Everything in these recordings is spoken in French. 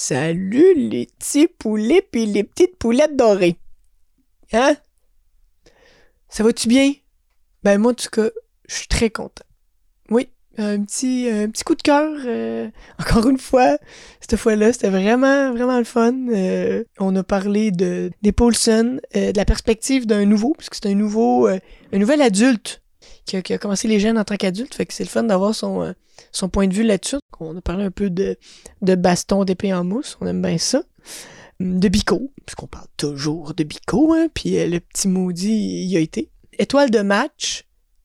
Salut les petits poulets pis les petites poulettes dorées. Hein? Ça va-tu bien? Ben moi, en tout cas, je suis très content. Oui, un petit, un petit coup de cœur. euh, encore une fois, cette fois-là, c'était vraiment, vraiment le fun. Euh, on a parlé de des Paulson, euh, de la perspective d'un nouveau, puisque c'est un nouveau, un nouvel adulte qui a, commencé les jeunes en tant qu'adulte. Fait que c'est le fun d'avoir son, euh, son point de vue là-dessus. On a parlé un peu de, de baston d'épée en mousse. On aime bien ça. De Bico, puisqu'on parle toujours de Bico, hein, puis euh, le petit maudit y a été. Étoile de match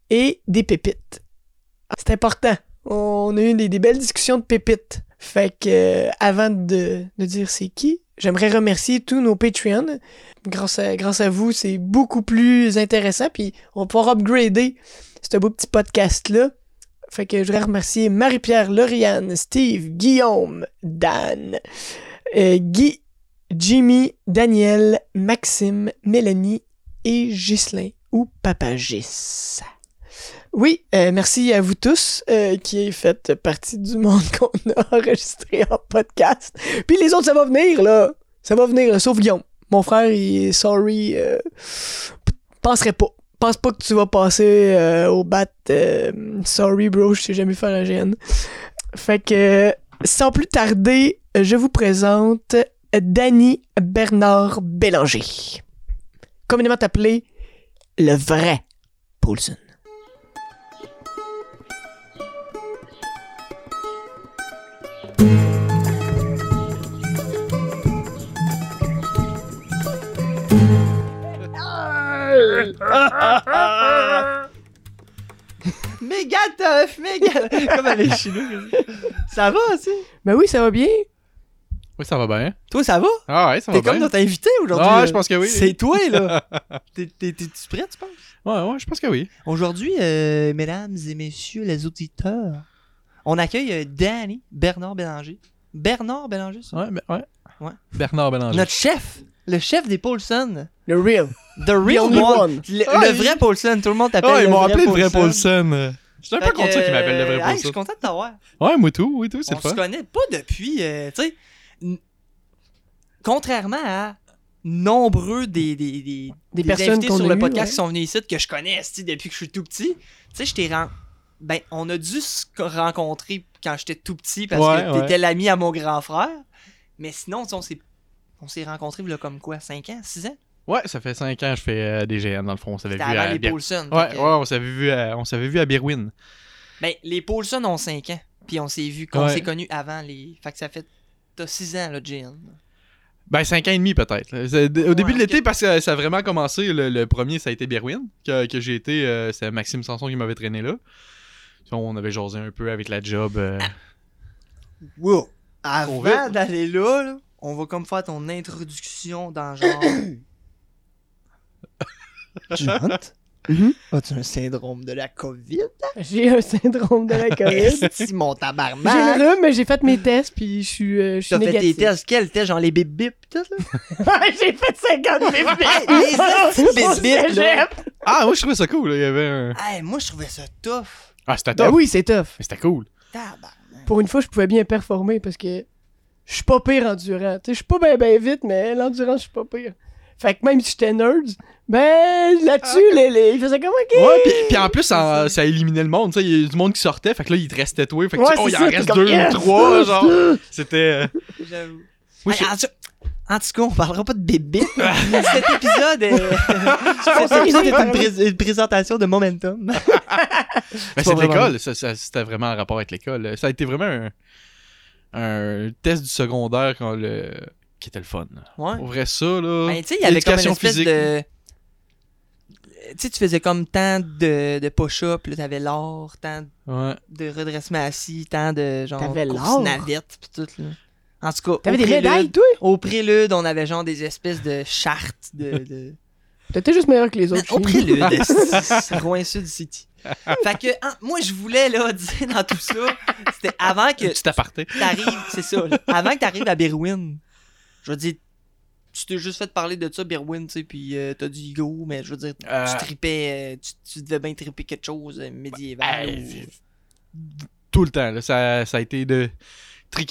et des pépites. Ah, C'est important. On a eu des, des belles discussions de pépites. Fait que, euh, avant de, de dire c'est qui, j'aimerais remercier tous nos Patreons. Grâce à, grâce à vous, c'est beaucoup plus intéressant, puis on va pouvoir upgrader ce beau petit podcast-là. Fait que je voudrais remercier Marie-Pierre, Lauriane, Steve, Guillaume, Dan, euh, Guy, Jimmy, Daniel, Maxime, Mélanie et Ghislain ou Papa Gis. Oui, euh, merci à vous tous euh, qui faites partie du monde qu'on a enregistré en podcast. Puis les autres, ça va venir, là. Ça va venir, sauf Guillaume. Mon frère, il est sorry. euh, p- penserais pas. Pense pas que tu vas passer euh, au bat. sorry, bro, je sais jamais faire un GN. Fait que, sans plus tarder, je vous présente Danny Bernard Bélanger. Communément appelé le vrai Paulson. Méga tough, méga. Comme elle est chinoise. Ça va aussi? Ben oui, ça va bien. Oui, ça va bien. Toi, ça va? Ah ouais, ça va T'es comme bien. notre invité aujourd'hui. Ah, là. je pense que oui. C'est toi, là. T'es- T'es-tu prêt, tu penses? Ouais, ouais, je pense que oui. Aujourd'hui, euh, mesdames et messieurs les auditeurs, on accueille euh, Danny Bernard Bélanger. Bernard Bélanger, ça? Ouais, ben, ouais. Ouais. Bernard Bélanger. Notre chef. Le chef des Paulson. Le real. The real only one. one. Le, Ah, vrai Paulson. Tout le monde t'appelle Ah, ils m'ont appelé le vrai Paulson. Paulson. J'étais un peu content que, qu'ils m'appellent le vrai hey, Je suis Paulson. content de t'avoir. Ouais, moi tout, oui, tout, c'est on le se fun. connaît pas depuis, euh, tu sais, contrairement à nombreux des, des, des, Des des personnes invités sur le podcast ouais. qui sont venus ici, que je connais depuis que je suis tout petit, tu sais, je t'ai ren- Ben, on a dû se rencontrer quand j'étais tout petit parce Ouais, que ouais. t'étais l'ami à mon grand frère. Mais sinon, on s'est, on s'est rencontrés, là, comme quoi, 5 ans, 6 ans? Ouais, ça fait 5 ans que je fais euh, des GN dans le fond. On s'avait vu avant à les Paulson. Ouais, ouais, on s'avait vu à, on s'avait vu à Birwin. Ben, les Paulson ont 5 ans. Puis on s'est vu, qu'on Ouais. s'est connus avant les. Fait que ça fait. T'as 6 ans, là, JN. Ben, 5 ans et demi peut-être. Au début Ouais, de l'été, parce que ça a vraiment commencé, le, le premier, ça a été Birwin, que, que j'ai été, euh, c'est Maxime Sanson qui m'avait traîné là. Puis On avait jasé un peu avec la job. euh, Wow! Au Avant d'aller là, là, on va comme faire ton introduction dans genre. tu montes? Mhm. As-tu un syndrome de la COVID? J'ai un syndrome de la COVID. Si mon J'ai tabarnak! le rhume, mais j'ai fait mes tests, puis je suis, euh, je suis T'as fait tes tests, quel test? Genre les bip bip pis tout, là? j'ai fait 50 Hey, bébés. les bip bip, là! Ah, moi je trouvais ça cool. là. Il y avait un. Hey, moi je trouvais ça tough! Ah, c'était Ben top. oui, c'est tough. Mais c'était cool. Tabarnak! Pour une fois, je pouvais bien performer parce que je suis pas pire endurant. Tu sais, je suis pas bien ben vite, mais l'endurance, je suis pas pire. Fait que même si j'étais nerd, ben là-dessus, les, les, ils faisaient comme OK. Ouais, puis, puis en plus, ça, ça éliminait le monde. tu sais, Il y a du monde qui sortait, fait que là, il te restait toi. Fait que Ouais, tu- oh, il en reste deux yes! ou trois, genre. C'était. euh, J'avoue. En, tout- en tout cas, on parlera pas de bébé. Cet épisode est... Cet épisode est une, pré- une présentation de Momentum. Pas c'est l'école, c'était vraiment en rapport avec l'école. Ça a été vraiment un, un test du secondaire quand le... qui était le fun. Ouais. Pour vrai, ça, là. Ben, tu sais, il y avait comme une espèce physique. de... Tu sais, tu faisais comme tant de, de push-up, là, t'avais l'or, tant Ouais. de redressement assis, tant de genre T'avais l'or? navette, pis tout, là. En tout cas, T'avais au des prélude- médailles, toi? Au prélude, on avait genre des espèces de chartes de... de... T'étais juste meilleur que les autres. Au prélude, c'est Rouen Sud City. fait que, hein, moi, je voulais, là, dire dans tout ça, c'était avant que aparté. t'arrives, c'est ça, là, avant que t'arrives à Berwyn, je veux dire, tu t'es juste fait parler de ça, Berwyn, tu sais, puis euh, t'as dit go, mais je veux dire, Euh, tu tripais, euh, tu, tu devais bien triper quelque chose euh, médiéval. Ou- Tout le temps, là. Ça, ça a été de.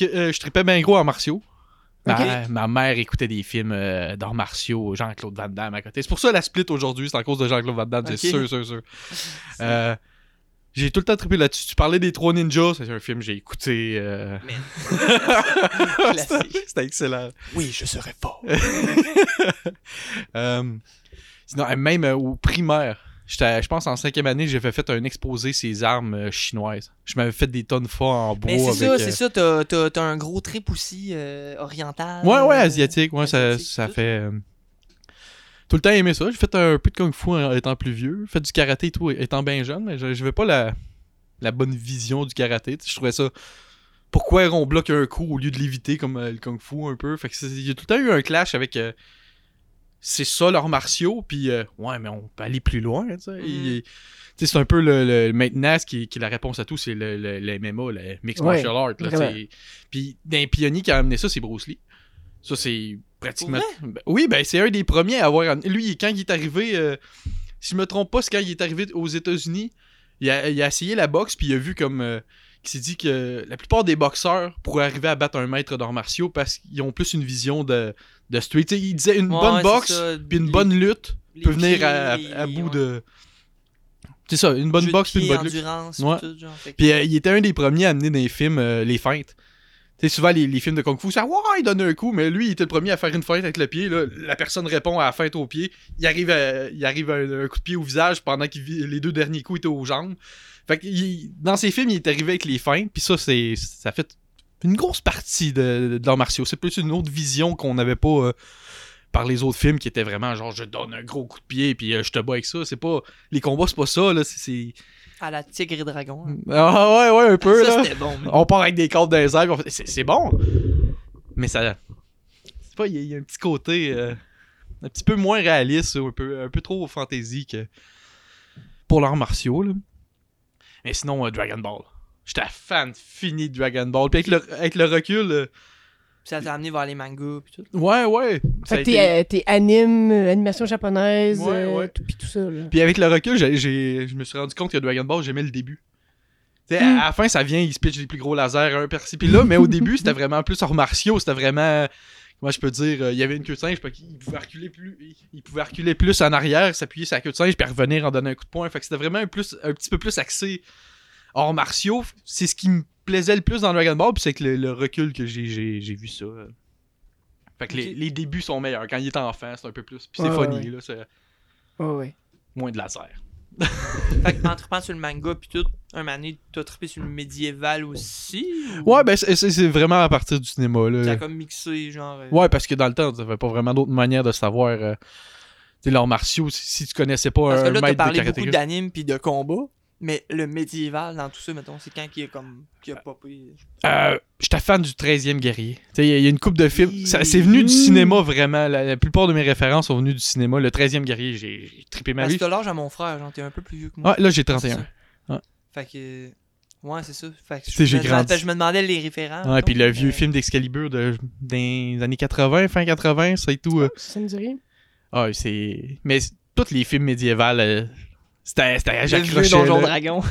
euh, je tripais bien gros en martiaux. Ma, ma mère écoutait des films euh, d'arts martiaux, Jean-Claude Van Damme à côté. C'est pour ça la split aujourd'hui, c'est en cause de Jean-Claude Van Damme, c'est sûr, sûr, sûr. Euh, j'ai tout le temps trippé là-dessus. Tu parlais des Trois Ninjas, c'est un film que j'ai écouté. euh, Classique. C'était excellent. Oui, je serais fort. Euh, sinon, euh, même euh, au primaire, j'étais- je pense en cinquième année, j'avais fait un exposé ces armes chinoises. Je m'avais fait des tonnes forts en bois. Mais c'est ça, euh, c'est ça. T'as, t'as, t'as un gros trip aussi euh, oriental. Ouais, ouais, asiatique. Ouais, ça, asiatique, ça fait. euh, Tout le temps aimé ça. J'ai fait un peu de kung fu en étant plus vieux. Fait du karaté et tout étant bien jeune, mais je n'avais pas la, la bonne vision du karaté. Je trouvais ça. Pourquoi on bloque un coup au lieu de l'éviter comme euh, le kung fu un peu? Fait que il y a tout le temps eu un clash avec. euh, c'est ça leurs martiaux, puis euh, ouais, mais on peut aller plus loin. Mhm. Sais, c'est un peu le, le- maintenant ce qui, qui est la réponse à tout, c'est le, le, le MMA, le Mixed Ouais, Martial Art. Puis d'un pionnier qui a amené ça, c'est Bruce Lee. Ça, c'est pratiquement. Ben, oui, ben c'est un des premiers à avoir. Lui, quand il est arrivé, euh, si je me trompe pas, c'est quand il est arrivé aux États-Unis, il a, il a essayé la boxe, puis il a vu comme. euh, qu'il s'est dit que la plupart des boxeurs pourraient arriver à battre un maître d'arts martiaux parce qu'ils ont plus une vision de, de street. Il disait une Ouais, bonne boxe, puis une Les- bonne lutte peut venir pieds, à, bout ouais. de. C'est ça, une bonne boxe puis une bonne lutte. Ouais. Puis euh, il était un des premiers à amener dans les films euh, les feintes. Sais, souvent les, films de Kung Fu, ça, ouais, il donne un coup, mais lui, il était le premier à faire une feinte avec le pied. Là. La personne répond à la feinte au pied. Il arrive, à- il arrive un, coup de pied au visage pendant que les deux derniers coups étaient aux jambes. Fait que dans ces films, il est arrivé avec les feintes, puis ça, c'est ça fait une grosse partie de, de l'art martiaux. C'est plus une autre vision qu'on n'avait pas euh, par les autres films qui étaient vraiment genre je donne un gros coup de pied puis euh, je te bats avec ça. C'est pas les combats, c'est pas ça là. C'est À la tigre et dragon. hein. ah ouais ouais un peu ça, là. bon. mais- On part avec des cordes dans les airs, fait- c'est, bon. Mais ça. C'est pas, il y, a- il y a un petit côté euh, un petit peu moins réaliste, un peu, un peu trop fantasy que pour l'art martiaux. Là. Mais sinon, euh, Dragon Ball. J'étais fan fini de Dragon Ball. Puis avec le, avec le recul, euh, Ça t'a amené vers les mangas tout. ouais, ouais. ça Fait que été- t'es, euh, t'es anime, euh, animation japonaise, Ouais, euh, ouais. tout, pis tout ça, là. Puis avec le recul, j'ai, j'ai- je me suis rendu compte que Dragon Ball, j'aimais le début. Hmm. À la fin, ça vient, il se pitch des plus gros lasers, un par-ci, puis là, mais au début, c'était vraiment plus hors martiaux, c'était vraiment. Comment je peux dire, euh, il y avait une queue de singe, puis il pouvait reculer plus, il- il pouvait reculer plus en arrière, s'appuyer sur la queue de singe, puis revenir en donner un coup de poing. Fait que c'était vraiment un, plus, un petit peu plus axé hors martiaux. C'est ce qui me plaisait le plus dans Dragon Ball, puis c'est que le, le recul que j'ai, j'ai, j'ai vu ça. Fait que les, les débuts sont meilleurs. Quand il est enfant, c'est un peu plus. Puis c'est Ouais, funny, ouais. là, c'est Ouais, ouais. moins de laser. Fait que en trippant sur le manga pis tout, un donné, t'as trippé sur le médiéval aussi? ou? Ouais, ben c'est- vraiment à partir du cinéma. Ça a Là. comme mixé, genre. euh, Ouais, parce que dans le temps, t'avais pas vraiment d'autre manière de savoir. Euh, tu sais, l'art martiaux, si, si tu connaissais pas Parce que un là, t'as parlé beaucoup d'anime pis de combat, mais le médiéval dans tout ça, mettons, c'est quand qui est comme. qui a popé? Euh, J'étais fan du 13e guerrier. Tu sais, Il y, a- il y a une coupe de films. C'est venu du cinéma vraiment. La, la plupart de mes références sont venues du cinéma. Le 13e guerrier, j'ai trippé ma Parce vie. que t'as l'âge à mon frère, genre, t'es un peu plus vieux que moi. Ah, là, j'ai C'est 31. ça. Ouais. Fait que. Ouais, c'est ça. Fait que je, me grandi. je me demandais les référents. Ouais, puis le vieux film d'Excalibur de, des années 80, fin 80, ça et tout. euh, Ça me dit rien. Ah, c'est. Mais tous les films médiévaux, euh, c'était. Le Rochet, Donjon là. Dragon.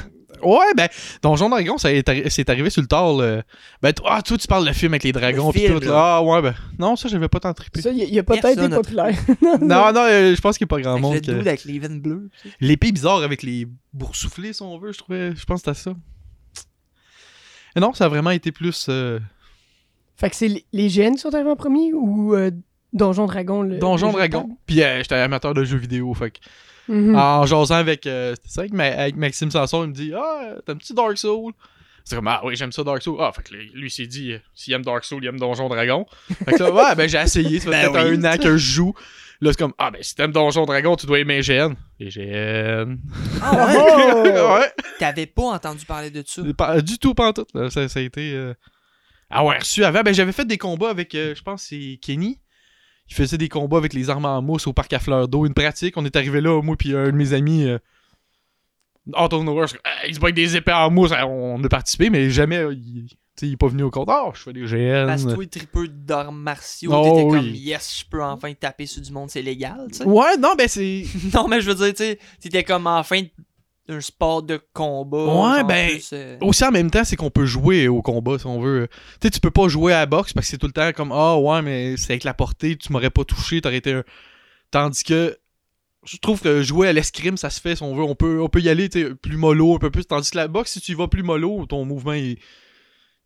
Ouais, ben, Donjon Dragon, ça est, arri- c'est arrivé sur le tard. là. Ben, toi, ah, toi, tu parles de film avec les dragons Le pis film, tout. là. Ah, ouais, ben. Non, ça, j'avais pas tant trippé. Ça, il a, a peut-être été populaire. Non, non, euh, je pense qu'il y a pas grand Avec monde. le que- dude avec les veines bleues. L'épée bizarre avec les boursouflés, si on veut, je trouvais. Je pense que c'était ça. Et non, ça a vraiment été plus. euh, Fait que c'est les- GN qui sont arrivés en premier ou euh, Donjon Dragon? Le, Donjon le Dragon. Puis euh, j'étais amateur de jeux vidéo, fait que Mhm. En jasant avec, euh, c'est ça, avec, Ma- avec Maxime Sanson, il me dit Ah, t'aimes-tu Dark Soul C'est comme Ah oui, j'aime ça Dark Soul. Ah, fait que lui, s'est dit euh, S'il aime Dark Soul, il aime Donjon Dragon. Fait que là, ouais, ben j'ai essayé. Ça fait Ben peut-être oui. un an que je joue. Là, c'est comme Ah, ben si t'aimes Donjon Dragon, tu dois aimer GN. Et GN. Ah ouais? Ouais. T'avais pas entendu parler de ça? Pas- du tout, pas en tout. là. Ça, ça a été. euh, Ah ouais, reçu avant. Ben j'avais fait des combats avec, euh, je pense, c'est Kenny. Il faisait des combats avec les armes en mousse au parc à fleurs d'eau. Une pratique. On est arrivé là, moi puis un de mes amis. euh, out of nowhere, il se bat avec des épées en mousse. On a participé, mais jamais euh, il, tu sais, il est pas venu au compte. Ah, je fais des GN. Parce que toi, tripeux d'arts martiaux, Oh, t'étais oui. comme yes, je peux enfin taper sur du monde, c'est légal, tu sais. Ouais, non, ben c'est. non, mais je veux dire, tu t'étais comme enfin un sport de combat. Ouais, ben, plus, euh, Aussi en même temps, c'est qu'on peut jouer au combat si on veut. Tu sais, tu peux pas jouer à la boxe parce que c'est tout le temps comme Ah ouais, mais c'est avec la portée, tu m'aurais pas touché, t'aurais été un. Tandis que je trouve que jouer à l'escrime, ça se fait si on veut. On peut, on peut y aller plus mollo, un peu plus. Tandis que la boxe, si tu y vas plus mollo, ton mouvement il,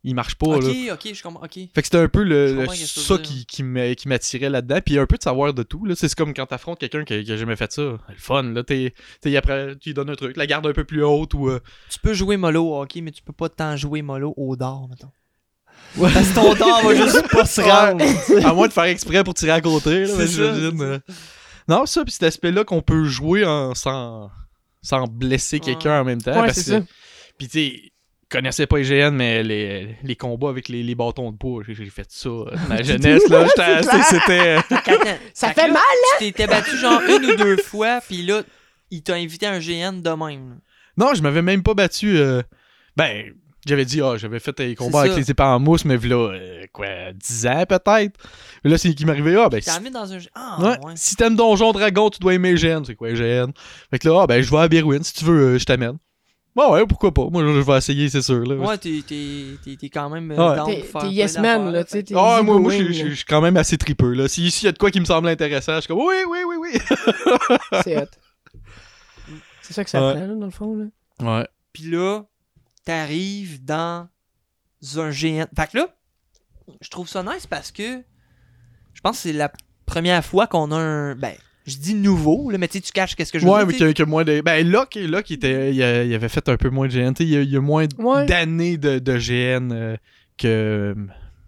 il marche pas. Ok, là. ok, je comprends. Ok. Fait que c'était un peu le, ça qui, qui m'a- qui m'attirait là-dedans. Puis un peu de savoir de tout. Là. C'est comme quand t'affrontes quelqu'un qui, qui a jamais fait ça. Le fun, là. T'es, t'es- après, tu lui donnes un truc, la garde un peu plus haute ou. euh, Tu peux jouer mollo au hockey, mais tu peux pas tant jouer mollo au dard, mettons. Parce que ton dard va juste pas se rendre. à moins de faire exprès pour tirer à côté. Là, mais ça, euh. Non, ça, puis cet aspect-là qu'on peut jouer en, sans, sans blesser quelqu'un en même temps. Ouais, parce c'est que- ça. Puis tu sais, connaissais pas IGN, mais les, les combats avec les, les bâtons de bois, j'ai fait ça euh, dans ma jeunesse. là. C'était. Attends, Ça fait mal! Tu t'étais battu genre une ou deux fois, puis là, il t'a invité à un GN de même. Non, je m'avais même pas battu. euh, Ben, j'avais dit, ah, j'avais fait des combats avec les épées en mousse, mais là, euh, quoi, 10 ans peut-être. Mais là, c'est qui m'arrivait, ah, ben, T'es si, dans un. Ah, ouais, ouais. si t'aimes Donjon Dragon, tu dois aimer GN. C'est quoi GN? Fait que là, ah, ben, je vais à Birwin, si tu veux, euh, je t'amène. Bon, ouais, pourquoi pas. Moi, je vais essayer, c'est sûr. Là. Ouais, t'es, t'es, t'es, t'es quand même euh, Ouais. T'es yes man, là, t'es Ah, moi, moi, je suis- quand même assez tripeux, là. Si ici, il y a de quoi qui me semble intéressant, je suis comme, oui, oui, oui, oui. C'est hot. C'est ça que ça Ouais. prend, là, dans le fond. Là. Ouais. Puis là, t'arrives dans un GN. Fait que là, je trouve ça nice parce que je pense que c'est la première fois qu'on a un. Ben, je dis nouveau, là, mais tu sais, tu caches qu'est-ce que je veux Ouais, dire. mais tu qu'il y a- qu'il y a moins de. Ben, Locke, Locke il, était, il, a- il avait fait un peu moins de GN. Il y a, il y a moins Ouais. d'années de, de GN euh, que,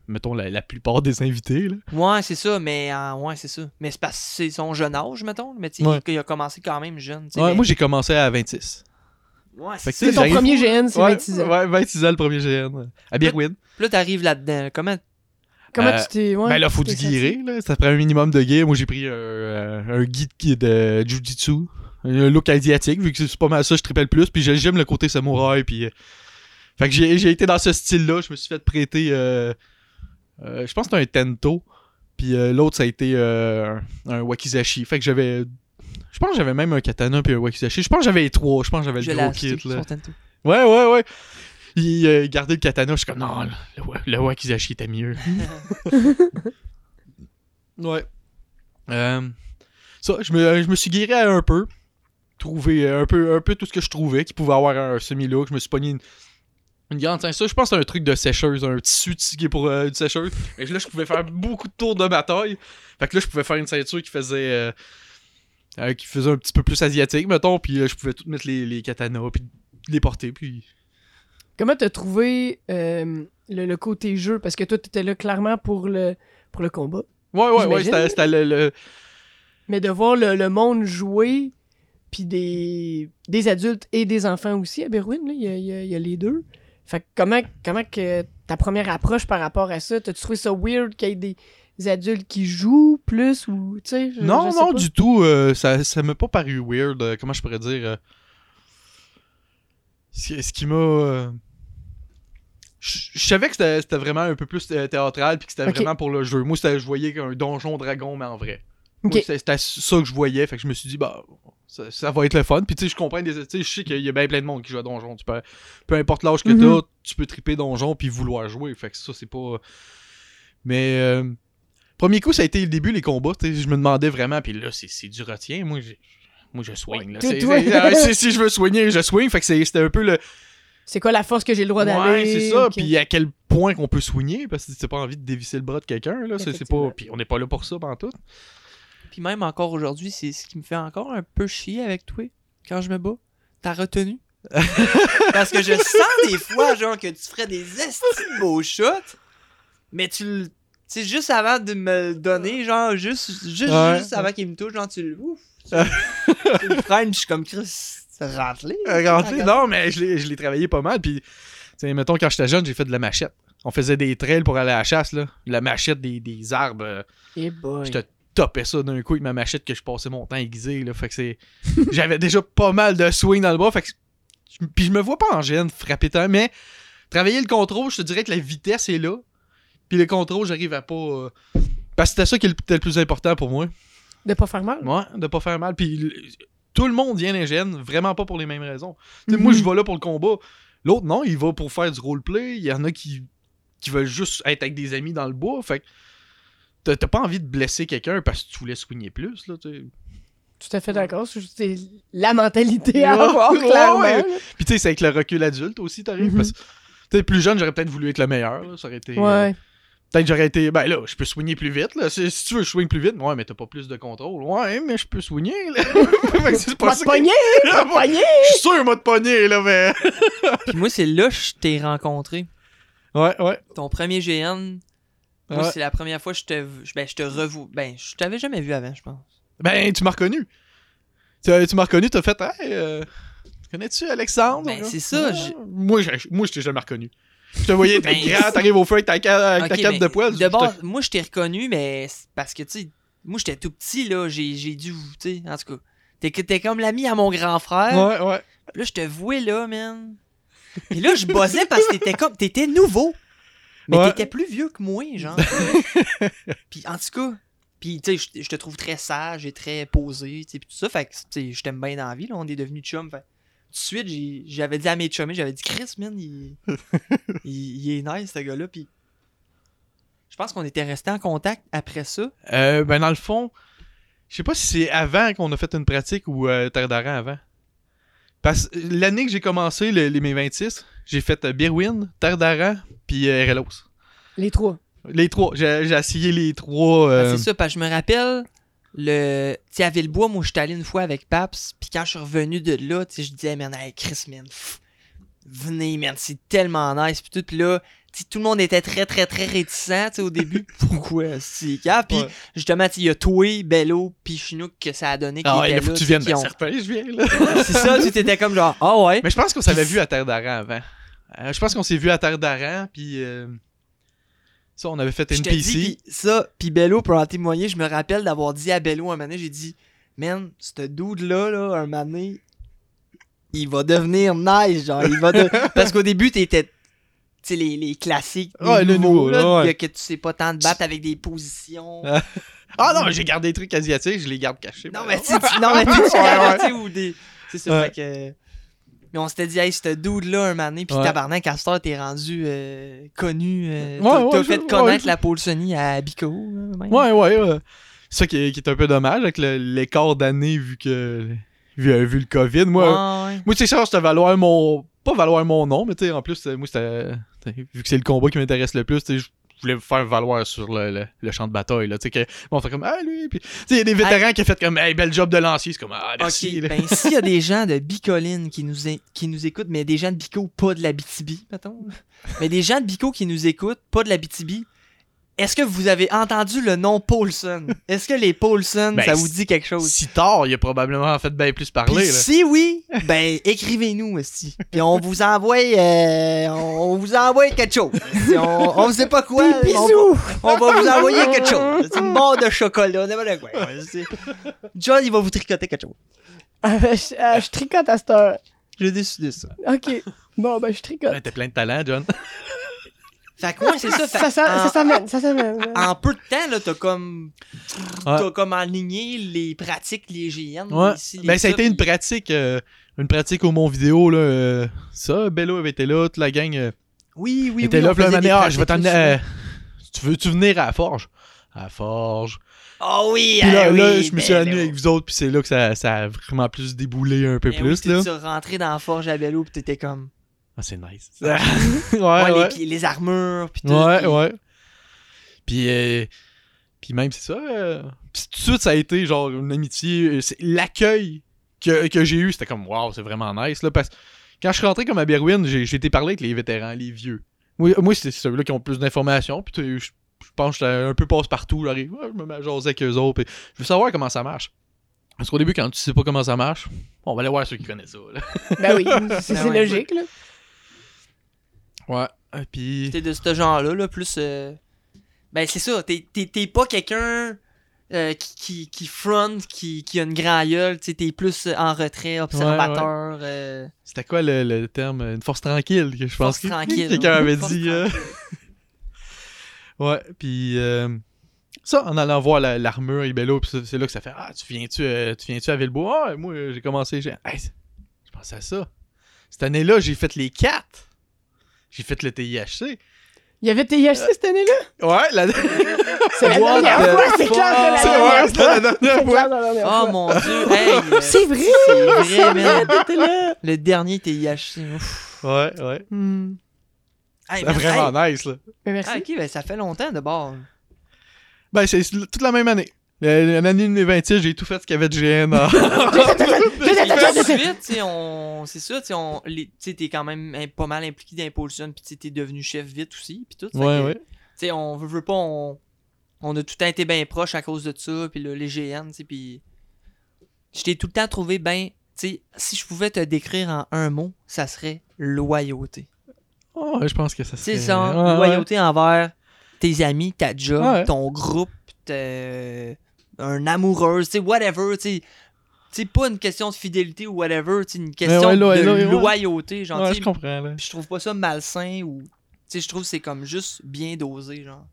mettons, la, la plupart des invités. Là. Ouais, c'est ça, mais euh, ouais, c'est ça. Mais c'est parce que c'est son jeune âge, mettons. Mais tu sais, Ouais. il, a commencé quand même jeune. Ouais, mais- moi, j'ai commencé à 26. Ouais, c'est que ça. C'est ton premier GN, c'est ouais, 26 ans. Ouais, 26 ans le premier GN. À Birwin. Puis là, t'arrives là-dedans. Comment. Comment Euh, tu t'es. Ouais, ben là, faut du guirer, là. Ça prend un minimum de gear. Moi, j'ai pris un, euh, un guide qui est de Jiu-Jitsu. Un look asiatique, vu que c'est pas mal ça, je tripais le plus. Puis j'ai- j'aime le côté samouraï. Puis. euh, Fait que j'ai j'ai été dans ce style-là. Je me suis fait prêter. euh, euh, je pense que c'était un Tento. Puis euh, l'autre, ça a été euh, un, un Wakizashi. Fait que j'avais. Je pense que j'avais même un katana puis un Wakizashi. Je pense que j'avais les trois. Je pense que j'avais Je le l'ai gros kit. Là. Ouais, ouais, ouais. Il euh, gardait le katana, je suis comme non, le, le, wa- le Wakizashi était mieux. ouais. Euh, ça, je me, je me suis guéri un peu. Trouvé euh, un peu, un peu tout ce que je trouvais qui pouvait avoir un semi-look. Je me suis pogné une, une grande. Ça, je pense que c'est un truc de sécheuse, un tissu qui est pour euh, une sécheuse. Et là, je pouvais faire beaucoup de tours de ma taille. Fait que là, je pouvais faire une ceinture qui faisait. qui faisait un petit peu plus asiatique, mettons, puis je pouvais tout mettre les, les katanas, puis les porter, puis Comment t'as trouvé euh, le, le côté jeu? Parce que toi, t'étais là clairement pour le, pour le combat. Ouais, ouais, ouais, c'était le, le- Mais de voir le, le monde jouer, puis des, des adultes et des enfants aussi à Berwyn, là, il y y a- il y a les deux. Fait que comment, comment que ta première approche par rapport à ça, t'as-tu trouvé ça weird qu'il y ait des adultes qui jouent plus ou, tu sais? Non, je sais non, pas. du tout. euh, ça ça m'a pas paru weird. euh, comment je pourrais dire euh, ce qui m'a. Je savais que c'était vraiment un peu plus euh, théâtral puis que c'était vraiment pour le jeu. Moi, je voyais un donjon dragon, mais en vrai. C'était ça que je voyais. Fait que je me suis dit, bah, ça, ça va être le fun. Puis tu sais, je comprends des. Je sais qu'il y a bien plein de monde qui joue à donjon. Tu peux, peu importe l'âge que Mhm. t'as, tu peux triper donjon puis vouloir jouer. Fait que ça, c'est pas. Mais. euh, Premier coup, ça a été le début, les combats. Je me demandais vraiment, puis là, c'est du retien. Moi, moi je soigne. c'est- si je veux soigner, je soigne. Fait que c'était un peu le. C'est quoi la force que j'ai le droit d'aller? Ouais, c'est ça. Puis à quel point qu'on peut soigner, parce que c'est pas envie de dévisser le bras de quelqu'un. là. C'est pas. Puis on n'est pas là pour ça, tout. Puis même encore aujourd'hui, c'est ce qui me fait encore un peu chier avec toi quand je me bats. T'as retenu. Parce que je sens des fois, genre, que tu ferais des estis de beaux shots, mais tu le. Tu sais, juste avant de me le donner, genre, juste, juste, Ouais. juste avant qu'il me touche, genre, tu le. Ouf! Tu, tu le freines, je suis comme Chris, rentré. Euh, non, mais je l'ai- je l'ai travaillé pas mal. Puis, tu sais, mettons, quand j'étais jeune, j'ai fait de la machette. On faisait des trails pour aller à la chasse, là. La machette des, des arbres. euh, Eh boy. Je te topais ça d'un coup avec ma machette que je passais mon temps aiguisé, là. Fait que c'est. J'avais déjà pas mal de swing dans le bras. Fait que. je- Puis je me vois pas en gêne frapper tant, mais travailler le contrôle, je te dirais que la vitesse est là. Puis le contrôle, j'arrive à pas. euh, Parce que c'était ça qui était le plus important pour moi. De pas faire mal? Ouais, de pas faire mal. Puis tout le monde vient l'ingénieur, vraiment pas pour les mêmes raisons. Sais, Mhm. Moi, je vais là pour le combat. L'autre, non, il va pour faire du roleplay. Il y en a qui, qui veulent juste être avec des amis dans le bois. Fait que t'as pas envie de blesser quelqu'un parce que tu voulais soigner plus, là, tu sais. Tout à fait d'accord. C'est la mentalité à avoir, clairement. ouais. Puis tu sais, c'est avec le recul adulte aussi, t'arrives. Parce que, tu sais, plus jeune, j'aurais peut-être voulu être le meilleur. là. Ça aurait été. euh, Ouais. Peut-être que j'aurais été. Ben là, je peux soigner plus vite. Là. Si, si tu veux, je soigne plus vite. Ouais, mais t'as pas plus de contrôle. Ouais, mais je peux soigner. Là. C'est pas M'a ça. Je suis sûr, m'a te pogné, là, mais. Puis moi, c'est là que je t'ai rencontré. Ouais, ouais. Ton premier GN, moi, Ouais. c'est la première fois que je te, ben, je te revois. Ben, je t'avais jamais vu avant, je pense. Ben, tu m'as reconnu. Tu, tu m'as reconnu, t'as fait. Hey, euh, connais-tu Alexandre? Ben, là? c'est ça, Ouais. Moi, je, moi, je t'ai jamais reconnu. Je te voyais, t'es Ben, grand, t'arrives au feu avec ta, cape mais de poil. De base, moi, je t'ai reconnu, mais parce que, tu sais, moi, j'étais tout petit, là. J'ai dû, tu sais, en tout cas. T'es comme l'ami à mon grand frère. Ouais, ouais. Là, je te vouais là, man. Puis là, je bossais parce que t'étais comme. T'étais nouveau. Mais Ouais. t'étais plus vieux que moi, genre. puis en tout cas. Puis, tu sais, je- te trouve très sage et très posé, tu sais, tout ça. Fait que, tu sais, je t'aime bien dans la vie, là. On est devenus chums. Fait tout de suite, j'avais dit à mes chums, j'avais dit, Chris, man, il, il, il est nice, ce gars-là. Puis, je pense qu'on était restés en contact après ça. Euh, ben, dans le fond, je sais pas si c'est avant qu'on a fait une pratique ou euh, Terre d'Aran avant. Parce que l'année que j'ai commencé le- les mes 26, j'ai fait euh, Birwin, Terre d'Aran, puis euh, RLOS. Les trois. Les trois. J'ai j'ai essayé les trois. euh, Ah, c'est ça, parce que je me rappelle, le... tu à Villebois, moi, je suis allé une fois avec Paps, puis quand je suis revenu de là, tu je disais, man, hey, Chris, man, pff, venez, man, c'est tellement nice, puis tout, puis là, tout le monde était très, très, très réticent, au début. Pourquoi? C'est grave, puis Ouais. justement, il y a toi, Bello, puis Chinook que ça a donné Ah ouais, là, faut que tu viennes. qui Ben, ont- certain, je viens, là. C'est ça, tu t'étais comme genre, ah ouais. Mais je pense qu'on s'avait vu à Terre d'Aran avant. Euh, je pense qu'on s'est vu à Terre d'Aran, puis. euh, Ça, on avait fait Je une te PC. dis, pis ça, puis Bello pour en témoigner, je me rappelle d'avoir dit à Bello un moment donné, j'ai dit, man, ce dude-là, là, un moment donné, il va devenir nice, genre, il va de... Parce qu'au début, t'étais, tu sais, les, les classiques, les Ouais, le nouveau, là, ouais. que, tu sais pas tant te battre avec des positions. Ah. Non, j'ai gardé des trucs asiatiques, je les garde cachés. non, mais tu non, mais tu Ouais, ou des... C'est ça, fait que... Mais on s'était dit, hey, ce dude-là, un donné, pis Ouais. tabarnak, heure, t'es rendu euh, connu. euh, Ouais, t'as ouais, fait connaître la Paul Sony à Bico. Ouais, ouais, ouais. C'est ça qui est, qui est un peu dommage avec l'écart d'année vu que. Vu, vu le COVID. Moi, Ouais, ouais. moi c'est ça, c'était valoir mon. Pas valoir mon nom, mais tu sais, en plus, euh, moi, c'était. Vu que c'est le combat qui m'intéresse le plus, tu sais, je voulais me faire valoir sur le, le- le champ de bataille, là. Tu sais, que. Bon, on fait comme, ah, lui. Puis, il y a des vétérans qui ont fait comme, hey, bel job de lancier. C'est comme, ah, merci. Ben s'il y a des gens de Bicoline qui nous, é- qui nous écoutent, mais des gens de Bico, pas de la BTB, mettons. mais des gens de Bico qui nous écoutent, pas de la BTB, est-ce que vous avez entendu le nom Paulson? Est-ce que les Paulson, Ben, ça vous dit quelque chose? Si tard, il a probablement fait bien plus parler, là. si oui, ben écrivez-nous aussi. Puis on vous envoie euh, on vous envoie quelque chose. Si On, on sait pas quoi. On, bisous! on va vous envoyer quelque chose. C'est une barre de chocolat, n'importe quoi. John, il va vous tricoter quelque chose. Ah, ben, je, ah, je tricote à cette heure. J'ai décidé ça. Ok. Bon, ben, je tricote. Ouais, T'as plein de talent, John. Fait que ouais, c'est ça. Fait Ça, ça, en- ça s'amène, ça s'amène. en peu de temps, là, t'as comme. Ouais. T'as comme aligné les pratiques, les GN. Ouais. ici, les Ben, ça a été une puis- pratique. euh, une pratique au Mont Vidéo, là. euh, ça, Bello avait été là, toute la gang. euh, Oui, oui, était oui. là, puis là, ah, je vais t'amener. Tu veux-tu venir à la forge? À la forge. Oh oui, Puis là, ah là, oui, je me suis ben amené avec vous autres, puis c'est là que ça, ça a vraiment plus déboulé un peu Ben plus, oui, là. Tu rentré dans la forge à Bello, pis t'étais comme. Ah, c'est nice. Ouais, ouais, ouais. Les, armures, pis tout. Ouais, pis- ouais. Puis, euh, puis même, c'est ça. euh, puis tout de suite, ça a été genre une amitié. euh, L'accueil que, que j'ai eu, c'était comme, waouh, c'est vraiment nice. Là, parce que quand je suis rentré comme à Berwyn, j'ai j'ai été parler avec les vétérans, les vieux. Moi, moi c'est ceux-là qui ont plus d'informations. Puis je je pense que j'étais un peu passe-partout. J'arrive, ouais, je me mets à jaser avec eux autres. puis je veux savoir comment ça marche. Parce qu'au début, quand tu sais pas comment ça marche, on va aller voir ceux qui connaissent ça. Là. Ben oui, c'est Ben ouais. logique, là. Ouais. Et puis. T'es de ce genre-là, là, plus. euh, Ben, c'est ça. T'es t'es- t'es pas quelqu'un euh, qui, qui, qui front, qui, qui a une grande gueule. Tu sais, t'es plus euh, en retrait, observateur. euh, C'était quoi le, le terme Une force tranquille, que je pense Force que tranquille, quelqu'un ouais. avait dit. euh. ouais, puis euh, Ça, en allant voir la- l'armure et Bello, puis ça, c'est là que ça fait Ah, tu viens-tu euh, tu viens-tu à Villebois? Ah, moi, j'ai commencé. J'ai... Hey, je pensais à ça. Cette année-là, j'ai fait les quatre. J'ai fait le TIHC. Il y avait TIHC cette année-là? Ouais, la, C'est la dernière fois, c'est clair que la dernière fois. C'est Oh mon dieu, hey! C'est vrai! C'est vrai, là! Le dernier TIHC. Ouais, ouais. Hmm. Man, vraiment nice, là. Mais merci. Ah, ok, ben ça fait longtemps de bord. Ben, c'est c'est toute la même année. Euh, L'année 2026, j'ai tout fait ce qu'il y avait de GN. en- Ensuite, tu sais, on... c'est ça, tu sais, on... t'es quand même hein, pas mal impliqué dans Impulsion, puis tu sais, t'es devenu chef vite aussi, puis tout. Ouais, ouais. Tu sais, on veut, veut pas, on... on a tout le temps été bien proche à cause de ça, puis là, les GN, tu sais, puis je t'ai tout le temps trouvé bien, tu sais, si je pouvais te décrire en un mot, ça serait loyauté. Oh, ouais, je pense que ça serait... sais, ça, Ouais, ouais. loyauté envers tes amis, ta job, Ouais. ton groupe, un amoureux, tu sais, whatever, tu sais, pas une question de fidélité ou whatever, sais, une question ouais, de loyauté, genre, je comprends, là. Je trouve pas ça malsain ou. Tu sais, je trouve que c'est comme juste bien dosé, genre.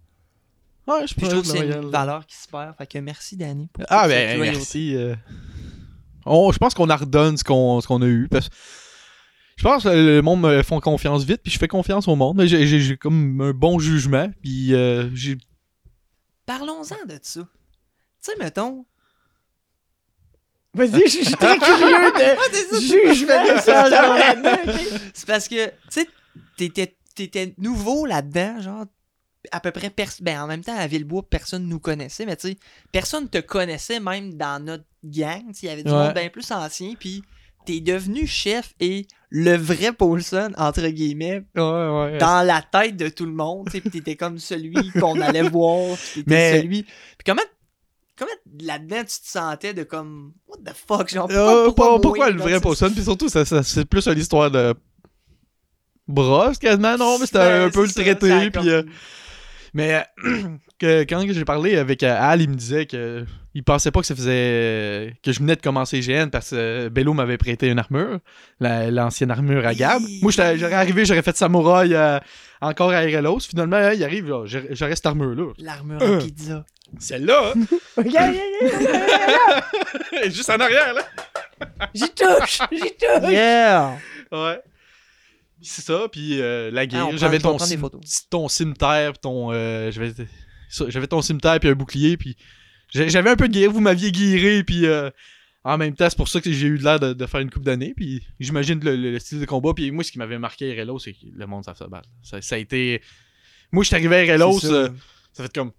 Ouais, je je trouve que c'est une valeur qui se perd. Fait que merci, Danny. pour Ah, ben, merci. euh. On- je pense qu'on redonne ce qu'on a eu. Parce... Je pense que le monde me font confiance vite, puis je fais confiance au monde. J'ai comme un bon jugement, puis euh, j'ai... Parlons-en de ça. Tu sais, mettons. Vas-y, je suis très curieux de jugement de ça, genre? C'est parce que, tu sais, t'étais, t'étais nouveau là-dedans, genre, à peu près, pers- ben, en même temps, à Villebois, personne nous connaissait, mais tu sais, personne te connaissait même dans notre gang, il y avait du Ouais. monde bien plus ancien, puis t'es devenu chef et le vrai Paulson, entre guillemets, Ouais, ouais. dans la tête de tout le monde, tu sais, puis t'étais comme celui qu'on allait voir, t'étais Mais- celui... Puis comment... Comment là-dedans tu te sentais de comme the fuck genre Euh, pourquoi, le vrai Paulson? Puis surtout, ça, ça- c'est plus une histoire de brosse quasiment, non? Mais c'était Ben, un peu le traité, puis... euh, Mais euh, que, quand j'ai parlé avec Al, il me disait que il pensait pas que ça faisait que je venais de commencer GN parce que Bello m'avait prêté une armure, la- l'ancienne armure à Gab. Moi, j'étais- j'aurais arrivé, j'aurais fait samouraï euh, encore à Erelos. Finalement, il arrive, j'aurais cette armure-là. L'armure Euh. à pizza. Celle-là, hein? Juste en arrière, là. J'y touche, j'y touche. Yeah! Ouais. C'est ça, puis euh, la Ah, guerre. j'avais ton, cim- ton cimetière, puis ton. euh, j'avais, ton cimetière, puis un bouclier, puis j'avais un peu de guerre. Vous m'aviez guéré, puis euh, en même temps, c'est pour ça que j'ai eu l'air de, de faire une coupe d'années, puis j'imagine le, le- le style de combat. Puis moi, ce qui m'avait marqué à RLO, c'est que le monde savent se battre. Ça, ça a été. Moi, je suis arrivé à RLO, ça. ça fait comme.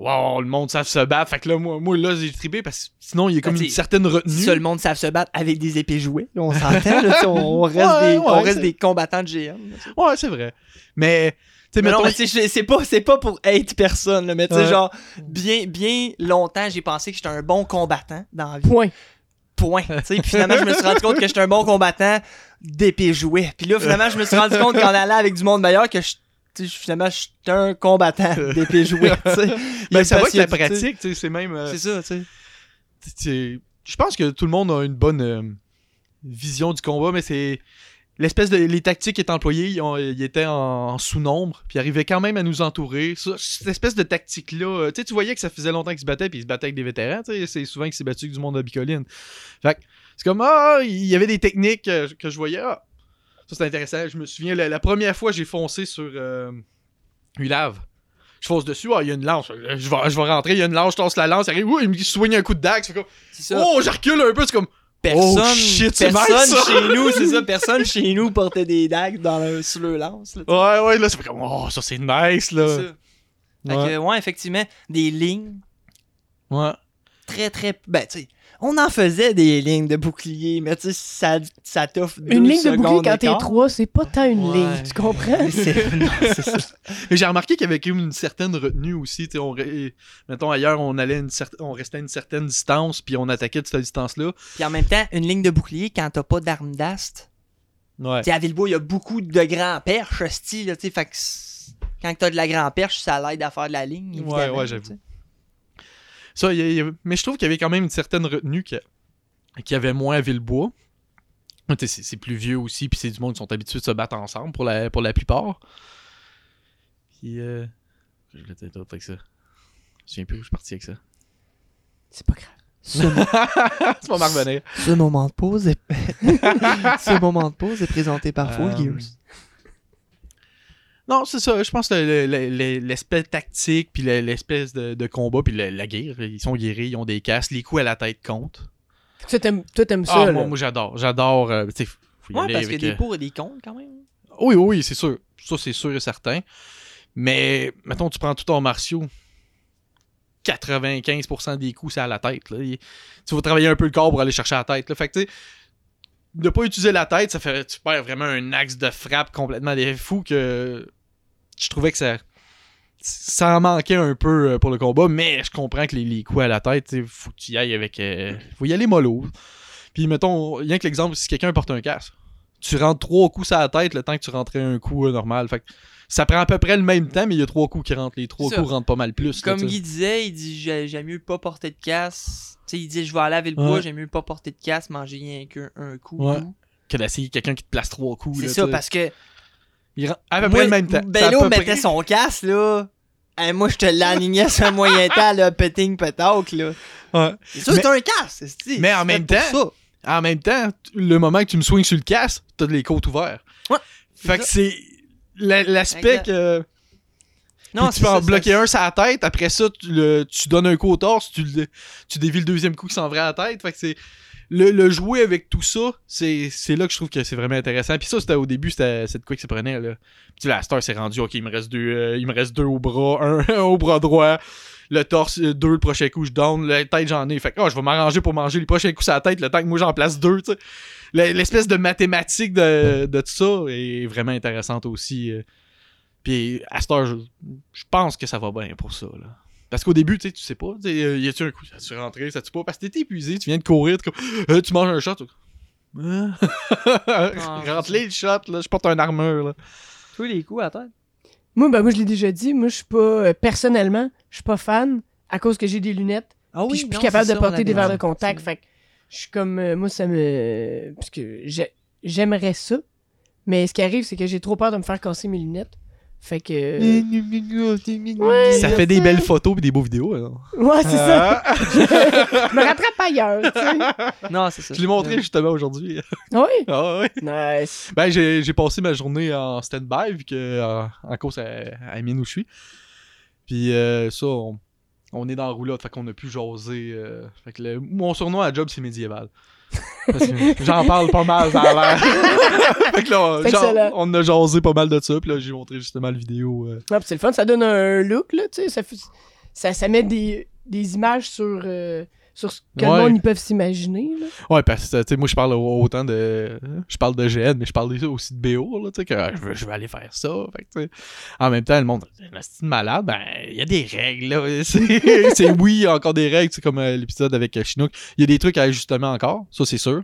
Wow, le monde savent se battre. Fait que là, moi, moi là, j'ai tripé parce que sinon, il y a comme Ben, une certaine retenue. Si le monde savent se battre avec des épées jouées, là, on s'entend, là, tu sais, on, on reste, Ouais, des, ouais, on reste des combattants de GM. là. Ouais, c'est vrai. Mais. Tu sais, Mais non, mettons- mais sais, je- c'est pas, c'est pas pour hate personne, là, mais tu sais, Ouais. genre, bien, bien longtemps, j'ai pensé que j'étais un bon combattant dans la vie. Point. Point. Tu sais, puis finalement, je me suis rendu compte que j'étais un bon combattant d'épée jouée. Puis là, finalement, je me suis rendu compte qu'en allant avec du monde meilleur, que je, finalement, j'étais un combattant d'épée jouée. Ben, ça va que la pratique, c'est même. euh, C'est ça, tu sais. je pense que tout le monde a une bonne euh, vision du combat, mais c'est l'espèce de les tactiques qui étaient employées, ils, ont- ils étaient en, en sous-nombre, puis ils arrivaient quand même à nous entourer. Cette espèce de tactique là, tu voyais que ça faisait longtemps qu'ils se battaient, puis ils se battaient avec des vétérans, c'est souvent qu'ils s'est battu avec du monde de Bicoline. Fait que c'est comme ah, il y avait des techniques euh, que je voyais. Ah, ça c'est intéressant. Je me souviens la, la première fois j'ai foncé sur euh, Ulave. Je fonce dessus, ah, il y a une lance. Je vais, je vais rentrer, il y a une lance, je lance la lance, il arrive, ouh, il me soigne un coup de dague. C'est comme, oh, je recule un peu, c'est comme, personne, Oh, shit, personne nice, ça. chez nous, c'est ça, personne chez nous portait des dagues dans le, sur le lance. Là, ouais, ouais, là, c'est comme, oh, ça c'est nice, là. Ça. Fait Ouais. que, ouais, effectivement, des lignes Ouais. très, très. Ben, tu sais, on en faisait des lignes de bouclier, mais tu sais, ça, ça t'offre Une ligne de bouclier quand t'es trois, c'est pas tant une Ouais. ligne, tu comprends? C'est- non, c'est ça. Mais j'ai remarqué qu'il y avait quand même une certaine retenue aussi. On, mettons, ailleurs, on, allait une cer- on restait à une certaine distance, puis on attaquait de cette distance-là. Puis en même temps, une ligne de bouclier quand t'as pas d'arme d'ast. Ouais. Tu sais, à Villebois, il y a beaucoup de grands perches, style, tu sais, fait que quand t'as de la grand perche, ça l'aide à faire de la ligne. évidemment, Ouais, ouais, j'avoue. Sais. Ça, il y a- mais je trouve qu'il y avait quand même une certaine retenue qui qu'il y avait moins à Villebois. Sais, C'est plus vieux aussi, puis c'est du monde qui sont habitués de se battre ensemble pour la, pour la plupart. Puis, euh, je l'ai peut-être avec ça. Je souviens plus où je suis parti avec ça. C'est pas grave. Ce, mo- ce moment de pause est... ce moment de pause est présenté par Full Euh, Gears. Non, c'est ça. Je pense que le- le- le- l'aspect tactique, puis le- l'espèce de, de combat, puis le- la guerre, ils sont guéris, ils ont des casques, les coups à la tête comptent. Toi, t'aimes, toi, t'aimes ça, Ah, là. moi, moi, j'adore. J'adore. euh, tu sais, faut y Ouais, parce qu'il y a des euh, pour et des contre quand même. Oui, oui, c'est sûr. Ça, c'est sûr et certain. Mais, mettons, tu prends tout en martiaux. 95% des coups, c'est à la tête. Là. Il- Tu vas travailler un peu le corps pour aller chercher la tête. Là. Fait que, tu sais, ne pas utiliser la tête, ça fait tu perds vraiment un axe de frappe complètement des fous que je trouvais que ça ça en manquait un peu euh, pour le combat, mais je comprends que les, les coups à la tête, faut que tu y ailles avec. euh, faut y aller mollo. Puis mettons, rien que l'exemple, si quelqu'un porte un casque, tu rentres trois coups à la tête le temps que tu rentrais un coup euh, normal. Fait que ça prend à peu près le même temps, mais il y a trois coups qui rentrent. Les trois coups rentrent pas mal plus. là, Comme sais. Guy disait, il dit j'ai- j'aime mieux pas porter de casse. Tu sais, il dit je vais aller avec le Ouais. bois, j'aime mieux pas porter de casse, manger rien qu'un un coup. Ouais. Que d'essayer quelqu'un qui te place trois coups. C'est là, ça, parce que Il rentre à peu près le même temps. Bello mettait près- son casse là. Moi, je te l'alignais sur un moyen temps, là, petting petauk, là. Ouais. C'est sûr Mais- que t'as un casse, c'est Mais en même temps, En même temps, le moment que tu me swings sur le casque, t'as les côtes ouvertes. Ouais, Fait que c'est la- l'aspect que. Non, tu peux en bloquer un sur la tête, après ça, tu, le- tu donnes un coup au torse, tu, le- tu dévis le deuxième coup qui s'en va à la tête. Fait que c'est. Le, jouer avec tout ça, c'est là que je trouve que c'est vraiment intéressant. Puis ça, c'était au début, c'était quoi que ça prenait. Là. Puis la star s'est rendu, ok, il me reste deux, euh, il me reste deux au bras, un, au bras droit, le torse, euh, deux le prochain coup, je down, la tête j'en ai. Fait que oh, je vais m'arranger pour manger les prochains coups sur la tête, le temps que moi j'en place deux, L'espèce de mathématique de, de tout ça est vraiment intéressante aussi. euh. Puis à je, je pense que ça va bien pour ça. Là. Parce qu'au début, tu sais, tu sais pas. tu euh, Y a-tu un coup, ça tu rentré, ça tu pas. Parce que t'es épuisé, tu viens de courir, comme, euh, tu manges un shot. t'es comme, Ah. Rentre-les le shot, là, je porte un armure. Là. Tous les coups à tête. Moi, ben, moi, je l'ai déjà dit. Moi, je suis pas. euh, personnellement, je suis pas fan à cause que j'ai des lunettes. Ah puis je suis plus capable de porter des verres de contact. Fait que je suis comme. euh, moi, ça me. Parce que j'ai- j'aimerais ça. Mais ce qui arrive, c'est que j'ai trop peur de me faire casser mes lunettes. Fait que. Ouais, Ça fait des belles photos et des beaux vidéos. alors. Ouais, c'est ça. Ah. Je me rattrape ailleurs, tu sais. Non, c'est ça. Je l'ai montré justement aujourd'hui. Oui? Ah ouais. Nice. Ben, j'ai j'ai passé ma journée en stand-by, vu que euh, en cause à, à Mine où je suis. Puis euh, ça, on, on est dans la roulotte, fait qu'on a pu jaser. euh, fait que le- mon surnom à job, c'est médiéval. Parce que J'en parle pas mal, a l'air. fait que là, genre, on a jasé pas mal de ça, puis là, j'ai montré justement la vidéo. euh. Puis c'est le fun, ça donne un look, là, tu sais. Ça, fait- ça, ça met des, des images sur, euh, sur ce que Ouais. le monde ils peuvent s'imaginer, là. Ouais, parce que, tu sais, moi, je parle au- autant de. Je parle de GN, mais je parle aussi de BO, là, tu sais, que euh, je veux, je veux aller faire ça. Fait que, en même temps, le monde, c'est malade, ben, il y a des règles, là. C'est c'est- oui, il y a encore des règles, c'est comme euh, l'épisode avec euh, Chinook. Il y a des trucs à ajustement encore, ça, c'est sûr.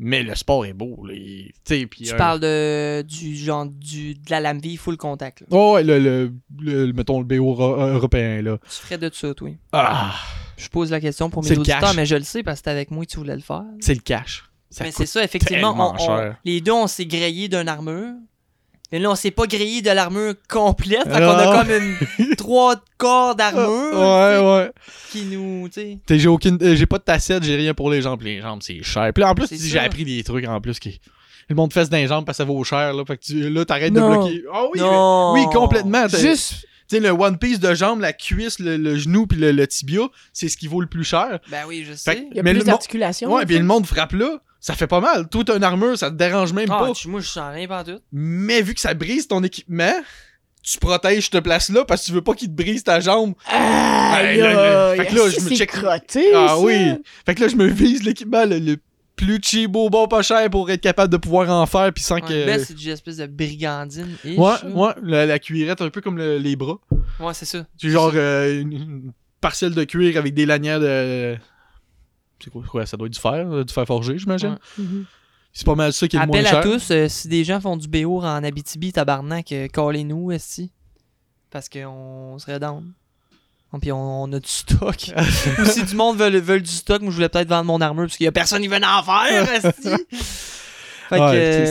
Mais le sport est beau, là. il- Tu sais, puis. Tu euh, parles de, du genre du, de la lame vie full contact. Là. Oh, ouais, le, le, le- mettons le BO euh, européen, là. Tu ferais de ça, toi. Ah, Je pose la question pour mes auditeurs, cash. mais je le sais parce que avec moi que tu voulais le faire. c'est le cash. Ça mais c'est ça, effectivement. on- on- les deux, on s'est grillé d'une armure. Mais là, on s'est pas grillé de l'armure complète. Fait qu'on Ah. a comme une trois corps d'armure Ouais, ouais. qui nous. tu sais. J'ai aucune euh, j'ai pas de tassette, j'ai rien pour les jambes, les jambes c'est cher. Puis là, en plus, j'ai appris des trucs en plus qui le monde fesse dans les jambes parce que ça vaut cher là, fait que tu, là t'arrêtes de bloquer. Ah oui, Non. mais- oui, complètement. Juste. Sais le one piece de jambe, la cuisse, le, le genou puis le, le tibia, c'est ce qui vaut le plus cher. Ben oui, je sais. que- Il y a Mais plus d'articulation. Ouais, puis le monde frappe là, ça fait pas mal. Tout une armure, ça te dérange même Ah, pas. tu- moi, je sens rien pas tout. Mais vu que ça brise ton équipement, tu protèges cette place là parce que tu veux pas qu'il te brise ta jambe. Aïe, Ouais, là, là, fait que là, je me c'est check- crotté, Ah ça? oui. Fait que là, je me vise l'équipement le, le plus cheap, beau, bon, pas cher pour être capable de pouvoir en faire puis sans Ouais, que. Ben, c'est une espèce de brigandine. Ouais, ouais, la, la cuirette un peu comme le- les bras. Ouais, c'est ça. C'est genre euh, une, une parcelle de cuir avec des lanières de. C'est quoi, quoi, ça doit être du fer, euh, du fer forgé, j'imagine. Ouais. Mhm. C'est pas mal ça qui est le moins Appel cher. à tous, euh, si des gens font du BO en Abitibi, tabarnak, euh, callez-nous, esti. Parce qu'on serait down. Oh, Puis on, on a du stock. Ou si du monde veut, veut du stock, moi je voulais peut-être vendre mon armure parce qu'il y a personne qui veut en faire, c'est- le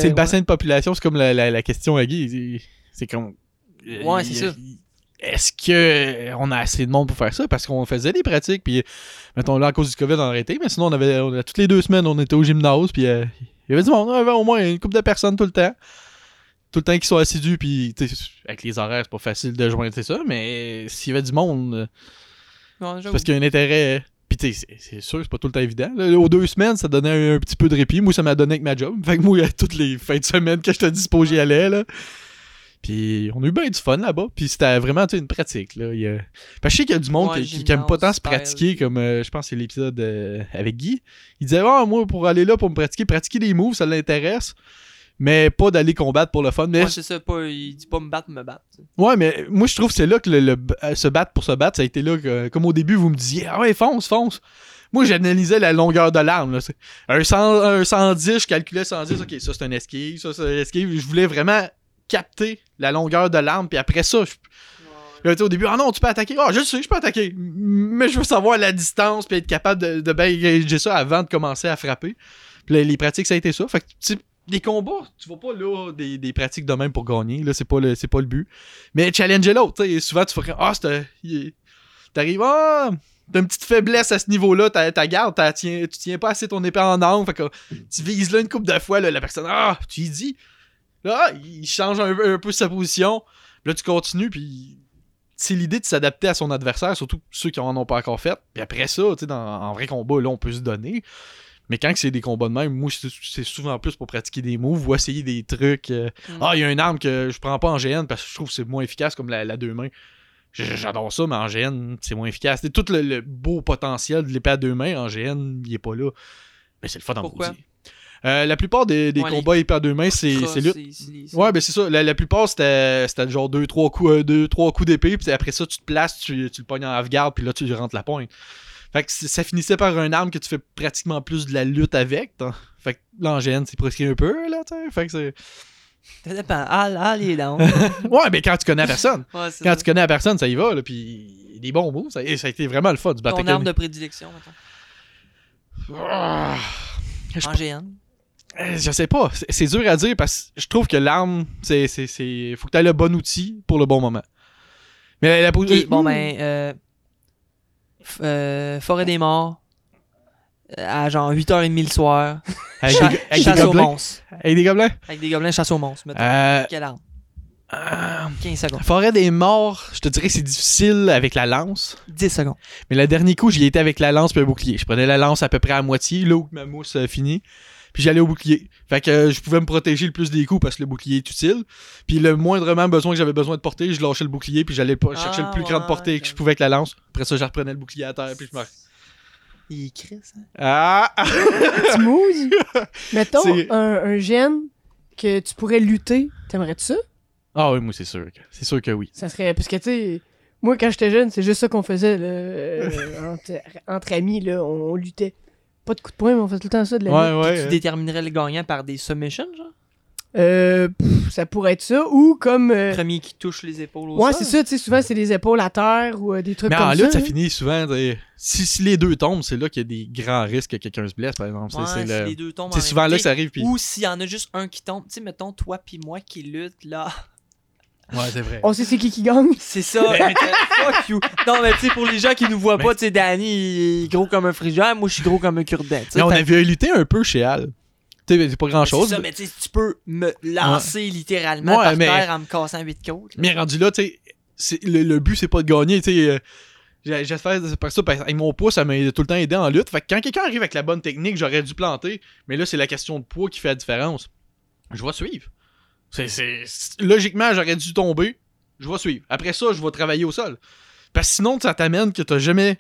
ouais. bassin de population, c'est comme la, la- la question à Guy. c'est- comme. Ouais, c'est ça. est-ce que on a assez de monde pour faire ça? Parce qu'on faisait des pratiques, puis mettons là, à cause du COVID, on a arrêté, mais sinon, on avait, on toutes les deux semaines, on était au gymnase, puis euh, il y avait du monde, on avait au moins une couple de personnes tout le temps. Tout le temps qui sont assidus, puis avec les horaires, c'est pas facile de joindre ça, mais s'il y avait du monde, euh, c'est parce qu'il y a un intérêt. Puis tu sais, c'est- sûr, c'est pas tout le temps évident. Là, aux deux semaines, ça donnait un, un petit peu de répit. Moi, ça m'a donné avec ma job. Fait que moi, toutes les fins de semaine que je te dispo, j'y allais, là. Puis on a eu bien du fun là-bas. Puis c'était vraiment une pratique. Là. Il y a... Parce que je sais qu'il y a du monde Ouais, qui, aime pas tant se pratiquer, comme euh, je pense c'est l'épisode euh, avec Guy. Il disait Ah, moi, pour aller là, pour me pratiquer, pratiquer des moves, ça l'intéresse. Mais pas d'aller combattre pour le fun. Mais Moi, c'est ça, pas, il dit pas me battre, me battre. Ouais, mais moi, je trouve que c'est là que le, le- euh, se battre pour se battre, ça a été là que, comme au début, vous me disiez, ah ouais, fonce, fonce. Moi, j'analysais la longueur de l'arme. Un, 100 un 110, je calculais 110, ok, ça c'est un esquive, ça c'est un esquive. Je voulais vraiment capter la longueur de l'arme, puis après ça, je, Là, au début, ah non, tu peux attaquer. Ah, je sais, je peux attaquer. Mais je veux savoir la distance, puis être capable de, de ça avant de commencer à frapper. Puis les, les pratiques, ça a été ça. Fait que, les combats, tu vas pas là des, des pratiques de même pour gagner. Là, c'est pas le, c'est pas le but. Mais challenger l'autre, tu sais. Souvent, tu fais ah, c'est. T'arrives, ah, t'as une petite faiblesse à ce niveau-là, ta, ta garde, t'as- tiens, tu tiens pas assez ton épée en angle. Fait que tu vises là une coupe de fois, là, la personne, ah, tu y dis. Là, il change un, peu sa position. Là, tu continues, puis c'est l'idée de s'adapter à son adversaire, surtout ceux qui en ont pas encore fait. Puis après ça, tu sais, dans- en vrai combat, là, on peut se donner. Mais quand c'est des combats de même, moi, c'est souvent plus pour pratiquer des moves ou essayer des trucs. euh, Mm. Ah, il y a une arme que je prends pas en GN parce que je trouve que c'est moins efficace comme la, la deux mains. J'adore ça, mais en GN, c'est moins efficace. C'est tout le, le beau potentiel de l'épée à deux mains, en GN, il est pas là. Mais c'est le fun en Pourquoi? maudit. Euh, la plupart des, des Ouais, les combats épée à deux mains, c'est lutte. Ouais, ben c'est ça. La, la plupart, c'était genre 2-3 coups, euh, deux, trois coups d'épée, puis après ça, tu te places, tu, tu le pognes en half-garde, puis là, tu lui rentres la pointe. Fait que ça finissait par une arme que tu fais pratiquement plus de la lutte avec. t'as- Fait que là, en GN, c'est prescrit un peu, là, tu. Fait que c'est. Ça dépend. Ah, là, les dents. Ouais, mais quand tu connais la personne. Ouais, Quand ça. tu connais la personne, ça y va, là, puis des bons mots. Ça, ça a été vraiment le fun du battre Ton arme de prédilection, maintenant. Ah, Je-. Euh, sais pas, c'est- c'est dur à dire parce que je trouve que l'arme, c'est. c'est- c'est- Faut que tu aies le bon outil pour le bon moment. Mais la position. bon, ben, euh, euh, Forêt des Morts, euh, à genre 8h30 le soir, Avec, cha- des, avec des chasse aux monstres. Avec des gobelins? Avec des gobelins chasse aux monstres, mettons. Euh, Quelle arme? euh, 15 secondes. Forêt des morts, je te dirais que c'est difficile avec la lance. 10 secondes. Mais le dernier coup, j'y étais avec la lance puis un bouclier. Je prenais la lance à peu près à moitié, là où ma mousse euh, finit. Puis j'allais au bouclier. Fait que euh, je pouvais me protéger le plus des coups parce que le bouclier est utile. Puis le moindrement besoin que j'avais besoin de porter, je lâchais le bouclier puis j'allais pas- chercher Ah, le plus grand de ouais, portée que je pouvais avec la lance. Après ça, je reprenais le bouclier à terre puis je me... Il est Chris, hein? Ah! Petit move. Mettons un, un gène que tu pourrais lutter. T'aimerais-tu ça? Ah oui, moi c'est sûr. que- C'est sûr que oui. Ça serait. Parce que, tu sais, moi, quand j'étais jeune, c'est juste ça qu'on faisait, là, euh, entre, entre amis, là. On, on luttait. Pas de coups de poing, mais on faisait tout le temps ça de la lutte. Ouais, ouais. tu euh. déterminerais le gagnant par des submissions, genre? Euh, pff, ça pourrait être ça. Ou comme. euh, Premier qui touche les épaules au ouais, c'est ça, tu sais, souvent, c'est des épaules à terre ou euh, des trucs Mais comme en ça. lutte, ça là. finit souvent. t'sais, Si, si les deux tombent, c'est là qu'il y a des grands risques que quelqu'un se blesse, par exemple. C'est- Ouais, c'est si le- les deux tombent en c'est souvent là que ça arrive. Puis... Ou s'il y en a juste un qui tombe, tu sais, mettons toi puis moi qui lutte, là. Ouais, c'est vrai. On sait c'est qui qui gagne. C'est ça. mais fuck you. Non, mais tu sais, pour les gens qui nous voient pas, tu sais, Danny, il est gros comme un frigère, moi je suis gros comme un cure-dent. tu sais, Mais on fait- avait lutté un peu chez Al. Tu sais, c'est pas grand C'est chose. ça, mais tu sais, tu peux me lancer littéralement Ouais, par mais- terre en me cassant huit côtes. là. Mais rendu là, tu sais, c'est- le, le but, c'est pas de gagner. Tu sais, euh, j'ai j'ai fait par ça, parce- avec mon poids, ça m'a tout le temps aidé en lutte. Fait que quand quelqu'un arrive avec la bonne technique, j'aurais dû planter. Mais là, c'est la question de poids qui fait la différence. Je vais suivre. C'est, c'est- c'est- Logiquement, j'aurais dû tomber. Je vais suivre. Après ça, je vais travailler au sol. Parce que sinon, ça t'amène que t'as jamais.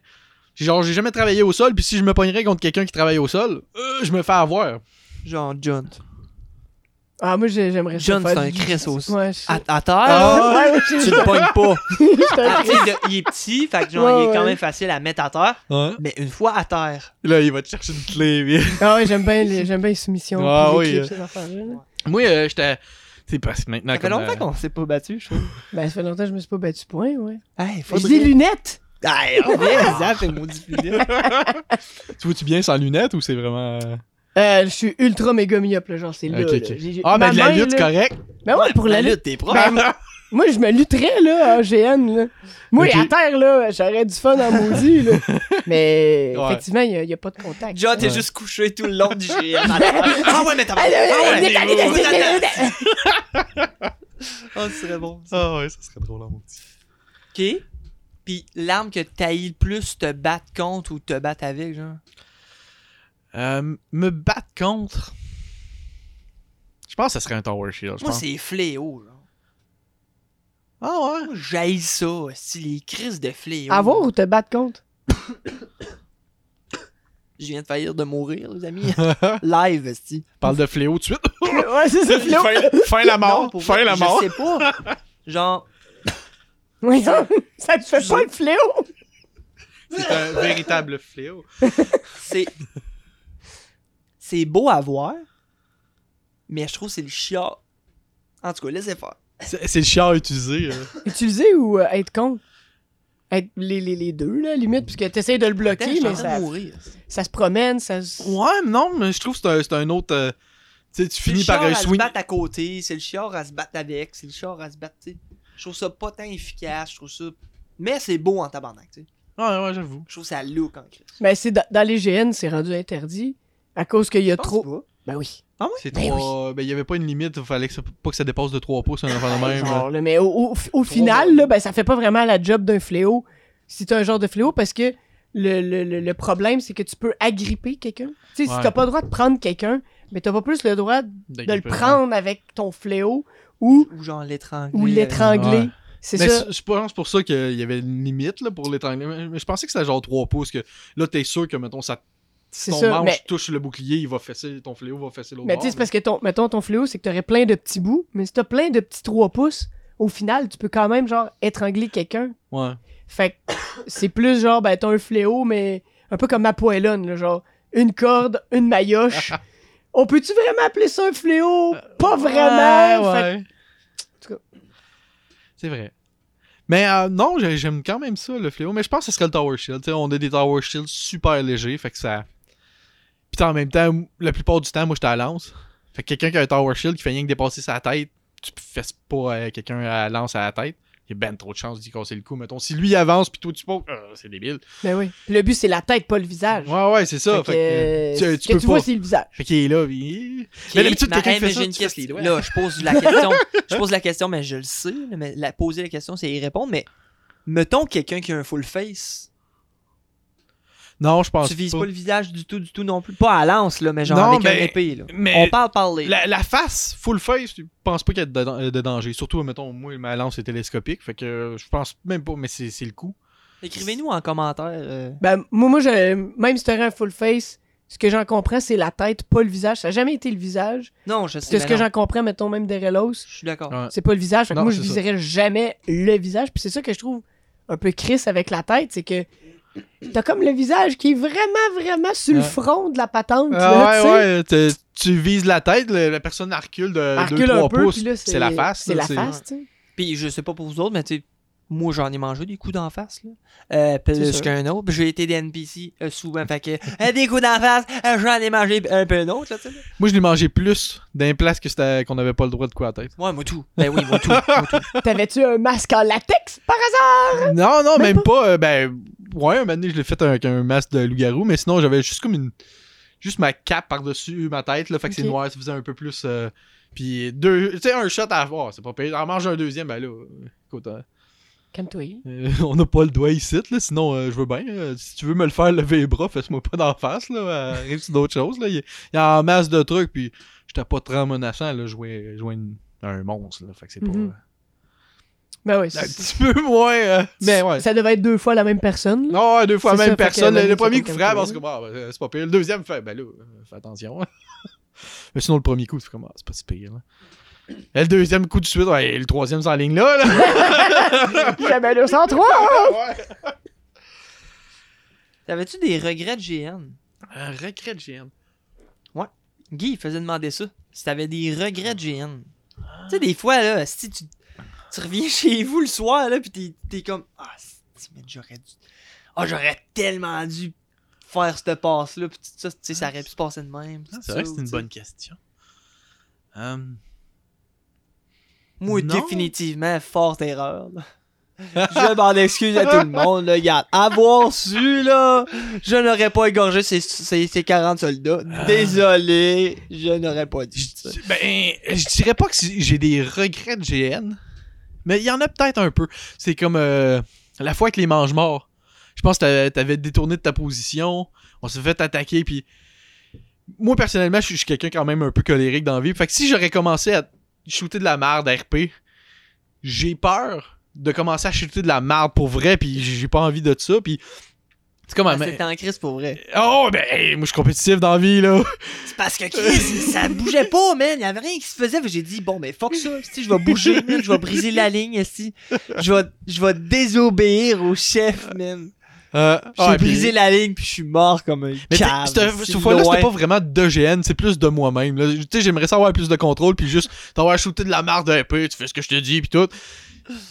Genre, j'ai jamais travaillé au sol, puis si je me pognerais contre quelqu'un qui travaille au sol, euh, je me fais avoir. Genre, John. Ah, moi, j'ai- j'aimerais ça. John, c'est un Chris aussi. Ouais, je À, à terre, Ah, Ouais, tu le pognes pas. Ah, il est petit, fait que genre, Ouais, il est quand ouais. même facile à mettre à terre. Ouais. Mais une fois à terre, Là, il va te chercher une clé. puis- Ah ouais, j'aime bien les, j'aime bien les soumissions. Ah oui, euh. clips, ces. Moi, euh, j'étais. Sais, parce que maintenant. ça fait longtemps euh, qu'on s'est pas battu, je trouve. Ben, ça fait longtemps que je me suis pas battu point, ouais. Hey, J'ai faudrait... des lunettes! Hey, maudit. Tu vois-tu bien sans lunettes ou c'est vraiment. euh, Euh, je suis ultra méga myope, là, genre, c'est là. Ok, là. ok. J'ai- j'ai- Ah, ma ben de la main, lutte, là- correct. Ben ouais, pour la lutte. t'es propre. Ben, Moi, je me lutterais, là, en GN, là. Moi, Ok. à terre, là, j'aurais du fun en maudit, là. Mais, Ouais. effectivement, il n'y a, pas de contact. Genre, t'es Ouais. juste couché tout le long du GM. ah ouais, mais t'as Ah ouais. Ah, ce serait bon. Ah ouais, ça serait drôle, mon petit. Ok. Puis l'arme que t'haïs le plus te battre contre ou te battre avec, genre? Euh, me battre contre. Je pense que ça serait un Tower Shield. je Moi, c'est fléau, genre. Ah ouais? J'haïs ça, c'est les crises de fléau. Avoir ou te battre contre? Je viens de faillir de mourir, les amis. Live, esti. Parle de fléau tout de suite. ouais, c'est ça, Flo. fin, fin la Non, mort. pour fin vrai, la mort. Je sais pas. Genre, Oui, ça te fait pas le fléau? C'est un véritable fléau. c'est. C'est beau à voir, mais je trouve que c'est le chiant. En tout cas, laissez faire. C'est c'est le chien à utiliser. euh. Utiliser ou euh, être contre? Être les, les, les deux, là, limite, puisque t'essayes de le bloquer, mais ça, mourir. ça se promène, ça se... Ouais, mais non, mais je trouve que c'est un, c'est un autre. euh, tu sais, tu C'est le finis par chiard un à se swing. battre à côté, c'est le chiard à se battre avec, c'est le chiard à se battre, tu sais. Je trouve ça pas tant efficace, je trouve ça. Mais c'est beau en tabarnak, tu sais. Ouais, ouais, j'avoue. Je trouve ça look en crise. Mais c'est dans, dans les GN, c'est rendu interdit à cause qu'il y a trop... Ben oui. C'est Ben trois. Ben, il y avait pas une limite. Il fallait que ça- pas que ça dépasse de 3 pouces, un enfant de même. Genre, là, mais au, au- au final, là, ben, ça fait pas vraiment la job d'un fléau si t'as un genre de fléau parce que le, le- le- le problème, c'est que tu peux agripper quelqu'un. Tu sais, si t'as pas le droit de prendre quelqu'un, mais t'as pas plus le droit de le prendre avec ton fléau ou, Ou genre l'étrangler. ou l'étrangler. Ouais. C'est Mais ça. c'est- je pense pour ça qu'il y avait une limite là, pour l'étrangler. Je pensais que c'était genre 3 pouces. Que là, t'es sûr que, mettons, ça, C'est ton ça, manche mais- touche le bouclier, il va fesser, ton fléau va fesser l'autre Mais tu sais, c'est parce que ton, mettons, ton fléau, c'est que t'aurais plein de petits bouts, mais si t'as plein de petits 3 pouces, au final, tu peux quand même, genre, étrangler quelqu'un. Ouais. Fait que c'est plus genre, ben, t'as un fléau, mais un peu comme ma poêlonne, là, genre, une corde, une maillotche. On peut-tu vraiment appeler ça un fléau? Pas vraiment! Ouais, Fait ouais. tout cas. C'est vrai. Mais euh, non, j'ai- j'aime quand même ça, le fléau. Mais je pense que ce serait le Tower Shield. Tu sais, on a des Tower Shields super légers. Fait que ça. Puis en même temps, la plupart du temps, moi, j'étais à lance. Fait que quelqu'un qui a un Tower Shield qui fait rien que dépasser sa tête, tu fesses pas euh, quelqu'un à lance à la tête. Il y a ben trop de chances d'y casser le coup. Mettons, si lui il avance puis toi tu pokes, euh, c'est débile. Ben oui. Le but, c'est la tête, pas le visage. Ouais, ouais, c'est ça. Fait que, Fait que, euh, tu- ce tu que peux tu vois, pas. c'est le visage. Fait qu'il est là, Mais d'habitude, quelqu'un fait ça, une tu les doigts. Là, je pose la question. je pose la question, mais je le sais. Mais la, poser la question, c'est y répondre. Mais mettons quelqu'un qui a un full face. Non, je pense tu vises pas. pas le visage du tout, du tout non plus. Pas à lance, là, mais genre Non, avec un mais- épée. Là. mais- On parle parler. La, la face, full face, je pense pas qu'il y ait de, dan- de danger. Surtout, mettons, moi, ma lance est télescopique. Fait que je pense même pas, mais c'est le coup. Écrivez-nous en commentaire. euh, Ben, moi, moi je, même si t'aurais un full face, ce que j'en comprends, c'est la tête, pas le visage. Ça a jamais été le visage. Non, je sais. C'est ce que j'en comprends, mettons, même Derelos. Je suis d'accord. Ouais. C'est pas le visage. Fait que Non, moi, je ça. viserais jamais le visage. Puis c'est ça que je trouve un peu crisse avec la tête, c'est que t'as comme le visage qui est vraiment, vraiment sur le Ouais. front de la patente. Ah ouais, ouais, tu vises la tête, le- la personne recule de Elle 2-3 recule un peu, pouces. puis là, C'est la face. C'est la face, tu sais. Puis je sais pas pour vous autres, mais tu sais, moi j'en ai mangé des coups d'en face, là. Euh, plus qu'un autre. J'ai été des NPC euh, souvent. Fait que euh, des coups d'en face, euh, j'en ai mangé un peu d'autres, là, tu sais. là. Moi, je l'ai mangé plus d'un place que c'était- qu'on avait pas le droit de quoi à la tête. Ouais, moi tout. Ben oui, moi tout. moi tout. T'avais-tu un masque en latex, par hasard? Non, non, Même même, pas? euh, ben, ouais, un moment donné, je l'ai fait avec un masque de loup-garou, mais sinon, j'avais juste comme une. Juste ma cape par-dessus ma tête, là. Fait que c'est noir, ça faisait un peu plus. euh, Puis deux. Tu sais, un shot à avoir, c'est pas payé. En mange un deuxième, ben là. Écoute, euh, Calme-toi. euh, on n'a pas le doigt ici, là. Sinon, euh, je veux bien. euh, si tu veux me le faire lever les bras, fais-moi pas d'en face, là. Arrive sur d'autres choses, là. Il y, a- en masse de trucs, puis j'étais pas très menaçant, là. Jouer, jouer une- un monstre, là. Fait que c'est pas. Mhm. Ben oui. un petit peu moins. mais ouais. Ça devait être deux fois la même personne. Non, ouais, deux fois la même personne. le, premier coup frappe, parce que bon, ben, c'est pas pire. Le deuxième fait, ben là, fais attention. Mais sinon, le premier coup, c'est comme, ah, c'est pas si pire. Là. Et le deuxième coup de suite, ouais, et le troisième, en ligne là. là. Jamais 203! ouais. T'avais-tu des regrets de GN? Un regret de GN. Guy, il faisait demander ça. Si t'avais des regrets de GN. Tu sais, des fois, là, si tu, tu reviens chez vous le soir, là, pis t'es, t'es comme, ah, si, mais j'aurais dû. Ah, j'aurais tellement dû faire cette passe-là, pis tout ça, tu sais, ça aurait pu se passer de même. tout C'est vrai que c'est une bonne question. Hum, Moi, Non. définitivement, forte erreur. là. je m'en excuse à tout le monde, là, regarde. Avoir su, là, je n'aurais pas égorgé ces, ces, ces 40 soldats. Désolé, je n'aurais pas dit ça. Ben, je dirais pas que j'ai des regrets de GN, mais il y en a peut-être un peu. C'est comme euh, la fois avec les mange-morts. Je pense que t'a- t'avais détourné de ta position, on s'est fait attaquer, puis moi personnellement, je suis je suis quelqu'un quand même un peu colérique dans la vie. Fait que si j'aurais commencé à shooter de la merde RP, j'ai peur de commencer à shooter de la merde pour vrai, puis j'ai pas envie de ça, puis c'est comme un. Ah, C'était en crise pour vrai. Oh, ben, hey, moi je suis compétitif dans la vie, là. C'est parce que Chris, ça bougeait pas, man. Il y avait rien qui se faisait. J'ai dit, bon, mais fuck ça. Si je vais bouger, man. Je vais briser la ligne, si. Je vais, je vais désobéir au chef, man. Euh, J'ai puis- brisé la ligne, puis je suis mort comme un cave. cette, fois-là, c'était pas vraiment de GN, c'est plus de moi-même. Tu sais, j'aimerais ça avoir plus de contrôle, puis juste t'avoir shooté de la merde un peu, tu fais ce que je te dis, puis tout.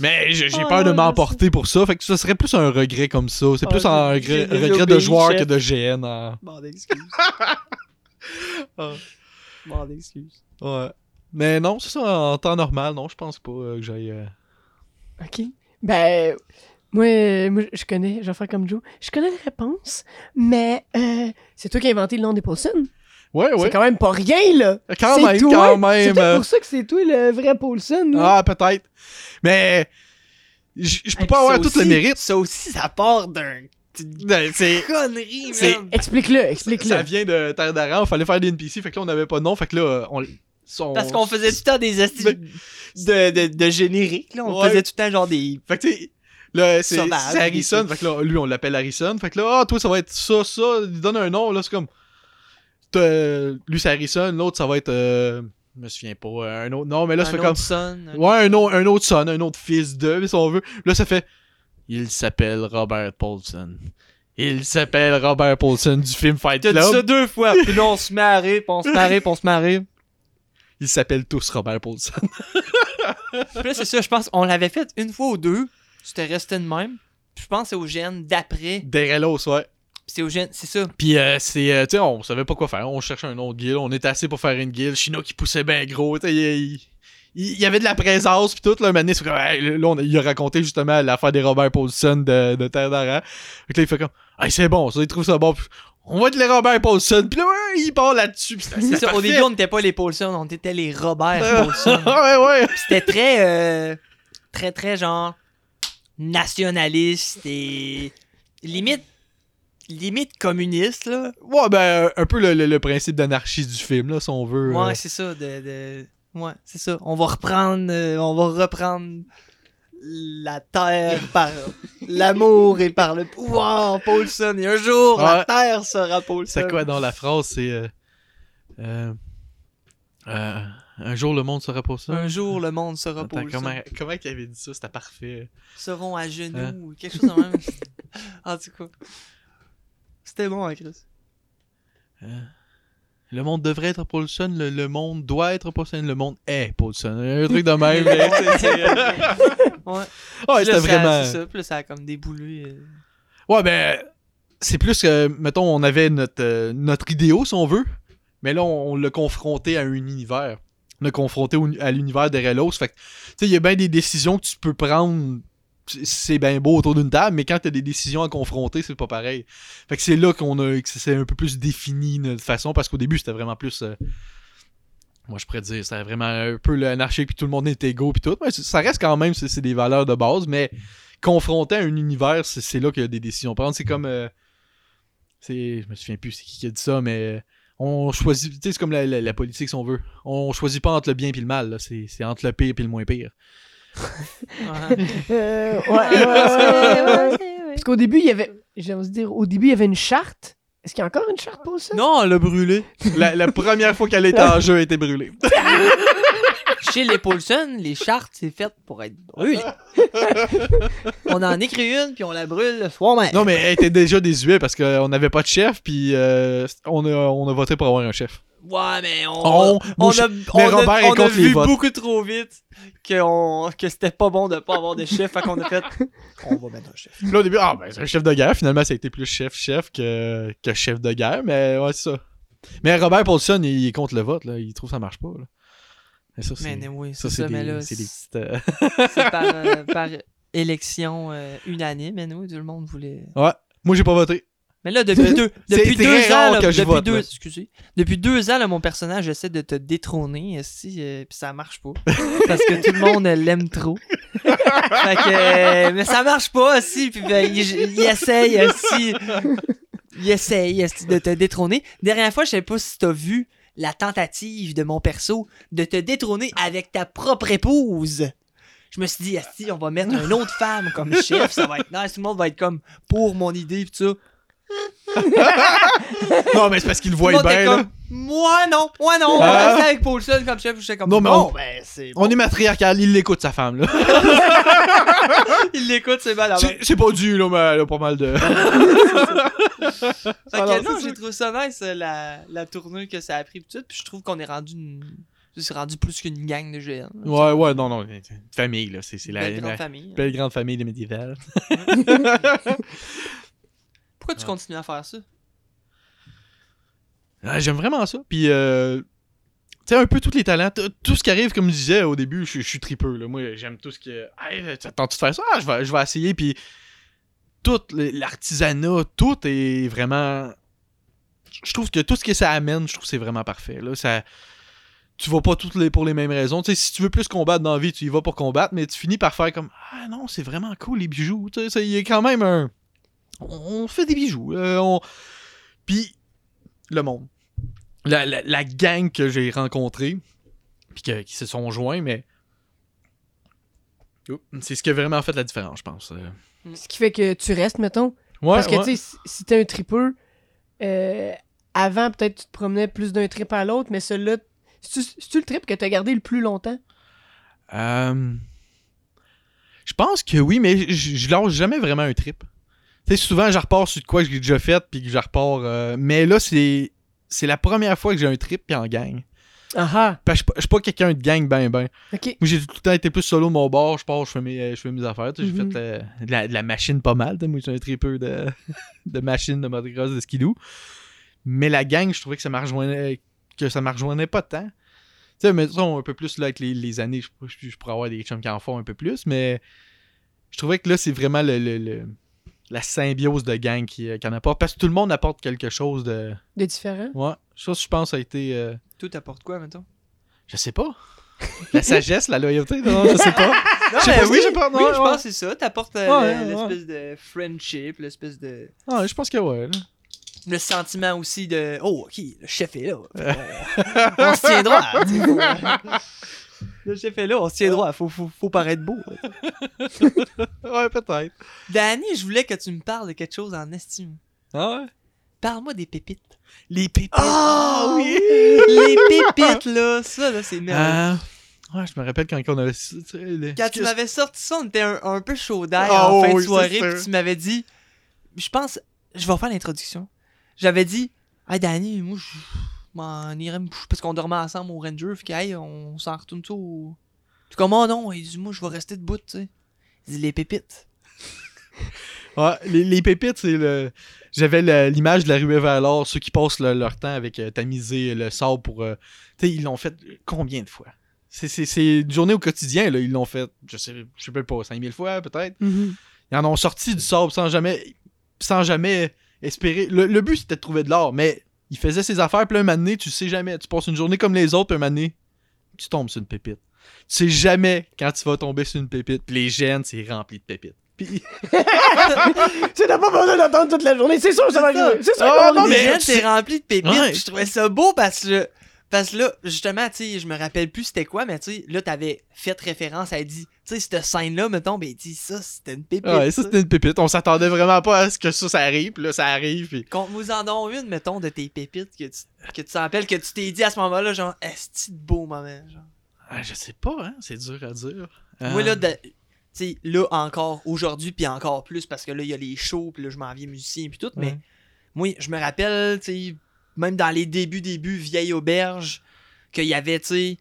Mais j'ai Oh, peur de m'emporter pour ça, fait que ça serait plus un regret comme ça. C'est Oh, plus un regret, de joueur chef. que de GN. hein. Bon, d'excuses. Ah. Bon, d'excuses. Ouais. Mais non, c'est ça, en temps normal, non, je pense pas euh, que j'aille. euh, Ok. Ben, moi, euh, moi, je connais, je vais faire comme Joe. Je connais la réponse, mais euh, c'est toi qui as inventé le nom des Paulson. Ouais, ouais. C'est quand même pas rien, là. Quand C'est même, toi. quand C'est même. euh, pour ça que c'est toi le vrai Paulson. là. Ah, peut-être. Mais. Je je peux Hey, pas avoir tout le mérite. Ça aussi, ça part d'un. Ben, C'est. Connerie, C'est- man. Explique-le, explique-le. Ça vient de Terre d'Aran, il fallait faire des NPC, fait que là on avait pas de nom, fait que là on. son- Parce qu'on faisait tout le temps des astuces Ben- de, de, de générique, là. On Ouais. faisait tout le temps genre des. Fait que tu sais, là c'est Harrison, fait que là lui on l'appelle Harrison, fait que là ah toi ça va être ça, ça, il donne un nom, là c'est comme. Lui c'est Harrison, l'autre ça va être. euh, Je me souviens pas, euh, un autre. Non, mais là ça un fait autre comme. son, un- Ouais, un, autre- un autre son, un autre fils de, si on veut. Là ça fait. Il s'appelle Robert Paulson. Il s'appelle Robert Paulson du film Fight T'as dit Club. ça deux fois, puis là on se rire, puis on se rire, puis on se rire. Ils s'appellent tous Robert Paulson. Puis là, c'est ça, je pense on l'avait fait une fois ou deux, c'était resté de même. Puis je pense que c'est au gène d'après. Derelos, ouais. c'est au gène, c'est ça. Puis euh, c'est, euh, tu sais, on savait pas quoi faire. On cherchait un autre guild. On était assez pour faire une guild. Chino qui poussait bien gros. tu sais, Il, il- il y avait de la présence. Puis tout, là, c'est comme, hey, là, on a- il a raconté justement l'affaire des Robert Paulson de, de Terre d'Aran. Fait que là, il fait comme, hey, c'est bon, ça, il trouve ça bon. Puis on va être les Robert Paulson. Puis là, ouais, il part là-dessus. C'est ça, au début, on n'était pas les Paulson, on était les Robert Paulson. ouais, ouais. C'était très, euh, très, très genre nationaliste et limite, limite communiste, là. Ouais, ben, un peu le, le- le principe d'anarchie du film, là, si on veut. Ouais, euh. c'est ça, de, de- Ouais, c'est ça. On va reprendre, euh, on va reprendre la terre par l'amour et par le pouvoir, Paulson. Et un jour, la Ouais. terre sera Paulson. C'est quoi dans la phrase? C'est. euh, un jour le monde sera pour ça? Un jour, le monde sera Attends, Paulson. comment, comment il avait dit ça? C'était parfait. Seront à genoux, Hein? ou quelque chose de même. en tout cas. C'était bon, hein, Chris. Euh, le monde devrait être Paulson, le, le monde doit être Paulson, le monde est Paulson. Un truc de même. Ouais. là, c'était ça- vraiment. C'est ça, là, ça a comme déboulé. euh. Ouais, ben, c'est plus que, mettons, on avait notre, euh, notre idéo, si on veut, mais là, on, on l'a confronté à un univers. On l'a confronté à l'univers de Relos. Fait tu il y a bien des décisions que tu peux prendre. c'est- bien beau autour d'une table, mais quand t'as des décisions à confronter, c'est pas pareil. Fait que c'est là qu'on a, que c'est un peu plus défini notre façon, parce qu'au début, c'était vraiment plus. euh, moi, je pourrais dire, c'était vraiment un peu l'anarchie, puis tout le monde est égaux, puis tout. Mais ça reste quand même, c'est des valeurs de base, mais confronté à un univers, c'est là qu'il y a des décisions à prendre. C'est comme. euh, c'est, je me souviens plus c'est qui qui a dit ça, mais on choisit. Tu sais, c'est comme la, la- la politique, si on veut. On choisit pas entre le bien et le mal. C'est, entre le pire et le moins pire. Ouais. Euh, ouais, ouais, ouais, ouais, ouais. Parce qu'au début, il y avait. J'ai envie de dire, au début, il y avait une charte. Est-ce qu'il y a encore une charte pour ça? non, elle l'a brûlé. La, la première fois qu'elle était en jeu, elle était brûlée. Chez les Paulson, les chartes, c'est fait pour être brûlé. on en écrit une, puis on la brûle le soir même. Non, mais elle était déjà désuète parce qu'on n'avait pas de chef, puis euh, on, a, on a voté pour avoir un chef. Ouais, mais on, On- a, mais on a- on vu beaucoup trop vite que, on, que c'était pas bon de pas avoir de chef, fait qu'on a fait. On va mettre un chef. Là, au début, ah, ben, c'est un chef de guerre. Finalement, ça a été plus chef-chef que, que chef de guerre, mais ouais, c'est ça. Mais Robert Paulson, il est contre le vote, là. Il trouve que ça marche pas, là. Mais ça, c'est ça, ça, mais des, là, c'est des petites. euh, c'est par, euh, par élection euh, unanime, mais nous, tout le monde voulait. Ouais. Moi, j'ai pas voté. Mais là, depuis deux, depuis deux ans, là, que je depuis vote, deux, excusez, depuis deux ans, là, mon personnage essaie de te détrôner, si, euh, puis ça marche pas, parce que tout le monde l'aime trop. fait que, euh, mais ça marche pas, si, puis ben, il, il essaye, si, il essaye de te détrôner. Dernière fois, je sais pas si t'as vu la tentative de mon perso de te détrôner avec ta propre épouse. Je me suis dit, si on va mettre une autre femme comme chef, ça va être nice, tout le monde va être comme pour mon idée, pis ça. non, mais c'est parce qu'il voit bien, là. moi non, moi non, on Ah. rester avec Paulson comme chef. J'étais comme, Non, mais bon, on- ben c'est On est matriarcal, il l'écoute, sa femme, là. il l'écoute, c'est mal C'est c'est pas dû, là, mais elle a pas mal de. Fait que Alors, non, j'ai trouvé ça nice, euh, la, la tournure que ça a pris, puis je trouve qu'on est rendu une... C'est rendu plus qu'une gang de géants. Ouais, ouais, non, non. Une famille, là. C'est c'est la, Belle grande la famille. belle grande famille de médiéval. Pourquoi tu continues à faire ça? Ah, J'aime vraiment ça. Puis, euh, tu sais, un peu tous les talents. Tout ce qui arrive, comme je disais au début, je, suis tripeux. Là. Moi, j'aime tout ce que. Hey, t'attends-tu de faire ça? Ah, je, vais, je vais essayer. Puis, tout l'artisanat, tout est vraiment. Je trouve que tout ce que ça amène, je trouve que c'est vraiment parfait. Là. Ça... Tu vas pas toutes les, pour les mêmes raisons. Si tu veux plus combattre dans la vie, tu y vas pour combattre, mais tu finis par faire comme Ah non, c'est vraiment cool les bijoux. Il y a quand même un. On fait des bijoux. euh, on... Puis, le monde. La, la, la gang que j'ai rencontrée, puis que- qui se sont joints, mais. Oups, C'est ce qui a vraiment fait la différence, je pense. Euh, Ce qui fait que tu restes, mettons. Ouais, Parce que, ouais. tu sais, si- t'es un tripeux, euh, avant, peut-être, tu te promenais plus d'un trip à l'autre, mais celui-là, c'est-tu le trip que t'as gardé le plus longtemps? Euh, Je pense que oui, mais je lâche jamais vraiment un trip. Tu sais, souvent, je repars sur de quoi que j'ai déjà fait, puis que je repars. euh, Mais là, c'est. C'est la première fois que j'ai un trip, puis en gang. Ah ah! Parce que je suis pas- je suis pas quelqu'un de gang, ben, ben. Ok. Moi, j'ai tout le temps été plus solo de mon bord. Je pars, je fais mes, euh, je fais mes affaires. J'ai Mhm. fait euh, de, la, de la machine pas mal. Moi, j'ai un tripeux de, de machine de motocross de skidoo. Mais la gang, je trouvais que ça me rejoignait, que ça me rejoignait pas tant. Tu sais, mettons un peu plus là, avec les, les années, je, je, je pourrais avoir des chums qui en font un peu plus, mais je trouvais que là, c'est vraiment le, le- le- la symbiose de gang qui, euh, qui en apporte. Parce que tout le monde apporte quelque chose de. De différent? Ouais, ça, je pense, ça a été. euh, Tout t'apporte quoi, mettons? je sais pas. La sagesse, la loyauté, non, je sais pas. Non, Je sais pas, oui, je pas, non, oui, je ouais. pense que c'est ça. T'apportes euh, Ouais, le- ouais. l'espèce de friendship, l'espèce de... Ah, je pense que ouais. là. Le sentiment aussi de... Oh, OK, le chef est là. On, on se tient droit. Chef est là, on se tient droit. Faut, faut, faut paraître beau. Ouais, peut-être. Danny, je voulais que tu me parles de quelque chose en estime. Ah ouais? Parle-moi des pépites. Les pépites. Ah oui! Les pépites, là. Ça, là, c'est merveilleux. Ah, ouais, je me rappelle quand on avait. Quand tu m'avais sorti ça, on était un, un peu chaud d'air Ah en fin oui, de soirée, puis tu m'avais dit, je pense, je vais faire l'introduction. J'avais dit, hey Danny, moi je m'en irais me coucher parce qu'on dormait ensemble au Ranger, puis que, hey, on s'en retourne tout au. Puis comme, oh non, il dit, moi je vais rester debout, tu sais. Il dit, les pépites. Ouais, les, les pépites, c'est le. J'avais l'image de la ruée vers l'or, ceux qui passent le- leur temps avec euh, tamiser le sable pour. euh, Tu sais, ils l'ont fait combien de fois? C'est- C'est c'est une journée au quotidien, là. Ils l'ont fait, je sais, je sais pas, 5000 fois peut-être. Mhm. Ils en ont sorti du sable sans jamais. Sans jamais espérer. Le, le but, c'était de trouver de l'or, mais il faisait ses affaires, puis là, un moment donné, tu sais jamais. Tu passes une journée comme les autres, puis un moment donné, tu tombes sur une pépite. Tu sais jamais quand tu vas tomber sur une pépite, puis les gènes, c'est rempli de pépites. Puis. Tu n'as pas besoin d'attendre toute la journée, c'est sûr, ça va C'est ça. arriver. C'est sûr non, mais- des- Mais tu c'est rempli de pépites. Ouais. Je trouvais ça beau parce que. Parce que là, justement, tu sais, je me rappelle plus c'était quoi, mais tu sais, là, t'avais fait référence, elle dit, tu sais, cette scène-là, mettons, ben, dit ça, c'était une pépite. Ouais, ça c'était une pépite. On s'attendait vraiment pas à ce que ça, ça arrive, puis là, ça arrive, puis. Conte-nous en don une, mettons, de tes pépites que tu que tu t'en rappelles, que tu t'es dit à ce moment-là, genre, est-ce de beau moment, genre. Ah, je sais pas, hein, c'est dur à dire. Moi, Euh, là, de- tu sais, là, encore, aujourd'hui, puis encore plus, parce que là, il y a les shows, puis là, je m'en viens musicien, puis tout, mais moi, je me rappelle, tu sais, même dans les débuts, débuts, vieille auberge, qu'il y avait, tu sais,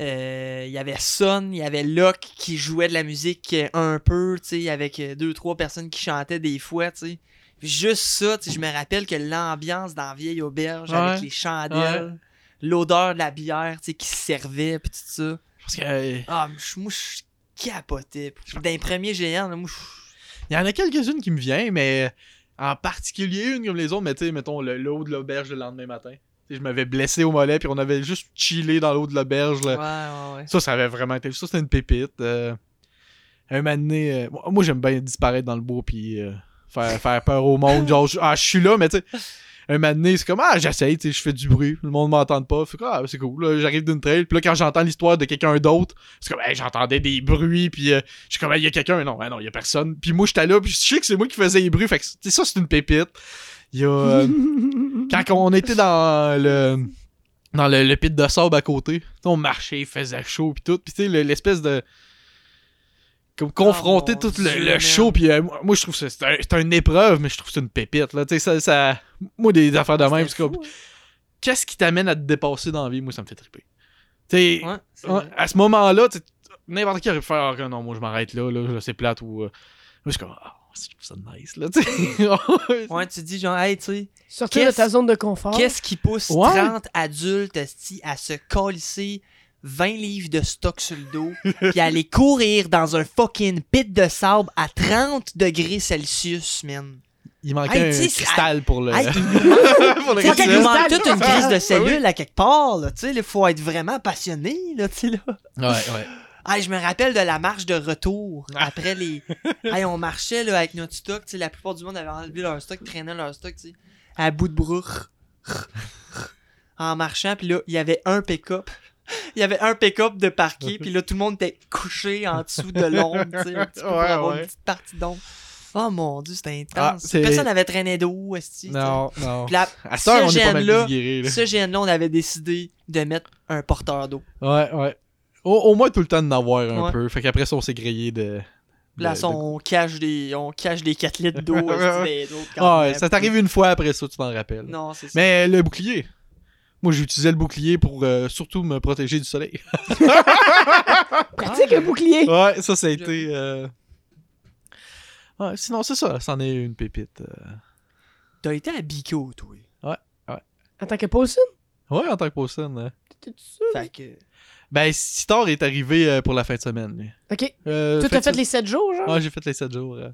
euh, il y avait Son, il y avait Locke qui jouait de la musique un peu, tu sais, avec deux, trois personnes qui chantaient des fois, tu sais. Puis Juste ça, tu sais, je me rappelle que l'ambiance dans Vieille Auberge Ouais. avec les chandelles, l'odeur de la bière, tu sais, qui se servait, pis tout ça. Parce que, euh, Ah, je- moi, je capotais. Les premiers géants, là, moi, il y en a quelques-unes qui me viennent, mais en particulier une comme les autres, mais tu sais, mettons, le- l'eau de l'auberge le lendemain matin. Je m'avais blessé au mollet, puis on avait juste chillé dans l'eau de l'auberge. là. Ouais, ouais, ouais. Ça, ça avait vraiment été. Ça, c'était une pépite. euh. un moment donné, euh, moi- j'aime bien disparaître dans le bois, puis euh, faire, faire peur au monde. Genre, je- ah, je suis là, mais tu sais. Un moment donné, c'est comme, ah, j'essaye, tu sais, je fais du bruit, le monde m'entend pas. Fait que, ah, c'est cool, là, j'arrive d'une trail. Puis là, quand j'entends l'histoire de quelqu'un d'autre, c'est comme, hey, j'entendais des bruits, puis euh, je suis comme, il y a quelqu'un. Non, ben non, il y a personne. Puis moi, j'étais là, puis je sais que c'est moi qui faisais les bruits. Fait que, ça, c'est une pépite. Il y a. quand on était dans le dans le, le pit de sable à côté, on marchait, il faisait chaud puis tout, puis tu sais le- l'espèce de comme confronter mon tout le, le show puis euh, moi, je trouve que c'est un- une épreuve mais je trouve que c'est une pépite là, tu sais ça, ça moi des affaires de même fou, hein. qu'est-ce qui t'amène à te dépasser dans la vie, moi ça me fait triper. Tu sais Ouais, à ce moment-là, n'importe qui aurait pu faire ah, non, moi je m'arrête là, là, là, c'est plate ou euh, moi je suis comme ah, je trouve ça nice là, tu sais. Ouais, tu dis genre, hey, tu sais, Sortir de ta zone de confort. qu'est-ce qui pousse Ouais. 30 adultes à se colisser 20 livres de stock sur le dos, puis aller courir dans un fucking pit de sable à 30 degrés Celsius, man? Il manquait Hey, un cristal pour le Hey, il manque- pour le il toute une crise de Ah, cellules à quelque part, là, tu sais, il faut être vraiment passionné, là, tu sais, là. Ouais, ouais. Hey, je me rappelle de la marche de retour Ah. après les. hey, on marchait là, avec notre stock. La plupart du monde avait enlevé leur stock, traînait leur stock tu sais, à bout de bras. En marchant, puis là, il y avait un pick-up. Il y avait un pick-up de parquet, puis là, tout le monde était couché en dessous de l'ombre, tu sais, un petit peu pour Ouais, avoir ouais. une petite partie d'ombre. Oh mon dieu, c'était Ah, intense. c'est- Personne n'avait traîné d'eau, esti. Non, non. Puis là, À ce gène-là, là. ce gène-là, on avait décidé de mettre un porteur d'eau. Ouais, ouais. Au, au moins tout le temps d'en avoir un Ouais. peu. Fait qu'après ça, on s'est grillé de. Là, de- ça, de- on cache des, on cache des 4 litres d'eau, Ouais, ouais. autres Ah, ouais, même. ça t'arrive une fois après ça, tu t'en rappelles. Non, c'est ça. Mais le bouclier. Moi, j'utilisais le bouclier pour euh, surtout me protéger du soleil. Pratique un bouclier. ouais, ça, ça a été. euh, Ouais, sinon, c'est ça. C'en est une pépite. euh. T'as été à Bico, toi. En tant que Paulson? Ouais, en tant que Paulson. euh. T'es-tu sûr? Fait que. Ben, Sitar est arrivé euh, pour la fin de semaine. lui. Ok. Euh, Toi, t'as fait de- les 7 jours, genre? Ouais, j'ai fait les 7 jours. euh.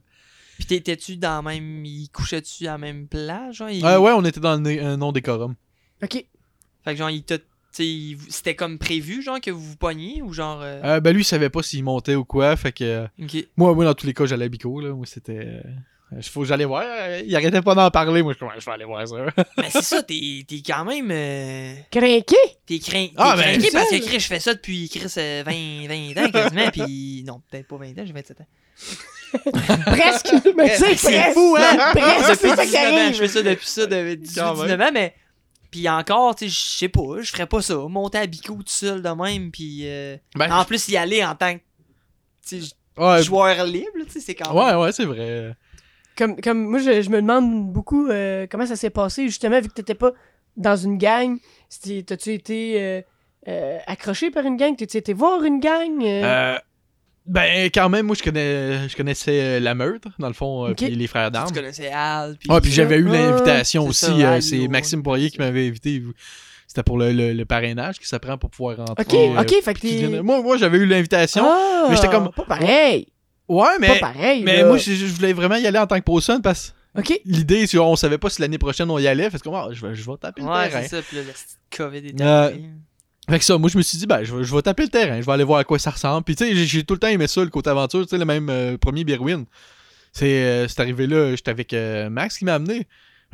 Pis t'étais-tu dans la même. Il couchait-tu à la même plage, genre? il- Ouais, ouais, on était dans un non-décorum. Ok. Fait que genre, il t'a. tu sais, il- C'était comme prévu, genre, que vous vous pogniez ou genre. euh, Euh, ben, lui, il savait pas s'il montait ou quoi. Fait que. euh, Ok. Moi, moi, dans tous les cas, j'allais à Bico, là. Moi, c'était. Euh, Faut que j'allais voir. euh, Il arrêtait pas d'en parler. Moi, je suis comme, Ouais, je vais aller voir ça. Mais c'est ça, t'es t'es quand même. euh, Crinqué? T'es craint. Ah, t'es ben, craqué ça, parce que. Chris, je fais ça depuis Chris euh, 20, 20 ans quasiment, pis non, peut-être pas 20 ans, j'ai 27 ans. Presque! Mais tu sais, C'est presque. fou, hein? Presque, depuis c'est ça qui 19 ans, arrive. je fais ça depuis ça, de 18-19 ans, mais. Pis encore, tu sais, je sais pas, je ferais pas ça. Monter à Bico tout seul de même, pis. euh, Ben, En plus, y aller en tant que. tu sais, ouais, joueur libre, tu sais, c'est quand même. ouais, ouais, c'est vrai. Comme, comme moi, je, je me demande beaucoup euh, comment ça s'est passé, justement, vu que t'étais pas dans une gang. T'as-tu été euh, euh, accroché par une gang? T'as-tu été voir une gang? euh? Euh, ben, quand même, moi, je, connais, je connaissais euh, la meute, dans le fond, euh, puis les frères d'armes. Tu connaissais Al, pis. Ah, puis j'avais eu Ah, l'invitation aussi. ça, euh, c'est Maxime. Poirier qui m'avait invité. C'était pour le, le- le parrainage qui s'apprend pour pouvoir rentrer. ok, euh, ok, fait que Moi, moi j'avais eu l'invitation. Ah, mais j'étais comme- Pas pareil! Ouais, mais, Pas pareil! mais là. moi, je, je voulais vraiment y aller en tant que Pawson parce que Ok. l'idée, c'est qu'on savait pas si l'année prochaine on y allait. Fait que ah, je, vais, je vais taper le Ouais, terrain. c'est ça, pis là, le COVID est Euh. Fait que ça, moi, je me suis dit, ben, je vais, je vais taper le terrain. Je vais aller voir à quoi ça ressemble. Puis, tu sais, j'ai- tout le temps aimé ça, le côté aventure. Tu sais, le même euh, premier Birwin. C'est euh, c'est arrivé là, j'étais avec euh, Max qui m'a amené.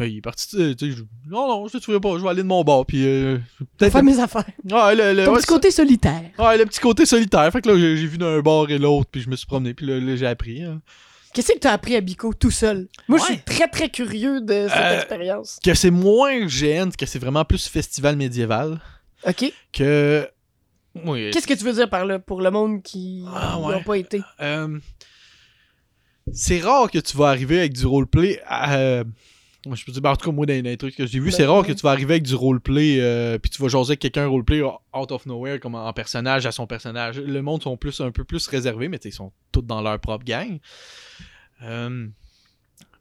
Euh, il est parti, tu sais, je- non, non, je te souviens pas, je vais aller de mon bord. Puis, euh, peut-être. Faire mes affaires. Ouais, le, le- Ton ouais, petit côté solitaire. ouais, le petit côté solitaire. Fait que là, j'ai vu d'un bord et l'autre, puis je me suis promené, puis là, là, j'ai appris. hein. Qu'est-ce que t'as appris à Bico tout seul? Moi, je suis très, très curieux de cette Euh, expérience. Que c'est moins GN, que c'est vraiment plus festival médiéval. Ok. Que. Oui. Qu'est-ce que tu veux dire par là pour le monde qui Ah, ouais. ont pas été? Euh, c'est rare que tu vas arriver avec du roleplay. à- euh, moi, je peux dire, ben, en tout cas, moi, dans, les trucs que j'ai vu, Ben, c'est rare que tu vas arriver avec du roleplay, euh, puis tu vas jaser avec quelqu'un roleplay out of nowhere, comme en personnage à son personnage. Le monde sont plus, un peu plus réservés, mais ils sont tous dans leur propre gang. Euh,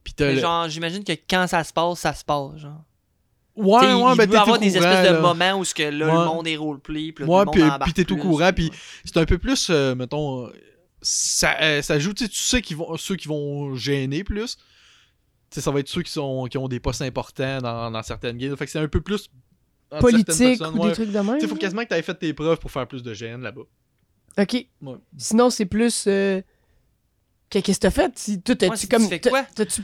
puis le- genre, j'imagine que quand ça se passe, ça se passe, genre. Ouais, T'sais, ouais, il ben peut avoir des courant, espèces de là. moments où ce que là, Ouais. le monde est roleplay, puis Ouais, tout puis t'es embarque courant, puis c'est un peu plus, euh, mettons, euh, ça, euh, ça joue, tu sais, tu sais qu'ils vont, ceux qui vont gêner plus. Tu sais, ça va être ceux qui, sont, qui ont des postes importants dans, dans certaines games. Fait que c'est un peu plus. Politique ou ouais. des trucs de même. Tu sais, faut quasiment que t'aies fait tes preuves pour faire plus de gêne là-bas. Ok. Ouais. Sinon, c'est plus. euh, que- Qu'est-ce que t'as fait? Si, toi, Ouais, comme. tu quoi? t'as-tu-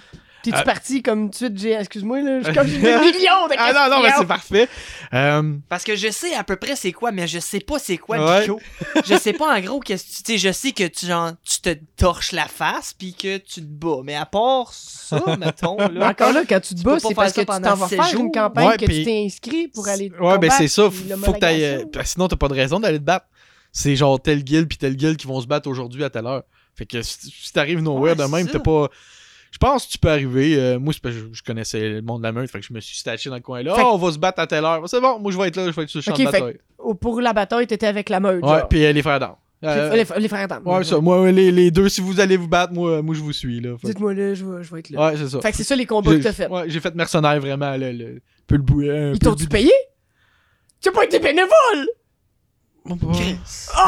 T'es-tu Euh, parti comme tout de suite? j'ai- Excuse-moi, là. Je suis comme j'ai des millions de Ah non, non, mais questions. c'est parfait. Euh, Parce que je sais à peu près c'est quoi, mais je sais pas c'est quoi, Ouais. Pico. je sais pas en gros qu'est-ce que tu tu sais, je sais que tu, genre, tu te torches la face puis que tu te bats. Mais à part ça, mettons, là. encore là, quand tu te Tu bats, c'est parce que tu t'en vas faire une campagne Ouais, que tu t'es inscrit pour aller. te ouais, ben c'est ça. Faut que t'ailles. euh, sinon, t'as pas de raison d'aller te battre. C'est genre tel guild puis tel guild qui vont se battre aujourd'hui à telle heure. Fait que si, t'arrives nowhere Ouais, de même, t'as pas. Je pense que tu peux arriver. euh, moi, c'est parce que je, connaissais le monde de la meute, fait que je me suis staché dans le coin là. Fait Ah, on va se battre à telle heure. C'est bon, moi je vais être là, je vais être sur le champ de bataille. Au- Pour la bataille, t'étais avec la meute. Ouais, puis euh, les frères d'armes. Euh, Les, les frères d'armes. ouais, ça. Moi, les, les deux, si vous allez vous battre, moi, moi je vous suis là. Fait Dites-moi là, je vais, je vais être là. Ouais, c'est ça. Fait que c'est ça les combats que J'ai- t'as fait. Ouais, j'ai fait mercenaire vraiment, le, le, un peu le un Ils t'ont-tu payé? Tu as pas été bénévole! Chris.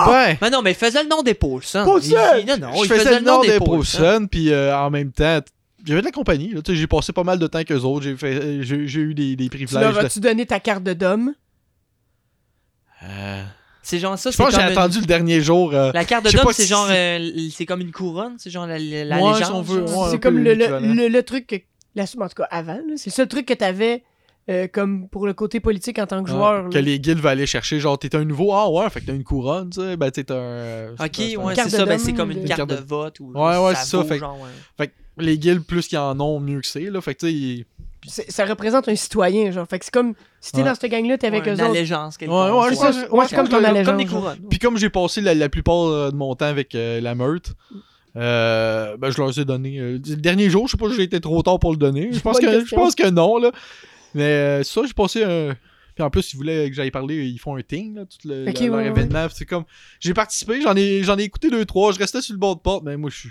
Ouais. Mais non, mais il faisait le nom des Paulson. Paulson! Il- Non, non, je il faisais le nom des Paulson. Paulson, puis euh, en même temps, j'avais de la compagnie. là, J'ai passé pas mal de temps qu'eux autres. J'ai fait, euh, j'ai j'ai eu des, des Tu privilèges. leur as-tu donné ta carte de dom? Euh, C'est genre ça, je c'est pense que j'ai une- attendu le dernier jour. euh, La carte de pas c'est si genre. c'est- euh, c'est comme une couronne, c'est genre la, la, la Ouais, légende. si on veut, ouais. c'est comme le, truc que. La, en tout cas, avant, là, c'est ça le truc que t'avais euh, comme pour le côté politique en tant que ouais, joueur. que les guilds veulent aller chercher. Genre, t'es un nouveau. Ah ouais, fait que t'as une couronne, tu sais. Ben, t'es un. Ok, c'est un- ouais, carte c'est de ça, ben, c'est comme une Une carte de de- vote. Ou, Ouais, ouais, c'est ça, fait genre, ouais. Fait que les guilds, plus qu'ils en ont, mieux que c'est, là. Fait que, Ça représente un citoyen, genre. Fait que c'est comme. Si t'es Ouais. dans cette gang-là, t'es avec Ouais, eux une autres. allégeance, quelque Ouais, ouais, C'est ouais, comme ton Comme allégeance. des couronnes. Puis comme j'ai passé la, la plupart euh, de mon temps avec euh, la meute, euh, ben je leur ai donné. euh, le dernier jour, je sais pas si j'ai été trop tard pour le donner. Je pense, que, je question. pense que non, là. Mais euh, ça, j'ai passé un. Puis en plus, ils voulaient que j'aille parler, ils font un thing, là, tout le, leur événement. C'est comme. J'ai participé, j'en ai, j'en ai écouté deux, trois, je restais sur le bord de porte, mais moi, je suis.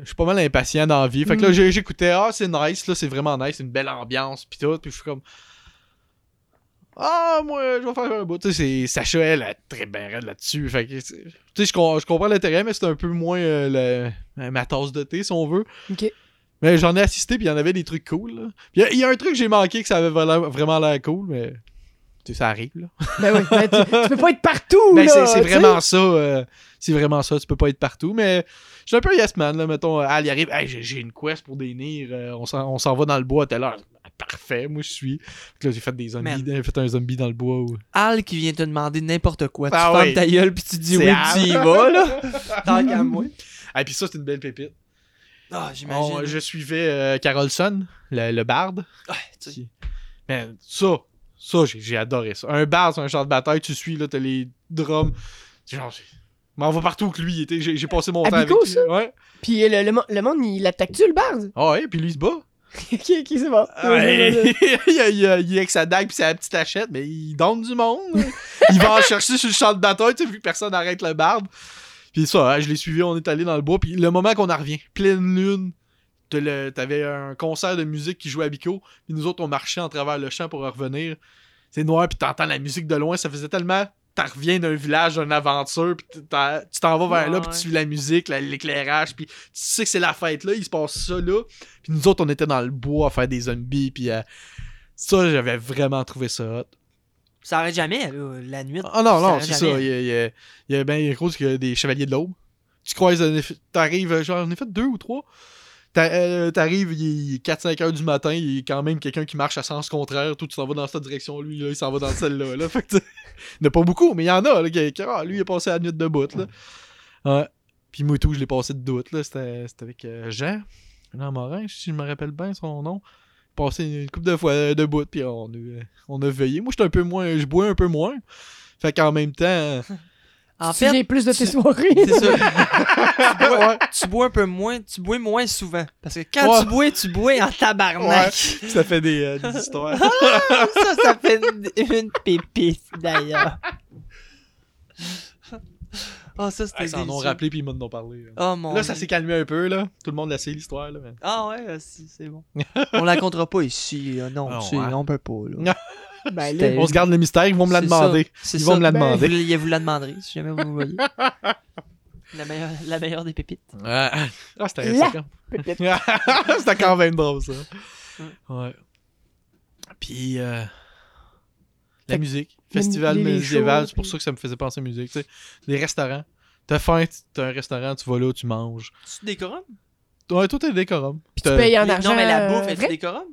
Je suis pas mal impatient dans la vie. Fait que là, Mm. j'écoutais, ah, c'est nice, là, c'est vraiment nice, c'est une belle ambiance, pis tout. Puis je suis comme. Ah, moi, je vais faire un bout. Tu sais, Sacha, elle, elle est très bien raide là-dessus. Fait que, tu sais, je, je comprends l'intérêt, mais c'est un peu moins euh, le- ma tasse de thé, si on veut. Ok. Mais j'en ai assisté, puis il y en avait des trucs cool. Il y a- il y, a un truc que j'ai manqué que ça avait vraiment, l'air cool, mais. Tu sais, ça arrive, là. Ben oui, ben, tu, tu peux pas être partout, Ben, c'est- vraiment ça. euh, c'est vraiment ça. Tu peux pas être partout. Mais je suis un peu yes man. Là, mettons, Al, il arrive. Hey, j'ai- une quest pour des nirs. euh, on s'en va dans le bois à telle heure. Parfait, moi je suis. Là, j'ai fait des zombies. Man. J'ai fait un zombie dans le bois. ou- Al qui vient te demander n'importe quoi. Tu Ah fermes oui. ta gueule puis tu dis oui, Al. tu y vas, là. Tant qu'à moi. Ah, puis ça, c'est une belle pépite. Ah, j'imagine. je suivais euh, Carolson, le, le barde. Ah, tu sais. Qui- Man, ça, ça, j'ai adoré ça. Un barde sur un champ de bataille, tu suis, là, t'as les drums. Genre, m'en va partout que lui. J'ai passé mon temps avec lui. ça? Ouais. Puis euh, le, le, le monde, il attaque-tu le barde? Ah ouais, puis lui, il se bat. ok, ok, c'est bon. Ouais. il, a- il, a- il est avec sa dague pis sa petite hachette, mais il donne du monde. il va en chercher sur le champ de bataille, tu sais, vu que personne n'arrête le barde. Puis ça, hein, je l'ai suivi, on est allé dans le bois. Puis le moment qu'on en revient, pleine lune, t'avais un concert de musique qui jouait à Bico. Puis nous autres, on marchait en travers le champ pour revenir. C'est noir, puis t'entends la musique de loin. Ça faisait tellement. T'en reviens d'un village, d'une aventure, puis tu t'en vas vers là, puis tu suis la musique, la- l'éclairage, puis tu sais que c'est la fête là, il se passe ça là. Puis nous autres, on était dans le bois à faire des zombies, puis euh, ça, j'avais vraiment trouvé ça hot. Ça arrête jamais, là, la nuit. Ah non, non, c'est ça. Il y a, il y a, il y a ben gros que des chevaliers de l'aube. Tu croises, t'arrives, genre, j'en ai fait deux ou trois. Euh, T'arrives, il est 4-5 heures du matin, il y a quand même quelqu'un qui marche à sens contraire. Tout, tu t'en vas dans cette direction, lui, là, il s'en va dans celle-là. Là. Fait il n'y en a pas beaucoup, mais il y en a. Là, qui, ah, lui, il a passé la nuit de bout. Là. Ouais. Puis moi, tout, je l'ai passé de doute. C'était avec euh, Jean, Jean Morin, si je me rappelle bien son nom. Passé une couple de fois euh, de bout, puis on, on a veillé. Moi, j'étais un peu moins, je bois un peu moins. Fait qu'en même temps. En Tu fait, viens plus de tes tu- soirées. c'est ça. tu, bois, ouais, tu bois un peu moins, tu bois moins souvent. Parce que quand Ouais. tu bois, tu bois en tabarnak. ça fait des, euh, des histoires. ça, ça fait une, une pépite, d'ailleurs. Ah, ça, c'était Ils s'en ont rappelé puis ils m'en ont parlé. là. Oh mon Là, ça s'est calmé un peu, là. Tout le monde l'a sait, l'histoire, là. mais- Ah ouais, si, c'est bon. on la comptera pas ici. euh, non, Ah c'est- ouais. on peut pas. Là. Ben là, On se garde le mystère, ils vont me la demander. Ils vont ça. me la Ben, demander. Vous, vous la demanderez si jamais vous voyez. la, meilleure, la meilleure des pépites. Ah, ah, c'était La- c'était- quand même drôle, ça. Ouais. Puis, euh, la musique. Festival médiéval, c'est pour puis- ça que ça me faisait penser à la musique. Tu sais, les restaurants. T'as faim, t'as un restaurant, tu vas là, tu manges. Tu décorum? Ouais, tout est décorum. Puis tu payes en argent. Non, mais la bouffe, est-tu vrai? décorum?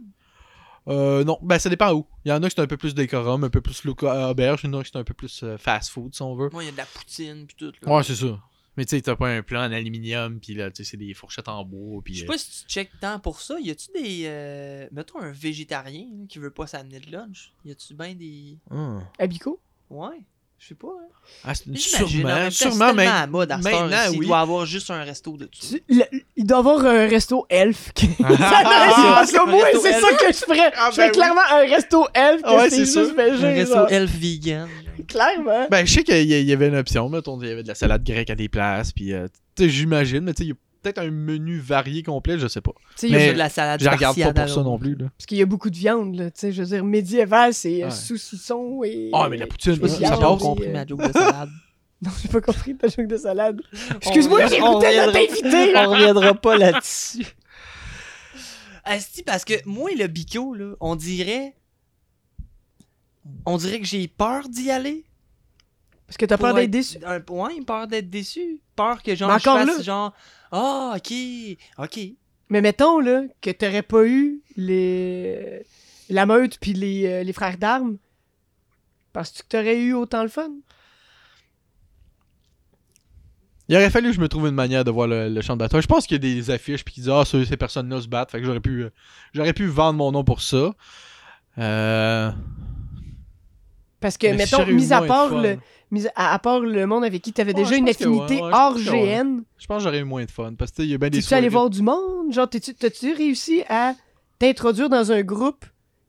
Euh, non, ben ça dépend où. Il y en a qui c'est un peu plus décorum, un peu plus local, auberge, il y en a qui c'est un peu plus euh, fast food, si on veut. Moi, il y a de la poutine puis tout. Là. Ouais, c'est ça. Mais tu sais, t'as pas un plan en aluminium, puis là, tu sais, c'est des fourchettes en bois, puis... Je sais euh, pas si tu check tant pour ça. Y a-tu des. euh, Mettons un végétarien qui veut pas s'amener de lunch? Y a-tu bien des. hum. Abico? Ouais. Je sais pas. Hein. Ah, sûrement, sûrement, mais... à mode à maintenant, oui. Il doit avoir juste un resto de dessus. Tu- le- il doit y avoir un resto elf. qui- Ah, Parce que moi, c'est ça que je ferais. Ah, je ben ferais oui. clairement un resto elf que Ouais, c'est juste végé, Un resto elf vegan. Clairement. Ben, je sais qu'il y, y avait une option, mettons, il y avait de la salade grecque à des places, puis euh, tu sais, j'imagine, mais tu sais, il y a peut-être un menu varié complet, je sais pas. Tu sais, il y a- de la salade Je la regarde pas pour ça non plus, là. Parce qu'il y a beaucoup de viande, là. Tu sais, je veux dire, médiéval, c'est euh, Ouais. saucisson et. Ah, mais la poutine, Je sais pas ça, et, compris euh, ma joke de salade. Non, j'ai pas compris ta joke de salade. Excuse-moi, j'ai écouté on notre invité. On reviendra pas là-dessus. Asti, parce que moi, le bico, là, on dirait. On dirait que j'ai peur d'y aller. Parce que t'as peur d'être être- déçu. Un, ouais, peur d'être déçu. Peur que genre, Mais je encore fasse là- genre. Ah, ok, ok. Mais mettons, là, que t'aurais pas eu les... la meute puis les, euh, les frères d'armes. Penses-tu que t'aurais eu autant le fun? Il aurait fallu que je me trouve une manière de voir le, le champ de bataille. Je pense qu'il y a des affiches puis qui disent ah ces personnes-là se battent. Fait que j'aurais pu euh, j'aurais pu vendre mon nom pour ça. Euh... Parce que, mettons, mis à part le, mis à, à part le monde avec qui t'avais Ouais, déjà une affinité ouais, ouais, je hors. GN, Je pense que j'aurais eu moins de fun parce que tu sais, il y a bien des t'es-tu allé soirées- voir du monde? Genre, t'as-tu réussi à t'introduire dans un groupe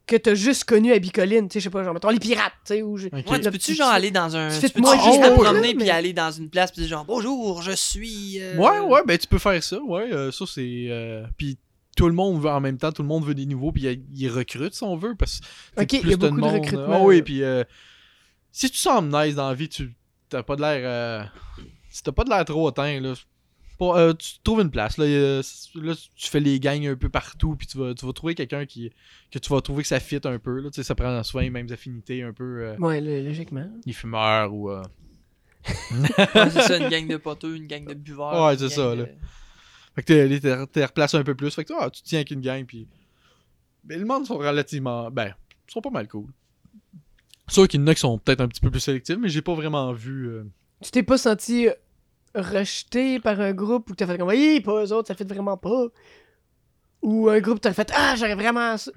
que t'as juste connu à Bicoline? Tu sais, je sais pas, genre, mettons les pirates, tu sais, ou... je- Ok. Ouais, tu peux-tu genre aller dans un. tu Tu moins juste te promener puis aller dans une place puis dire genre bonjour, je suis. euh, Ouais, ouais, ben tu peux faire ça, ouais. euh, ça, c'est. euh, Puis tout le monde veut en même temps, tout le monde veut des nouveaux, puis il il recrute si on veut. Parce que t'sais, Ok, il y plus a beaucoup de monde, recrutement. Ah oui, puis euh, si tu sens nice dans la vie, tu t'as pas de l'air. euh, si t'as pas de l'air trop hautain, là. euh, tu trouves une place. Là, là, tu fais les gangs un peu partout, puis tu vas, tu vas trouver quelqu'un qui que tu vas trouver que ça fit un peu. Là, Tu sais, ça prend souvent les mêmes affinités, un peu euh, Ouais, lo- logiquement. les fumeurs ou. euh, Ouais, c'est ça, une gang de poteux, une gang de buveurs. Ouais, c'est ça, de- là. Fait que t'es- replacé un peu plus. Fait que ah, tu tiens avec une gang, puis. Mais le monde sont relativement. Ben, ils sont pas mal cool. Sûr qu'il y en a qui sont peut-être un petit peu plus sélectifs, mais j'ai pas vraiment vu. euh, Tu t'es pas senti rejeté par un groupe où t'as fait comme, oui, pas eux autres, ça fait vraiment pas? Ou un groupe, t'as fait, ah, j'aurais vraiment ça.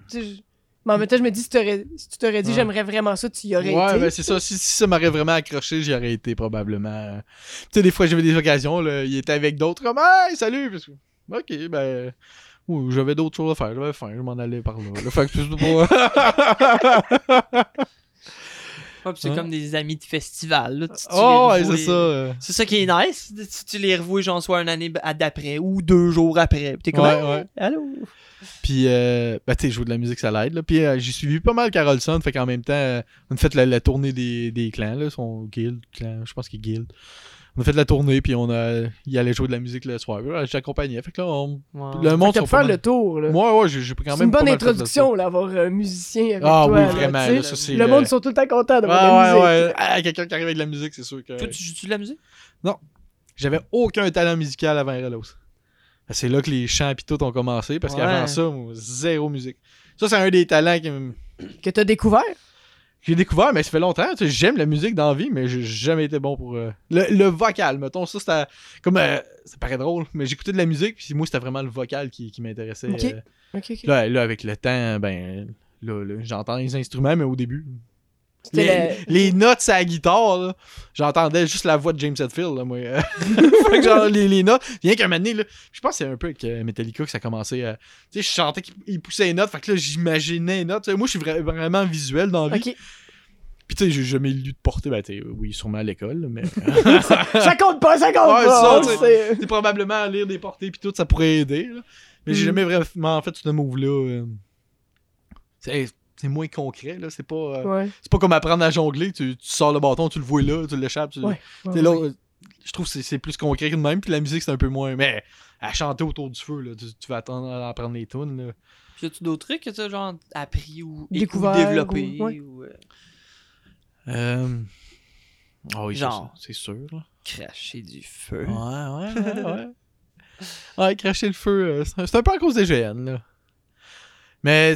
Mais en même temps, je me dis, si, t'aurais- si tu t'aurais dit, Ouais. j'aimerais vraiment ça, tu y aurais Ouais, été. ben c'est ça. Si, si ça m'aurait vraiment accroché, j'y aurais été probablement. Tu sais, des fois, j'avais des occasions, là, il était avec d'autres, comme, hey, salut! Parce que, ok, ben. Ouh, j'avais d'autres choses à faire, j'avais faim, je m'en allais par là. là. Fait que. Ouais, c'est comme des amis de festival. Là. Tu- tu oh, ouais, c'est ça. euh. C'est ça qui est nice. Tu, tu les revois, genre, soit une année d'après ou deux jours après. Puis t'es comme, Ouais, ouais. allô? Puis, euh, ben, tu sais, jouer de la musique, ça l'aide. Puis, euh, j'ai suivi pas mal Carolson. Fait qu'en même temps, on a fait la, la tournée des, des clans, là, son guild, clan, je pense qu'il est guild. On a fait la tournée, puis on a, il allait jouer de la musique le soir. J'accompagnais. Fait que là, on, le Fait monde pas faire mal- le tour, là. Ouais, ouais, j'ai quand même C'est une bonne fait de introduction, là, avoir un musicien avec Ah toi. oui, là, vraiment, là, ça, Le monde sont tout le temps contents d'avoir de la Ouais, musique. ouais, ouais. Ah, quelqu'un qui arrive avec de la musique, c'est sûr que. Toi, tu joues-tu de la musique? J'avais aucun talent musical avant Relos. C'est là que les chants pis tout ont commencé, parce Ouais. qu'avant ça, moi, zéro musique. Ça, c'est un des talents qui me- Que t'as découvert? J'ai découvert, mais ça fait longtemps. tu sais, J'aime la musique dans la vie, mais j'ai jamais été bon pour. euh, Le, le vocal, mettons, ça c'était. Comme. euh, ça paraît drôle, mais j'écoutais de la musique, puis moi, c'était vraiment le vocal qui, qui m'intéressait. Ok. euh. Là, avec le temps, ben. Là, là, j'entends les instruments, mais au début. Les, les notes à la guitare, là, j'entendais juste la voix de James Hetfield, là, moi. Fait que genre, les, les notes, rien qu'à un moment donné, là, je pense que c'est un peu avec Metallica que ça a commencé à. Tu sais, je chantais qu'il il poussait les notes, fait que là, j'imaginais les notes. Moi, je suis vra- vraiment visuel dans la vie. Ok. Puis tu sais, j'ai jamais lu de portée. Ben, oui, sûrement à l'école, mais. Ça compte pas, ça compte Ouais, pas. c'est probablement à lire des portées puis tout, ça pourrait aider. là. Mais j'ai Mm. jamais vraiment fait ce move-là. euh. C'est c'est moins concret, là. C'est pas, euh, Ouais. c'est pas comme apprendre à jongler. Tu, tu sors le bâton, tu le vois là, tu l'échappes. Tu... Ouais. Tu ouais, sais, là, ouais. je trouve que c'est- c'est plus concret que de même. Puis la musique, c'est un peu moins. Mais à chanter autour du feu, là, tu, tu vas attendre à apprendre les tunes. Là. Puis as-tu d'autres trucs que tu as genre appris ou Découvert ou développé ou- ouais. ou euh, Euh... Ah oui, Genre. c'est sûr. Là. cracher du feu? Ouais, ouais, ouais. ouais. Ouais, cracher le feu, c'est un peu à cause des GN, là. Mais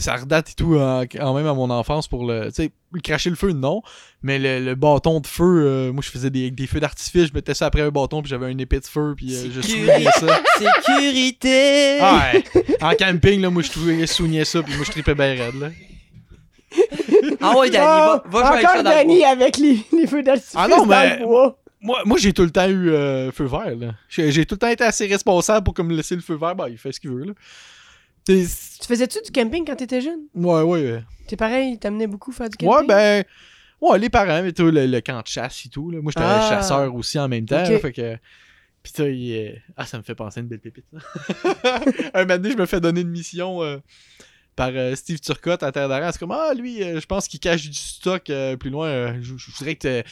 ça redate et tout euh, quand même à mon enfance pour le. Tu sais, cracher le feu, non. Mais le, le bâton de feu, euh, moi je faisais des, des feux d'artifice, je mettais ça après un bâton, puis j'avais un épée de feu, puis euh, je soulignais ça. Sécurité! Ah ouais. En camping, là, moi je trouvais- soulignais ça, puis moi je tripais bien raide, là. Ah ouais, Danny, va, va jouer avec ça le Danny bois. avec les, les feux d'artifice Ah non, dans mais- le bois. Moi, moi j'ai tout le temps eu euh, feu vert, là. J'ai tout le temps été assez responsable pour comme me laisser le feu vert, bah il fait ce qu'il veut, là. Tu faisais-tu du camping quand t'étais jeune? Ouais, ouais. euh, Tes parents, ils t'amenaient beaucoup faire du camping? Ouais, ben. Ouais, les parents, mais tout, le, le camp de chasse et tout. Là. Moi, j'étais Ah. chasseur aussi en même temps. Ok. là, fait que. Pis ça, il, Ah, ça me fait penser à une belle pépite. un moment donné, je me fais donner une mission euh, par euh, Steve Turcotte à Terre d'Aran. C'est comme, ah, lui, euh, je pense qu'il cache du stock plus loin. je, voudrais que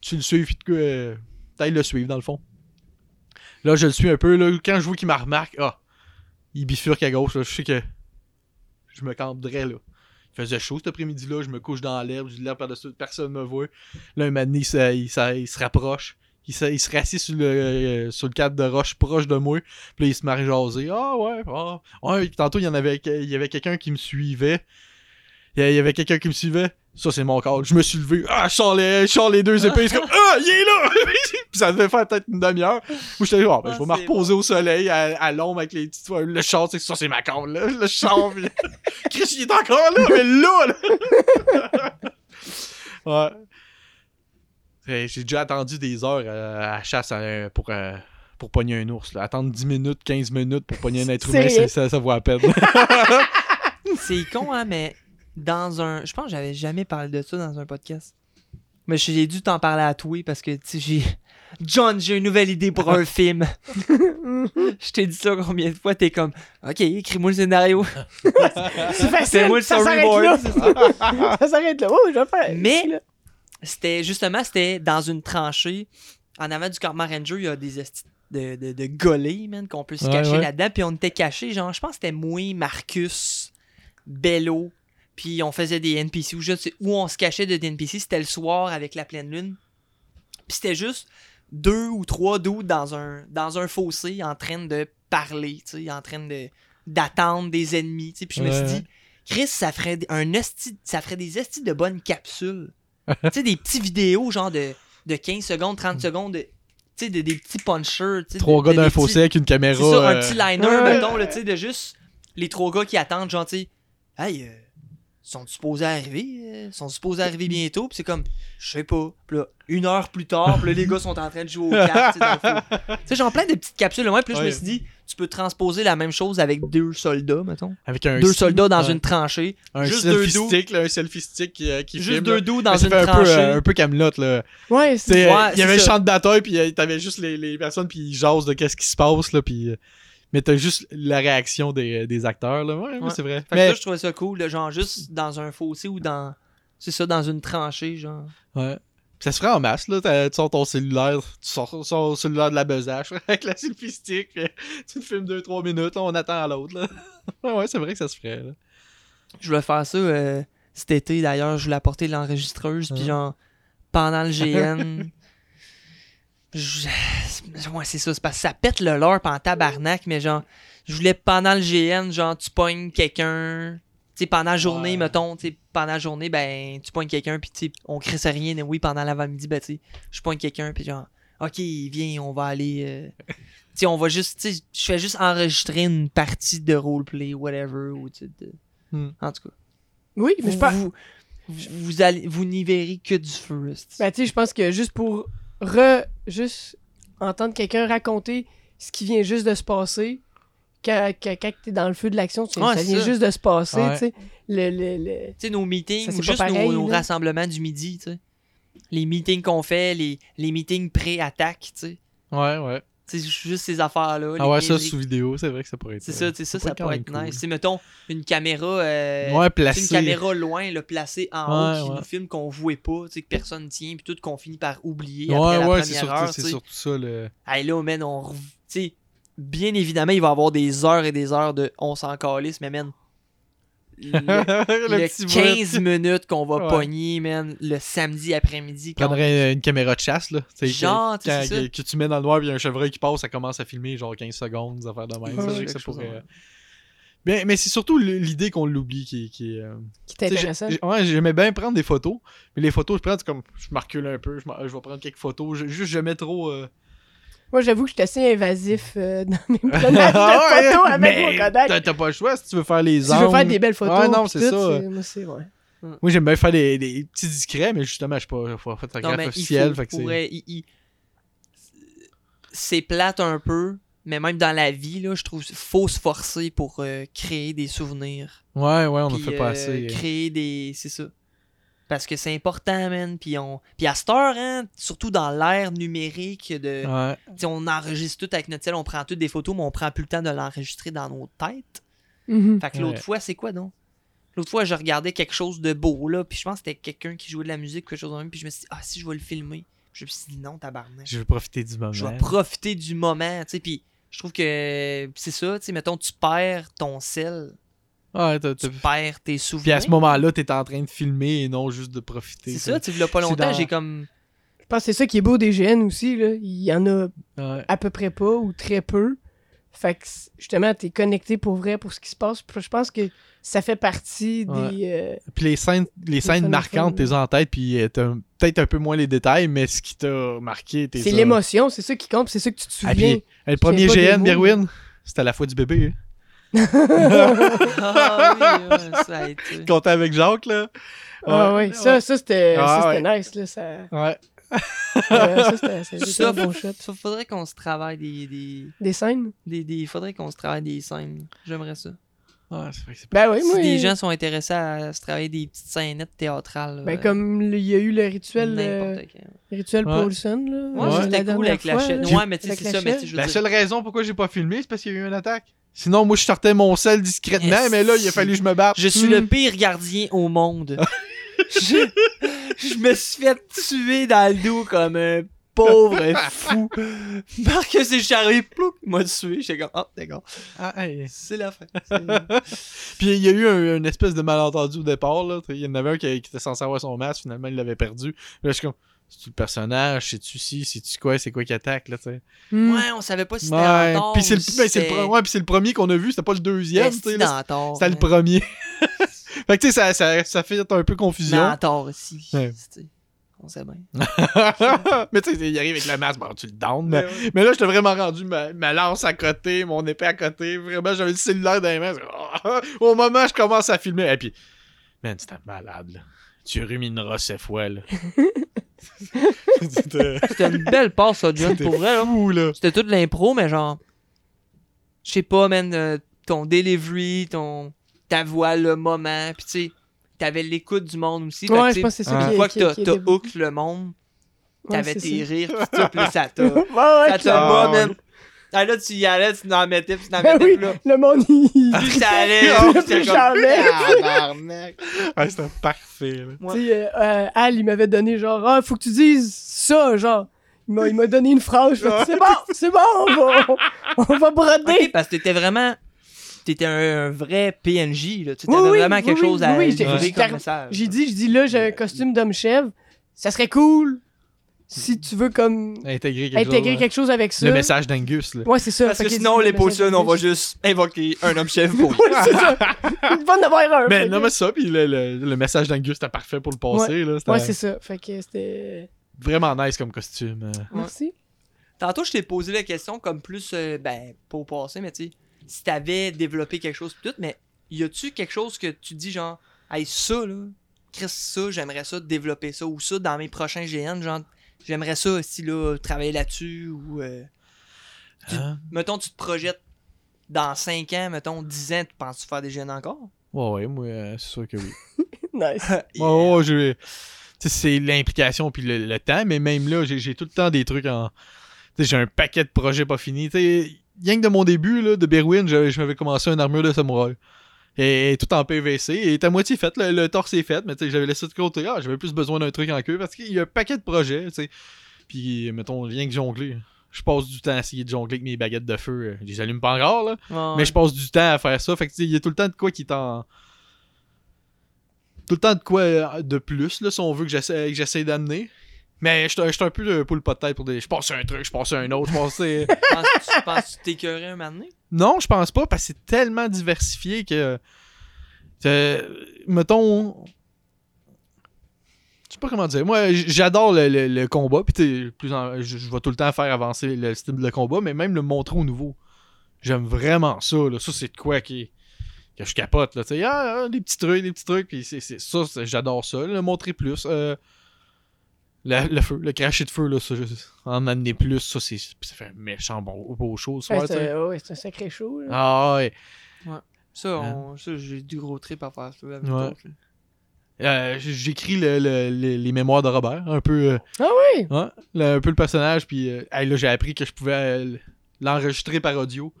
tu le suives, puis que euh, t'ailles le suivre, dans le fond. Là, je le suis un peu. Là, quand je vois qu'il m'a remarque, ah, il bifurque à gauche. je sais que je me camperais là. Il faisait chaud cet après-midi-là, je me couche dans l'herbe, j'ai l'herbe par-dessus, personne me voit. Là, un moment donné, il, se- il rapproche. Il se, rassit sur le, euh, sur le cadre de roche proche de moi. Puis là, il se à jaser. Ah ouais, ah. Ouais, tantôt, il y en avait, il y avait quelqu'un qui me suivait. Il y avait quelqu'un qui me suivait. Ça, c'est mon cadre. Je me suis levé. Ah, je sors les, je sors les deux épées. Comme, ah, il est là! Puis ça devait faire peut-être une demi-heure. Moi, j'étais ah, ben, Ah, je vais me c'est reposer au soleil, à, à l'ombre avec les petites. Le char, c'est ça, c'est ma corde, là. Le char, puis- Chris, il est encore là, mais là, là. ouais. J'ai déjà attendu des heures euh, à la chasse à- pour, euh, pour pogner un ours. Là. Attendre 10 minutes, 15 minutes pour pogner un être humain, ça, ça vaut à peine. C'est con, hein, mais dans un. Je pense que j'avais jamais parlé de ça dans un podcast. Mais j'ai dû t'en parler à toi parce que, tu sais, j'ai. John, j'ai une nouvelle idée pour un film. Je t'ai dit ça combien de fois? T'es comme, OK, écris-moi le scénario. C'est facile, Fais-moi le storyboard. ça s'arrête là. Oh, je vais faire. Mais-. C'était justement, c'était dans une tranchée. En avant du campement Ranger, il y a des esti de, de, de man, qu'on peut se Ouais, cacher ouais. là-dedans. Puis on était cachés, genre, je pense que c'était moi, Marcus, Bello. Puis on faisait des NPC sais- où on se cachait de des NPC. C'était le soir avec la pleine lune. Puis c'était juste deux ou trois doutes dans un, dans un fossé en train de parler, tu sais, en train de d'attendre des ennemis. tu sais. Puis je me suis dit, Chris, ça ferait un esti, ça ferait des estis de bonnes capsules. tu sais, des petits vidéos genre de, de 15 secondes, 30 secondes, de- tu sais, de, des petits punchers. tu sais, Trois de- gars d'un fossé avec une caméra. C'est ça, un euh, petit liner, Ouais. mettons, tu sais, de juste les trois gars qui attendent, genre, tu sais, hey, euh, sont supposés arriver? euh, sont supposés arriver bientôt? Puis c'est comme, je sais pas. Puis là, une heure plus tard, puis là, les gars sont en train de jouer aux cartes, tu sais, genre plein de petites capsules, ouais, puis là, je me suis dit, tu peux transposer la même chose avec deux soldats, mettons. Avec un Deux soldats dans une tranchée. Un juste deux selfie stick, là, un selfie stick qui, euh, qui Juste filme, deux dos dans une fait un peu, tranchée. euh, un peu Camelot là. Ouais, Tu c'est Ouais, il y avait un ça. champ de bataille, puis euh, t'avais juste les, les personnes, puis ils jasent de qu'est-ce qui se passe, là, puis... euh, Mais t'as juste la réaction des, des acteurs, là. Ouais, c'est vrai. Fait que Mais, ça, je trouvais ça cool, genre juste dans un fossé ou dans. C'est ça, dans une tranchée, genre. ouais. Ça se ferait en masse, là. Tu sors ton cellulaire, tu sors ton cellulaire de la besace avec la selfie stick, tu te filmes 2-3 minutes, là, on attend à l'autre, ouais, c'est vrai que ça se ferait, là. Je voulais faire ça euh, cet été, d'ailleurs. Je voulais apporter l'enregistreuse, puis Hein? genre, pendant le GN. Je- Ouais, c'est ça, c'est parce que ça pète le lore en tabarnak, mais genre, je voulais pendant le GN, genre, tu pognes quelqu'un. Tu sais, pendant la journée, Ouais. mettons, tu sais, pendant la journée, ben, tu pognes quelqu'un, puis tu sais, on crisse rien, mais oui, pendant l'avant-midi, ben, tu sais, je pogne quelqu'un, puis genre, ok, viens, on va aller. euh, tu sais, on va juste, tu sais, je fais juste enregistrer une partie de roleplay, whatever, ou tu sais, de- Hmm. en tout cas. Oui, mais Vous, je pense. vous, vous, vous allez, vous n'y verrez que du feu. Ben, tu sais, je pense que juste pour re. Juste entendre quelqu'un raconter ce qui vient juste de se passer, quand, quand, quand t'es dans le feu de l'action, tu- Ouais, ça vient ça. juste de se passer, Ouais. tu sais. Le, le, le- Tu sais, nos meetings, Ça, ou juste pareil, nos, nos rassemblements du midi, tu sais. Les meetings qu'on fait, les, les meetings pré-attaque, tu sais. Ouais, ouais. Sais, juste ces affaires-là. Ah ouais, ça sous vidéo, c'est vrai que ça pourrait être. C'est ça, tu sais, ça, ça pourrait être cool. nice. Sais, mettons, une caméra... euh, Ouais, tu sais, placé. une caméra loin, là, placée en haut, qui ouais. nous filme qu'on voit pas, tu sais, que personne tient, puis tout qu'on finit par oublier Ouais, après la ouais, c'est première surtout, heure, c'est surtout ça. Le... Hey, là, man, on... rev- Tu sais, bien évidemment, il va y avoir des heures et des heures de on s'en calisse, mais man, le, le le petit 15 bout. minutes qu'on va Ouais. pogner, man, le samedi après-midi. prendrais une caméra de chasse, là. Genre, que, tu sais, quand- c'est ça. que, que tu mets dans le noir, puis il y a un chevreuil qui passe, ça commence à filmer genre 15 secondes, des affaires de même. Ouais, ça, ça pourrait. mais c'est surtout l'idée qu'on l'oublie qui, qui est. euh, qui Ouais, j'aimais bien prendre des photos, mais les photos, je prends, c'est comme. Je me recule un peu, je, vais prendre quelques photos. je- juste, je mets trop. euh, Moi, j'avoue que je suis assez invasif euh, dans mes prenages de Ah ouais, photos avec mais mon Kodak. T'as t'as pas le choix si tu veux faire les Si je veux angles. faire des belles photos, Ouais, non, c'est ça. Moi, c'est, ouais. Moi, j'aime bien faire des, des petits discrets, mais justement, je suis pas pas Non, photographe officiel. c'est- plate un peu, mais même dans la vie, là, je trouve qu'il faut se forcer pour euh, créer des souvenirs. Ouais, ouais, on ne fait pas euh, assez. Créer des. C'est ça. Parce que c'est important, man. Puis, on... Puis à cette heure, hein, surtout dans l'ère numérique, de... Ouais. on enregistre tout avec notre tel, on prend toutes des photos, mais on prend plus le temps de l'enregistrer dans nos têtes. Mhm. Fait que l'autre Ouais. fois, c'est quoi donc? L'autre fois, je regardais quelque chose de beau, là, puis je pense que c'était quelqu'un qui jouait de la musique, quelque chose de même, puis je me suis dit, ah, si je vais le filmer. Je me suis dit, non, tabarnak. Je veux profiter du moment. Je vais profiter du moment, tu sais, puis je trouve que c'est ça, tu sais, mettons, tu perds ton sel, Ouais, t'as- t'as- tu perds tes Puis souvenirs. à ce moment-là, t'es en train de filmer et non juste de profiter. C'est ça, tu a pas C'est longtemps, dans- j'ai comme. Je pense que c'est ça qui est beau des GN aussi. Là. Il y en a Ouais. à peu près pas ou très peu. Fait que c- justement, t'es connecté pour vrai pour ce qui se passe. Puis Je pense que ça fait partie Ouais. des. euh, Puis les scènes, les scènes marquantes, t'es en tête, puis euh, t'as peut-être un peu moins les détails, mais ce qui t'a marqué, t'es C'est ça. l'émotion, c'est ça qui compte, c'est ça que tu te Ah, souviens. puis, euh, le premier pas des GN, mots. Berwin, c'était à la fois du bébé. hein. Ah oui, ouais, ça a été. Compté avec Jacques, là. Ah ouais, ça, ça c'était Ah, ça, c'était nice. Là, ça, Ouais. euh, ça, c'était c'était Ça, un bon shot. ça, faudrait qu'on se travaille des. des, Des scènes? des, des- faudrait qu'on se travaille des scènes. J'aimerais ça. Ouais, vrai que Ben oui, si moi. des gens sont intéressés à se travailler des petites scénettes théâtrales. Ben euh, comme il y a eu le rituel, euh, le rituel Ouais. Paulson. Là, Ouais, euh, c'était la cool avec la chaîne. là. Ouais, mais tu sais, Avec c'est la ça. Mais seule raison pourquoi j'ai pas filmé, c'est parce qu'il y a eu une attaque. Sinon, moi, je sortais mon sel discrètement, Yes. mais là, il a fallu que je me batte. Je suis Hmm. le pire gardien au monde. je, je me suis fait tuer dans le dos comme un pauvre fou. Marcus est charré, plouc, m'a tué. J'étais comme, oh, d'accord. Ah, hey. C'est la fin. Puis il y a eu un, une espèce de malentendu au départ. Là. Il y en avait un qui, qui était censé avoir son masque, finalement il l'avait perdu. Là je suis comme, c'est-tu le personnage, c'est-tu ci, c'est-tu quoi, c'est quoi qui attaque là, tu sais? Hmm. Ouais, on savait pas si c'était Ouais. en tort Puis c'est le, si ben, c'est le, c'était- pre- ouais, puis c'est le premier qu'on a vu, c'était pas le deuxième, tu sais. d'Antor, C'était le premier. fait que tu sais, ça, ça, ça fait un peu confusion. Mentor aussi. Ouais. On sait bien. mais tu sais, il arrive avec le masque, bon, tu le down. Mais, mais là, j'étais vraiment rendu ma, ma lance à côté, mon épée à côté. Vraiment, j'avais le cellulaire dans les mains. Au moment où je commence à filmer. Et puis, man, c'était malade, là. Tu rumineras cette fois, là. C'était une belle passe, ça, John, c'était pour vrai. là. fou, là. C'était toute l'impro, mais genre. Je sais pas, man, euh, ton delivery, ton, ta voix, le moment. Puis tu sais, t'avais l'écoute du monde aussi. Fait Ouais, tu je pense que c'est ça Une fois que qui- t'as hook le monde, t'avais tes ça. rires, pis tout, puis ça t'a. Ouais, ouais, Ça t'a pas, man. ouais. Ah, là, tu y allais, tu n'en mettais, tu n'en Ben mettais, là. le monde, il... Plus ça allait, Ah, plus plus. Tabarnak. Ouais, c'était parfait. Tu sais, euh, euh, Al, il m'avait donné genre, ah, faut que tu dises ça, genre. Il m'a, il m'a donné une phrase. c'est bon, c'est bon, on va, on va broder. Ok, parce que t'étais vraiment. T'étais un, un vrai PNJ, là. Tu Oui, oui, vraiment oui, quelque oui, chose à oui, oui, j'ai- comme message. J'ai dit, je dis là, j'ai un costume d'homme chèvre. Ça serait cool si tu veux comme Intégrer quelque intégrer chose. quelque chose avec ça. Le message d'Angus, là. Ouais, c'est ça. Parce que que sinon, le les potions, on va juste invoquer un homme chef pour Ouais, c'est ça. Il va en avoir un. Mais fait non, que- mais ça, puis le, le, le message d'Angus, c'était parfait pour le passer, là. Ouais, c'est ça. Fait que c'était. vraiment nice comme costume. euh. Merci. Tantôt, je t'ai posé la question comme plus, euh, ben, pas au passé, mais tu sais, si t'avais développé quelque chose pis tout, mais y a-tu quelque chose que tu dis genre, hey, ça, là, Chris, ça, j'aimerais ça développer ça, ou ça, dans mes prochains GN, genre, j'aimerais ça aussi, là, travailler là-dessus, ou, euh, Tu- Hein? mettons, tu te projettes dans 5 ans, mettons, 10 ans, tu penses-tu faire des jeunes encore? Ouais, ouais, moi, euh, c'est sûr que oui. Nice. Ouais, ouais, sais, c'est l'implication puis le, le temps, mais même là, j'ai j'ai tout le temps des trucs en. Tu sais, j'ai un paquet de projets pas finis. Tu sais, rien que de mon début, là, de Berwin, je, je m'avais commencé une armure de samouraï. Et, tout en PVC. Et est à moitié fait, le, le torse est fait, mais tu sais, j'avais laissé de côté. Ah, j'avais plus besoin d'un truc en queue parce qu'il y a un paquet de projets, tu sais. Puis, mettons, rien que jongler. Je passe du temps à essayer de jongler avec mes baguettes de feu. Je les allume pas encore, là. Ouais. Mais je passe du temps à faire ça. Fait que il y a tout le temps de quoi qui est en. Tout le temps de quoi euh, de plus, là, si on veut que j'essaie que j'essaie d'amener. Mais je suis un- peu de poule pas de tête pour des. Je passe un truc, je passe un autre, je passe. euh, Penses-tu t'écœurais un moment donné? Non, je pense pas, parce que c'est tellement diversifié que. mettons. Je sais pas comment dire. Moi, j'adore le, le- le combat, puis plus en- je, vais tout le temps faire avancer le style de combat, mais même le montrer au nouveau. J'aime vraiment ça. Là. Ça, c'est de quoi qui. que je capote. Là. Tu sais, ah, ah, des petits trucs, des petits trucs, puis c'est, ça, j'adore ça. Le montrer plus. Euh, le, le feu, le cracher de feu, là, ça, en amener plus, ça, c'est, ça fait un méchant bon, beau show le soir, Ouais, tu sais. c'est ouais, c'est un sacré show. là. Ah ouais. Ça, on- ça j'ai du gros trip à faire ça avec Ouais. Euh, J'écris le- le- le- les mémoires de Robert, un peu, euh, Ah oui! ouais, le- un peu le personnage, puis euh, hey, là j'ai appris que je pouvais euh, l'enregistrer par audio.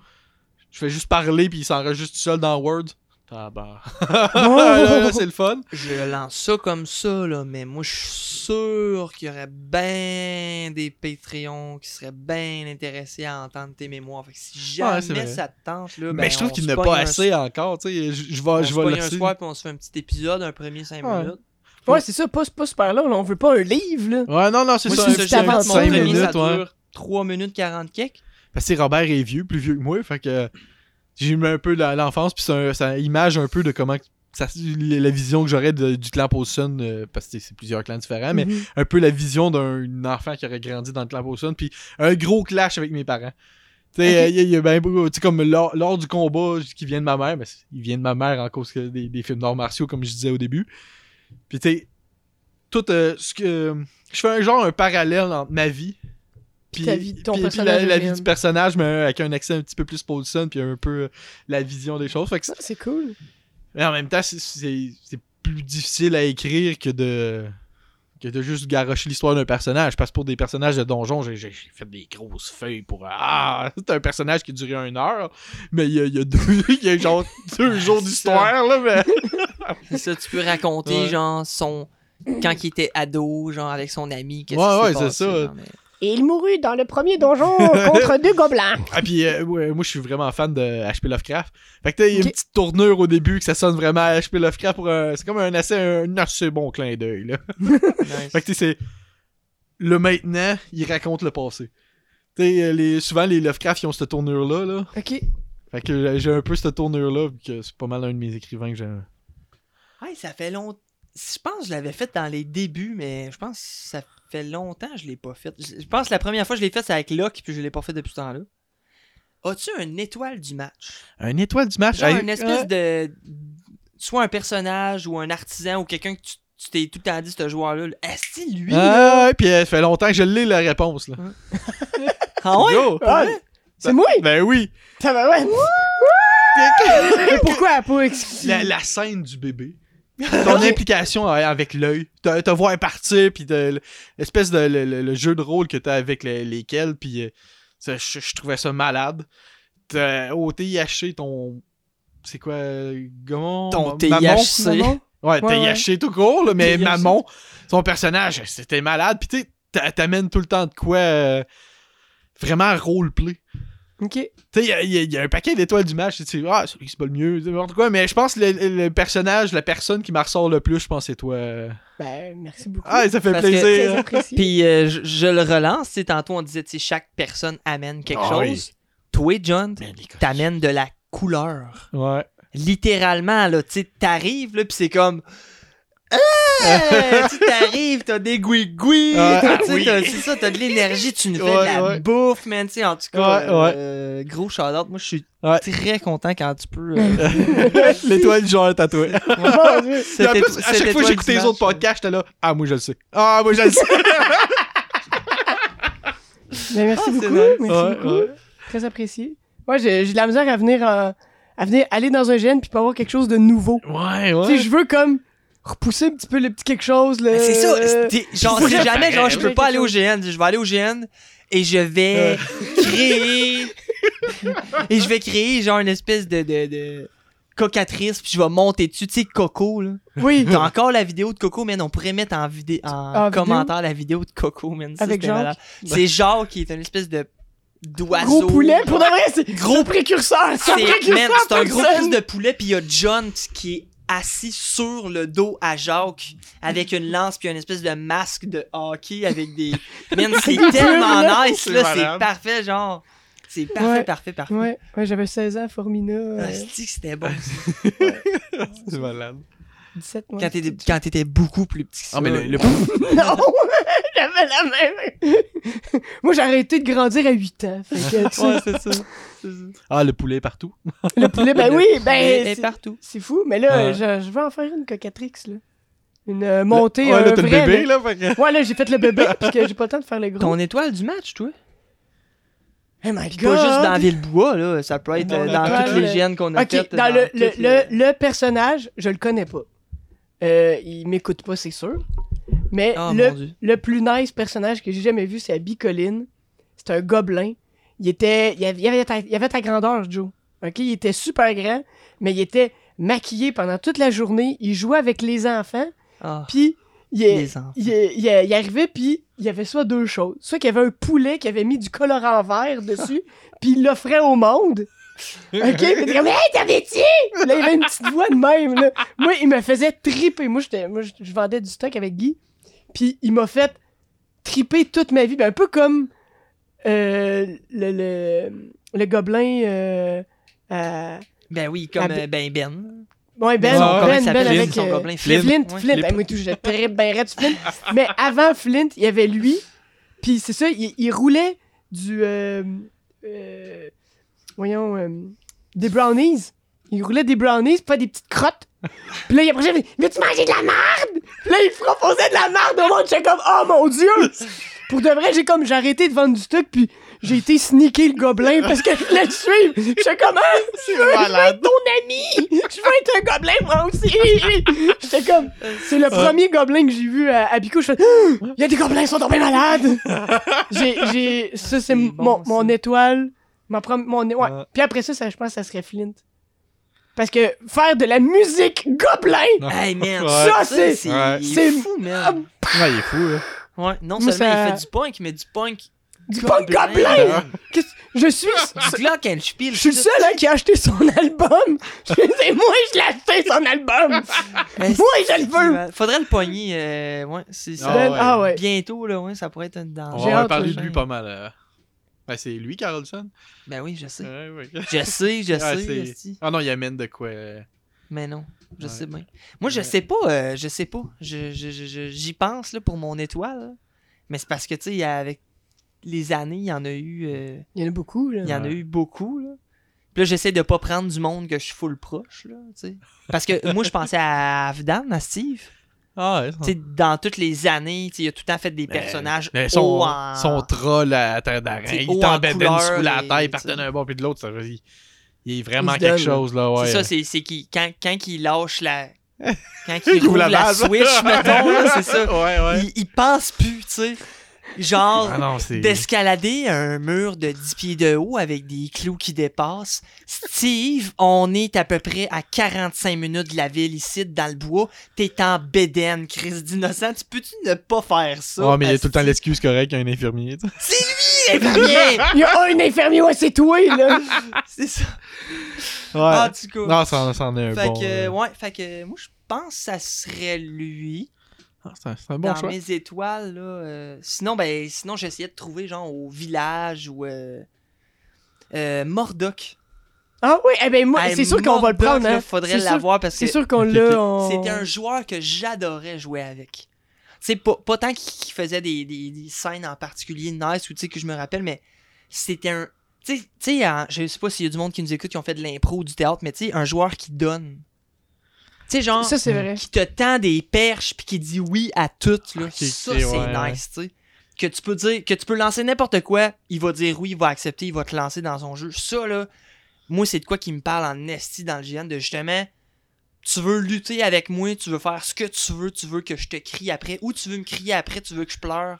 Je fais juste parler, puis il s'enregistre tout seul dans Word. Ah bah. là, c'est le fun. Je lance ça comme ça, là, mais moi, je suis sûr qu'il y aurait ben des Patreons qui seraient bien intéressés à entendre tes mémoires. Fait que si jamais ça te tente, là, Mais ben, je trouve qu'il se n'y en a pogne pas un- assez encore, tu sais. Je je vais, On je vais un laisser. soir, puis on se fait un petit épisode, un premier 5 Ouais. minutes. Ouais, c'est ça, pas, pas super long. Là. On veut pas un livre, là. Ouais, non, non, c'est ça. c'est ça, mon 5 premier, minutes, ça ouais. dure 3 minutes 40 quelques. Parce que Robert est vieux, plus vieux que moi, fait que j'ai mis un peu l'enfance, puis ça image un peu de comment ça, la vision que j'aurais du clan Paulson, euh, parce que c'est plusieurs clans différents, mais Mhm. un peu la vision d'un enfant qui aurait grandi dans le clan Paulson, puis un gros clash avec mes parents. Tu sais, il y a- sais, comme lors, lors du combat qui vient de ma mère, mais il vient de ma mère en cause des films d'arts martiaux, comme je disais au début. Puis tu sais, tout euh, ce que. Je fais un genre un parallèle entre ma vie. Puis, ta vie, ton puis- puis personnage la, vie du personnage, mais avec un accent un petit peu plus Paulson, puis un peu euh, la vision des choses. Fait que Ça, c'est cool. mais en même temps, c'est- c'est c'est plus difficile à écrire que de que de juste garocher l'histoire d'un personnage. Parce que pour des personnages de donjon, j'ai j'ai fait des grosses feuilles pour. Ah, c'est un personnage qui a duré une heure, mais il y a, il y a deux, il y a genre deux jours d'histoire, là, mais. Ça, tu peux raconter, Ouais. genre, son. Quand il était ado, genre, avec son ami. qu'est-ce Ouais, qui s'est ouais, c'est ça. genre, mais- Et il mourut dans le premier donjon contre deux gobelins. Ah, puis euh, ouais, moi, je suis vraiment fan de HP Lovecraft. Fait que, il y a une petite tournure au début que ça sonne vraiment à HP Lovecraft pour un. C'est comme un assez, un assez bon clin d'œil, là. Nice. Fait que tu sais, c'est. Le maintenant, il raconte le passé. Tu sais, euh, les... souvent les Lovecraft, ils ont cette tournure-là. Là. Ok. Fait que j'ai- j'ai un peu cette tournure-là, vu que c'est pas mal un de mes écrivains que j'aime. Ouais, ça fait longtemps. Je pense que je l'avais fait dans les débuts, mais je pense que ça fait longtemps que je l'ai pas fait. Je pense que la première fois que je l'ai fait, c'est avec Locke, puis je l'ai pas fait depuis ce temps-là. As-tu un étoile du match? Un étoile du match? Genre une espèce de. Soit un personnage ou un artisan ou quelqu'un que tu tu t'es tout le temps dit, ce joueur-là. là, Est-ce que lui? Ah, puis euh, ça fait longtemps que je l'ai la réponse. Là. Ah ouais? Ah, c'est moi! Ben oui! Ça va, ouais. Mais pourquoi pas excuse La, la scène du bébé. Ton implication avec l'œil. Te, te voir partir, puis de- l'espèce de le, le- le jeu de rôle que t'as avec le- lesquels, puis euh, ça, je, je trouvais ça malade. T'as au TIHC ton. C'est quoi Comment? Ton? TIHC. Ouais, Ouais, TIHC tout court, là, mais. Mammon, son personnage, c'était malade. Puis tu t'amènes tout le temps de quoi euh, vraiment roleplay. Ok. Tu sais, il y a- y, y un paquet d'étoiles du match. Tu sais, ah, celui qui se bat le mieux, n'importe quoi. Mais je pense que le, le personnage, la personne qui m'en ressort le plus, je pense, c'est toi. Ben, merci beaucoup. Ah, ça fait Parce plaisir. Puis euh, je, je le relance, tu sais, tantôt on disait, tu chaque personne amène quelque Ah chose. oui. Toi, John, t'amènes de la couleur. Ouais. Littéralement, là, tu sais, t'arrives, là, pis c'est comme... Ah! tu t'arrives, t'as des gouigouis, Ah, t'as- tu sais, oui. t'as- c'est ça, t'as de l'énergie, tu nous fais Ouais, de la ouais. bouffe, man, tu sais, en tout cas, Ouais, ouais. euh, gros shout-out, moi je suis Ouais. très content quand tu peux... euh, L'étoile du genre tatoué. Mon Dieu. cette En plus, éto- à chaque fois que j'écoutais les autres podcasts, j'étais là. Ah, moi je le sais. Ah, moi je le sais. Ben, merci Ah, beaucoup. nice. Merci Ouais, beaucoup. ouais. Très apprécié. Moi, j'ai de la misère à venir, euh, à venir aller dans un gène puis pas avoir quelque chose de nouveau. Ouais, Tu sais, je veux comme repousser un petit peu le petit quelque chose. Là, Ben, c'est ça. Euh, Genre, si jamais, genre, je peux pas aller au GN, je vais aller au GN et je vais créer. et je vais créer, genre, une espèce de. de, de cocatrice, puis je vais monter dessus, tu sais, Coco, là. Oui. T'as encore la vidéo de Coco, man. On pourrait mettre en, vidéo en En commentaire la vidéo de Coco, man. Ça, Avec Jacques? C'est Jacques qui est une espèce de d'oiseau. Gros poulet, pour de vrai, c'est Gros- précurseur. C'est un C'est précurseur. man, un gros fils de poulet, puis il y a John qui est assis sur le dos à Jacques avec une lance puis une espèce de masque de hockey avec des man c'est tellement nice C'est là c'est parfait genre. C'est parfait Ouais. parfait parfait. Ouais, ouais j'avais 16 ans, Formina. euh, Ah, c'était bon C'est malade. 17 mois. quand t'étais quand t'étais beaucoup plus petit que ça Ah, mais le, le- Non! J'avais la même. Moi, j'ai arrêté de grandir à 8 ans. Fait que, tu sais, ouais c'est ça. Ah, le poulet partout. le poulet, ben oui, ben. c'est- partout C'est fou, mais là, Ouais. je, je vais en faire une cocatrix, là. Une euh, montée. Ouais, là, euh, t'as le bébé, là. là. fait que- Ouais, là, j'ai fait le bébé, puis que j'ai pas le temps de faire le gros. ton étoile du match toi? Oh my god! pas juste dans Villebois là ça peut être euh, dans toutes les gènes qu'on a Ok, faites dans, le, le, toutes les- le, le personnage, je le connais pas. Euh, il m'écoute pas, c'est sûr. Mais oh le, plus nice personnage que j'ai jamais vu, c'est Abby Collin. C'est un gobelin. Il était. Il avait, il avait ta, il avait ta grandeur, Joe. Ok? Il était super grand, mais il était maquillé pendant toute la journée. Il jouait avec les enfants. Ah, Puis il, est- les enfants il, il arrivait, puis il y avait soit deux choses. Soit qu'il y avait un poulet qui avait mis du colorant vert dessus, puis il l'offrait au monde. OK? Puis était comme, hey, t'avais-tu? Là, il avait une petite voix de même. Là. Moi, il me faisait triper. Moi, moi, je je vendais du stock avec Guy. Puis il m'a fait triper toute ma vie. Ben, un peu comme euh, le, le, le gobelin. Euh, ben oui comme Ah, euh, ben Ben Ouais, Ben, comment il Ben, s'appelle, Ben avec son euh, gobelin? Flint, Flint. Flint. Ouais. Flint. Ben, moi, tout, j'étais très ben raide Flint. Mais avant Flint, il y avait lui. Puis c'est ça, il, il roulait du. euh, euh, voyons. euh, des brownies. Il roulait des brownies, pas des petites crottes. Puis là, il approchait, il dit Veux-tu manger de la merde Puis là, il proposait de la merde au monde. J'étais comme Oh mon Dieu Pour de vrai, j'ai comme. J'ai arrêté de vendre du stock, puis j'ai été sneaker le gobelin parce que je voulais le suivre. J'étais comme Ah, je veux, être ton ami Je veux être un gobelin, moi aussi J'étais comme. C'est le premier gobelin que j'ai vu à, à Bico. Je fais Ah, Il y a des gobelins, ils sont tombés malades J'ai. j'ai- Ça, c'est mon, mon étoile. Ma prom- mon, ouais. Ouais. Puis après ça, ça, je pense que ça serait Flint. Parce que faire de la musique gobelin, Hey man, Ouais. Ça, c'est- c'est Ouais. c'est- fou man. Ouais, il est fou, là. Ouais, non seulement ça- il fait du punk, mais du punk du punk gobelin! Je suis. Je suis le seul hein, qui a acheté son album! C'est moi, je l'ai acheté son album! Moi, je le veux! Faudrait le pogner, euh, ouais, c'est ça. Ah Ben, ouais. Ah ouais. Bientôt, là, ouais, ça pourrait être une On danger. J'ai va parler de lui pas mal. euh. Ben, c'est lui, Carlson. Ben oui, je sais. Ouais, ouais. Je sais, je Ouais, sais. Ah non, il amène de quoi. euh, Mais non, je Ouais. sais bien. Moi, je Ouais. sais pas, euh, je sais pas. Je, je- je- je- j'y pense, là, pour mon étoile. là. Mais c'est parce que, tu sais, il y a- avec les années, il y en a eu... euh, Il y en a beaucoup, là. Il y en a eu beaucoup, là. Puis là, j'essaie de pas prendre du monde que je suis full proche, là, tu sais. Parce que moi, je pensais à Avdan, à Steve. Ah ouais. Dans toutes les années, il a tout le temps fait des Mais- personnages Mais hauts son, en... son troll à terre d'arène, il haut couleur sous la taille, il partait d'un bord puis de l'autre. ça veut dire, Il est vraiment Il quelque donne. chose, là, ouais. C'est ça, c'est, c'est qu'il, quand, quand il lâche la... Quand Il il roule la la, switch, mettons, là, c'est ça. Ouais, ouais. Il, il pense plus, tu sais. Genre... Ah non. D'escalader un mur de 10 pieds de haut avec des clous qui dépassent. Steve, on est à peu près à 45 minutes de la ville ici, dans le bois. T'es en bédaine, Chris d'innocent. Tu peux-tu ne pas faire ça? Ouais, mais il y a tout le temps l'excuse correcte qu'il y a un infirmier. C'est lui, l'infirmier! Il y a un infirmier, ouais, c'est toi, là! C'est ça. Ouais. Ah, du coup. non, ça, en- ça en est un fait bon. que, euh, ouais, fait que moi, je pense que ça serait lui. Ah, c'est un, c'est un bon dans choix. mes étoiles, là. euh, sinon, ben, sinon, j'essayais de trouver, genre, au village ou. Euh, euh, Mordoc. Ah oui, eh ben moi, Hey, c'est sûr qu'on va le Mordoc, prendre, là, hein. faudrait C'est sûr- l'avoir parce que C'est sûr qu'on Ok, l'a. on- c'était un joueur que j'adorais jouer avec. Sais, pas, pas tant qu'il qu'il faisait des, des- des scènes en particulier nice ou tu sais que je me rappelle, mais c'était un. Tu sais- tu sais, en- je sais pas s'il y a du monde qui nous écoute qui ont fait de l'impro ou du théâtre, mais tu sais, un joueur qui donne. Tu sais, genre, Ça, c'est vrai. qui te tend des perches puis qui dit oui à tout, là. Ça, c'est ouais, ouais. nice, tu sais. que tu peux dire, que tu peux lancer n'importe quoi, il va dire oui, il va accepter, il va te lancer dans son jeu. Ça, là, moi, c'est de quoi qui me parle en esti dans le GN, de justement, tu veux lutter avec moi, tu veux faire ce que tu veux, tu veux que je te crie après, ou tu veux me crier après, tu veux que je pleure.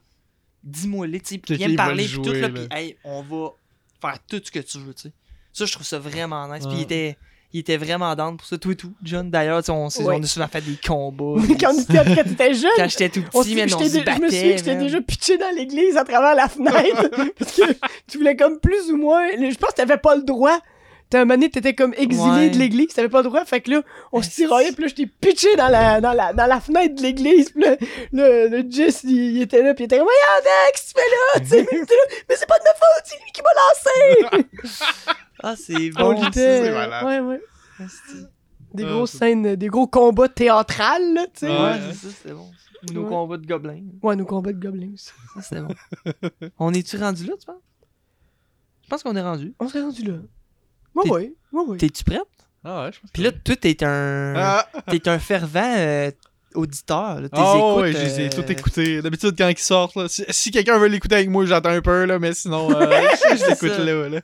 Dis-moi, les, tu viens me parler, puis tout, là, là. puis hey, on va faire tout ce que tu veux, tu sais. Ça, je trouve ça vraiment nice. Puis il était, il était vraiment down pour ça, tout et tout. John, d'ailleurs, tu on, s'est- Ouais. on a souvent fait des combats. Quand on était- quand t'étais jeune, Quand j'étais tout on petit, s'est- mais je on t'ai se dé- je me souviens battait. que j'étais man. déjà pitché dans l'église à travers la fenêtre. parce que tu voulais comme plus ou moins. Je pense que t'avais pas le droit. T'as un moment donné, t'étais comme exilé Ouais. de l'église, t'avais pas le droit. Fait que là, on se tiraillait, puis là, je t'ai pitché dans la, dans, la, dans la fenêtre de l'église. Puis là, le, le Jess, il, il était là, puis il était comme, Voyons, qu'est-ce que tu fais là? Là, mais c'est pas de ma faute, c'est lui qui m'a lancé! Ah, c'est on bon. c'est malade. Ouais, ouais. Des Ah, grosses scènes, des gros combats théâtrales, là, tu sais. Ouais, Ouais. c'est ça, c'était bon. Ou Nos Ouais. combats de gobelins. Ouais, nos combats de gobelins aussi. Ça, c'était bon. on est-tu rendu là, tu penses? Je pense qu'on est rendu. On serait rendu là. Ouais, T'es- ouais, ouais, ouais. T'es-tu prête? Ah ouais, je pense Puis là, toi, t'es un. Ah, T'es un fervent euh, auditeur. Là. T'es Ah écoutes, ouais, je les ai euh, tous écoutés. D'habitude, quand ils sortent, là, si, si quelqu'un veut l'écouter avec moi, j'attends un peu, là, mais sinon, euh, je, je l'écoute là, là.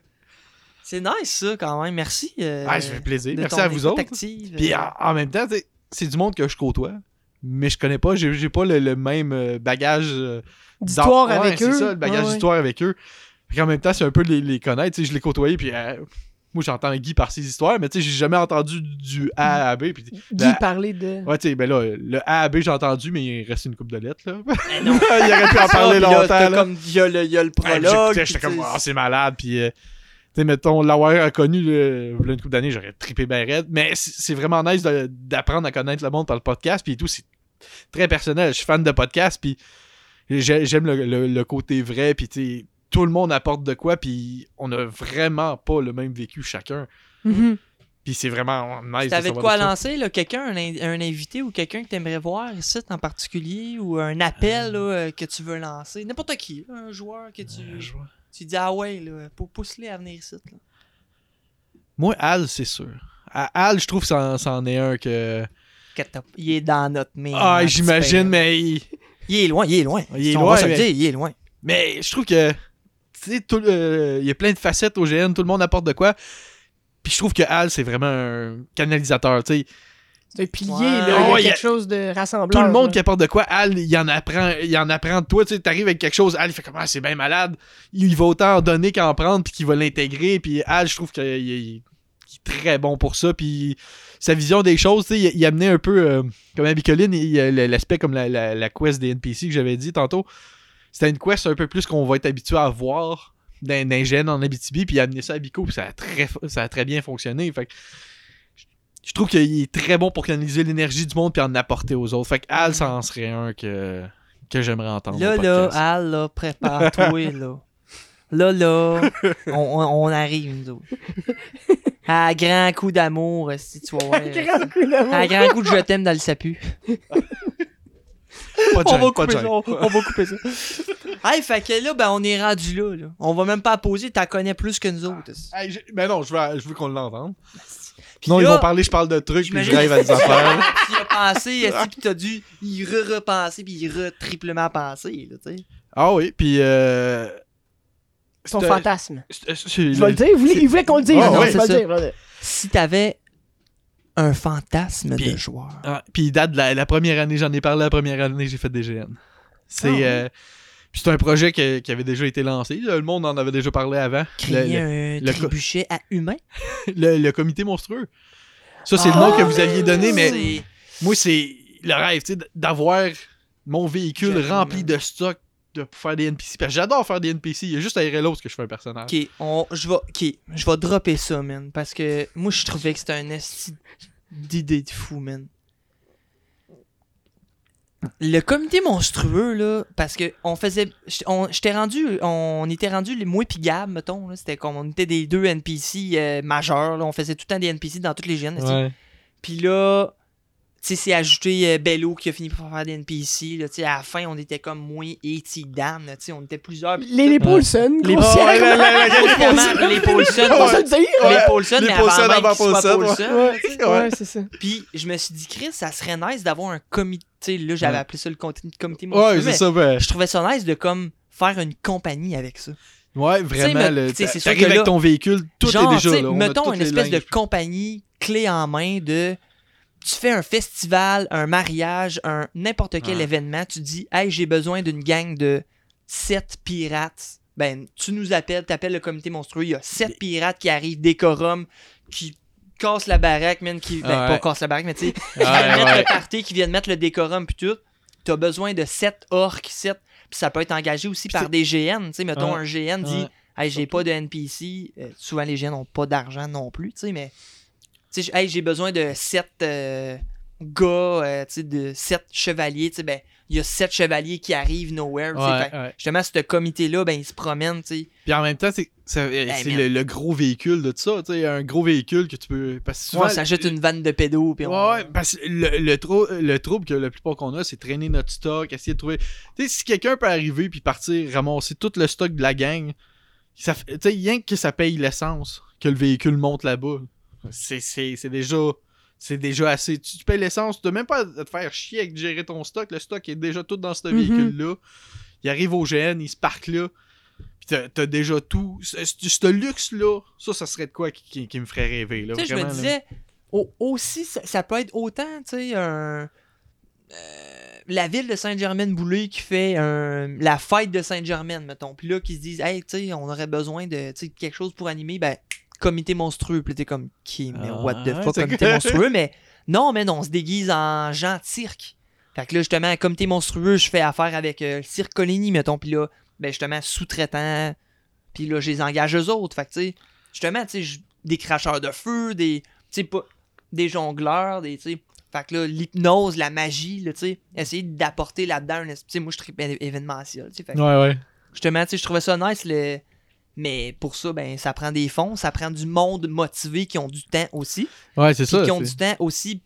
C'est nice, ça, quand même. Merci. euh, Ah, ça fait plaisir. de Merci ton à vous autres. active. Puis Euh, en, en même temps, c'est du monde que je côtoie, mais je connais pas, j'ai pas le, le même bagage euh, D'histoire avec ouais, eux. C'est ça, le bagage Ouais, ouais. d'histoire avec eux. Puis en même temps, c'est un peu les, les connaître, tu sais, je l'ai côtoyé, puis euh, moi j'entends Guy par ses histoires, mais tu sais, j'ai jamais entendu du A à B, puis Guy Ben, parlait de. ouais, tu sais, ben là, le A à B j'ai entendu, mais il reste une coupe de lettres, là. eh non. il aurait pu en parler longtemps, là. comme il y a le, il y a le Ouais, prologue. puis j'étais comme, oh, c'est malade, puis. euh, tu sais, mettons, l'avoir connu le, v'là une couple d'années, j'aurais trippé ben raide. Mais c'est vraiment nice d'apprendre à connaître le monde par le podcast, puis tout, c'est très personnel. Je suis fan de podcast, puis j'ai- j'aime le, le- le côté vrai, puis tu sais, tout le monde apporte de quoi, puis on a vraiment pas le même vécu chacun. Mhm. Puis c'est vraiment nice. Si t'avais de quoi lancer, là, quelqu'un, un, un invité ou quelqu'un que t'aimerais voir ici en particulier, ou un appel là, euh, que tu veux lancer, n'importe qui, là, un joueur que tu, Euh, tu dis ah ouais, là, pou- pousse-les à venir ici. Là. Moi, Al, c'est sûr. À Al, je trouve que c'en est un que. Il est dans notre main. Ah, j'imagine, mais. il- Il est loin, il est loin. Il est On loin, mais- dire, il est loin. Mais je trouve que, tu sais, tout le- il y a plein de facettes au GN, tout le monde apporte de quoi. Puis je trouve que Al, c'est vraiment un canalisateur, tu sais. C'est un pilier, Ouais. là. il y a il y a- quelque chose de rassembleur. Tout le monde là. qui apporte de quoi, Al, il en apprend, il en apprend de toi, tu sais, t'arrives avec quelque chose, Al, il fait comme, ah, c'est bien malade. Il va autant en donner qu'en prendre, puis qu'il va l'intégrer, puis Al, je trouve qu'il est, très bon pour ça, puis sa vision des choses, tu sais, il, il amenait un peu, euh, comme à Bicoline, il y a l'aspect comme la, la- la quest des NPC que j'avais dit tantôt. C'était une quest un peu plus qu'on va être habitué à voir d'un gène en Abitibi, puis il a amené ça à Bico, puis ça a très, ça a très bien fonctionné. Fait que je trouve qu'il est très bon pour canaliser l'énergie du monde puis en apporter aux autres. Fait que Al, ça en serait un que, que j'aimerais entendre. Là, là. Al, là, prépare-toi, là. Là, là, on, arrive, nous autres. À grand coup d'amour, si tu. Grand coup d'amour. À grand coup de je t'aime dans le sapu. Pas de on, va couper ça, on, on va couper ça. hey, fait que là, ben, on est rendu là, là. On va même pas poser, t'en connais plus que nous autres. Hey, j'ai- ben non, je veux, je veux qu'on l'entende. Puis Non, ils vont parler, je parle de trucs, puis je rêve à des affaires. Tu as pensé, est-ce que t'as dû y re-repenser, puis y re-triplement penser, là, tu sais? Ah oui, puis. Euh, Son fantasme. Je vais le dire, il voulait, qu'on le dise. Ah, non, c'est ça. dire. Si t'avais un fantasme de joueur. Ah, puis il date de la, la première année, j'en ai parlé la première année, j'ai fait des GN. C'est. Ah euh, c'est un projet que- qui avait déjà été lancé. Le monde en avait déjà parlé avant. Créer Le, un le co- trébuchet à humain. le- le comité monstrueux. Ça, c'est le nom que vous aviez donné, mais C'est- moi, c'est le rêve, tu sais, d'avoir mon véhicule rempli de stock de pour faire des NPC. Parce que j'adore faire des NPC. Il y a juste à RLO que je fais un personnage. Ok, on, je vais, ok, je vais dropper ça, man, parce que moi je trouvais que c'était un esti d'idée de fou, man. Le comité monstrueux là, parce que on faisait, on, j'étais rendu, on était rendu les moi Gab, mettons, là, c'était comme on était des deux NPC euh, majeurs, là, on faisait tout le temps des NPC dans toutes les gènes. Puis là, sais, c'est ajouté euh, Bello qui a fini par faire des NPC. Là, tu sais, à la fin, on était comme moi et T-Dan. là, tu sais, On était plusieurs. Les, les Paulson, Les- Évidemment, les Paulson. Les Paulson, Les mais Paulson avant, Paulson, ouais. Paulson, c'est ça. Puis je me suis dit, Chris, ça serait nice d'avoir un comité. Là, j'avais appelé ça le comité, Ouais, c'est ça. ben, Je trouvais ça nice de comme faire une compagnie avec ça. Ouais, vraiment. tu sais, avec ton véhicule, tout Genre, est déjà là. mettons une les espèce de compagnie clé en main de. Tu fais un festival, un mariage, un n'importe quel Ouais. événement, tu dis Hey, j'ai besoin d'une gang de sept pirates. Ben, tu nous appelles, t'appelles le comité monstrueux, il y a sept pirates qui arrivent, décorum, qui cassent la baraque, man, qui. Ben, Ouais. pas cassent la baraque, mais tu sais, qui viennent mettre le party, qui viennent mettre le décorum, puis tout. T'as besoin de sept orques, sept. Puis ça peut être engagé aussi Puis par des GN. Tu sais, mettons, Ouais. un GN dit. Hey, j'ai pas de NPC. Euh, souvent, les GN n'ont pas d'argent non plus, tu sais, mais. Sais, hey, j'ai besoin de sept euh, gars, euh, tu sais, de sept chevaliers. Tu sais, ben, il y a sept chevaliers qui arrivent nowhere. Ouais, Fait- ouais. Justement, ce comité-là, ben, il se promène, tu sais. Puis en même temps, c'est euh, c'est man. le, le gros véhicule de tout ça. Tu sais, un gros véhicule que tu peux. Parce que souvent, on s'achète une vanne de pédos. Puis Ouais, on... ouais, parce que le, le, trou- le trouble que la plupart qu'on a, c'est traîner notre stock, essayer de trouver. Tu sais, si quelqu'un peut arriver puis partir, ramasser tout le stock de la gang, ça fait- tu sais, rien que ça paye l'essence, que le véhicule monte là-bas. C'est, déjà. C'est déjà assez. Tu, payes l'essence, tu n'as même pas à te faire chier avec gérer ton stock. Le stock est déjà tout dans ce Mhm. véhicule-là. Il arrive au GN, il se parque là. Puis t'as, déjà tout. Ce, luxe-là, ça, ça serait de quoi qui, qui- qui me ferait rêver. Là, Tu sais, je me disais, au- aussi, ça, ça peut être autant, tu sais, un. euh, la ville de Saint-Germain-Boulay qui fait un, la fête de Saint-Germain, mettons. Puis là, qui se disent, hey, tu sais, on aurait besoin de quelque chose pour animer, ben, comité monstrueux. Puis t'es comme, qui, mais Ah, what the fuck, comité que- monstrueux, mais non, mais non, on se déguise en Jean Cirque. Fait que là, justement, comité monstrueux, je fais affaire avec euh, le Cirque Coligny, mettons. Puis là, ben, justement, sous-traitant. Puis là, je les engage eux autres. Fait que, tu sais, justement, tu sais, je- des cracheurs de feu, des, tu sais, pas, des jongleurs, des, tu sais. Fait que là, l'hypnose, la magie, là, tu sais, essayer d'apporter là-dedans un esprit. Tu sais, moi, je tripe événementiel, tu sais. Fait que, Ouais, ouais. justement, tu sais, je trouvais ça nice, le. Mais pour ça, ben, ça prend des fonds, ça prend du monde motivé qui ont du temps aussi. Ouais, c'est ça. qui ont du temps aussi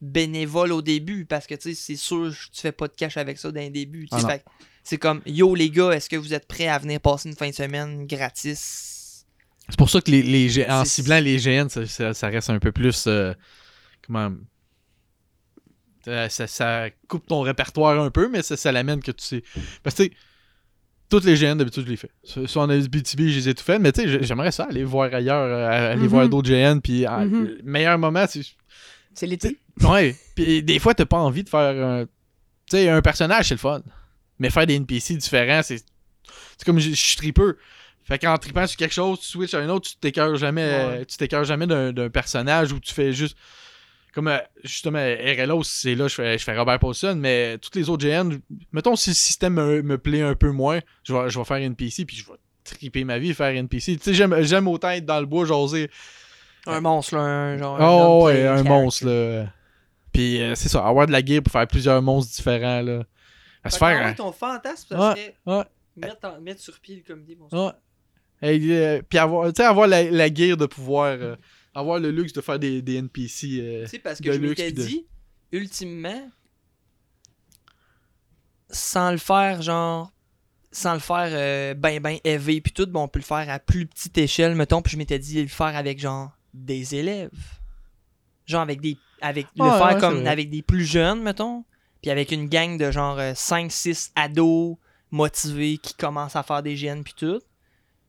bénévole au début parce que tu sais c'est sûr tu fais pas de cash avec ça d'un début. Ah. Fait c'est comme yo les gars est-ce que vous êtes prêts à venir passer une fin de semaine gratis? C'est pour ça que les, les en ciblant les GN, ça, ça- ça reste un peu plus. euh, comment. Ça, coupe ton répertoire un peu, mais ça, ça l'amène que tu sais. Parce que, tu sais, toutes les GN, d'habitude, je les fais. Soit en Abitibi, je les ai tout fait, mais tu sais, j'ai- j'aimerais ça, aller voir ailleurs, euh, aller Mhm. voir d'autres GN, puis ah, Mhm. le meilleur moment, c'est. C'est l'été. Ouais, puis des fois, t'as pas envie de faire. un- Tu sais, un personnage, c'est le fun. Mais faire des NPC différents, c'est. C'est comme je suis tripeux. Fait qu'en tripant sur quelque chose, tu switches à un autre, tu t'écœures jamais, Ouais. tu t'écœures jamais d'un d'un personnage où tu fais juste. Comme euh, justement, RLO, c'est là, je fais, je fais Robert Paulson, mais toutes les autres GN, mettons si le système me, me plaît un peu moins, je vais, je vais faire NPC puis je vais triper ma vie faire NPC. Tu sais, j'aime j'aime autant être dans le bois, jaser. un monstre là, un genre Oh ouais, un monstre là. Puis euh, c'est ça, avoir de la gear pour faire plusieurs monstres différents là. À se faire. hein. ton fantasme ça Ouais, serait ouais. mettre, en- mettre sur pied le comité monstrueux. Ouais. Hey, euh, puis avoir, tu sais, avoir la, la gear de pouvoir euh, avoir le luxe de faire des, des NPC. euh, Tu sais, parce que de je luxe m'étais de- dit, ultimement, sans le faire, genre, sans le faire euh, ben ben élevé puis tout, bon, on peut le faire à plus petite échelle, mettons, puis je m'étais dit le faire avec, genre, des élèves. Genre, avec des. Avec, le Ouais, faire ouais, c'est comme avec des plus jeunes, mettons, puis avec une gang de, genre, 5-6 ados motivés qui commencent à faire des GN puis tout.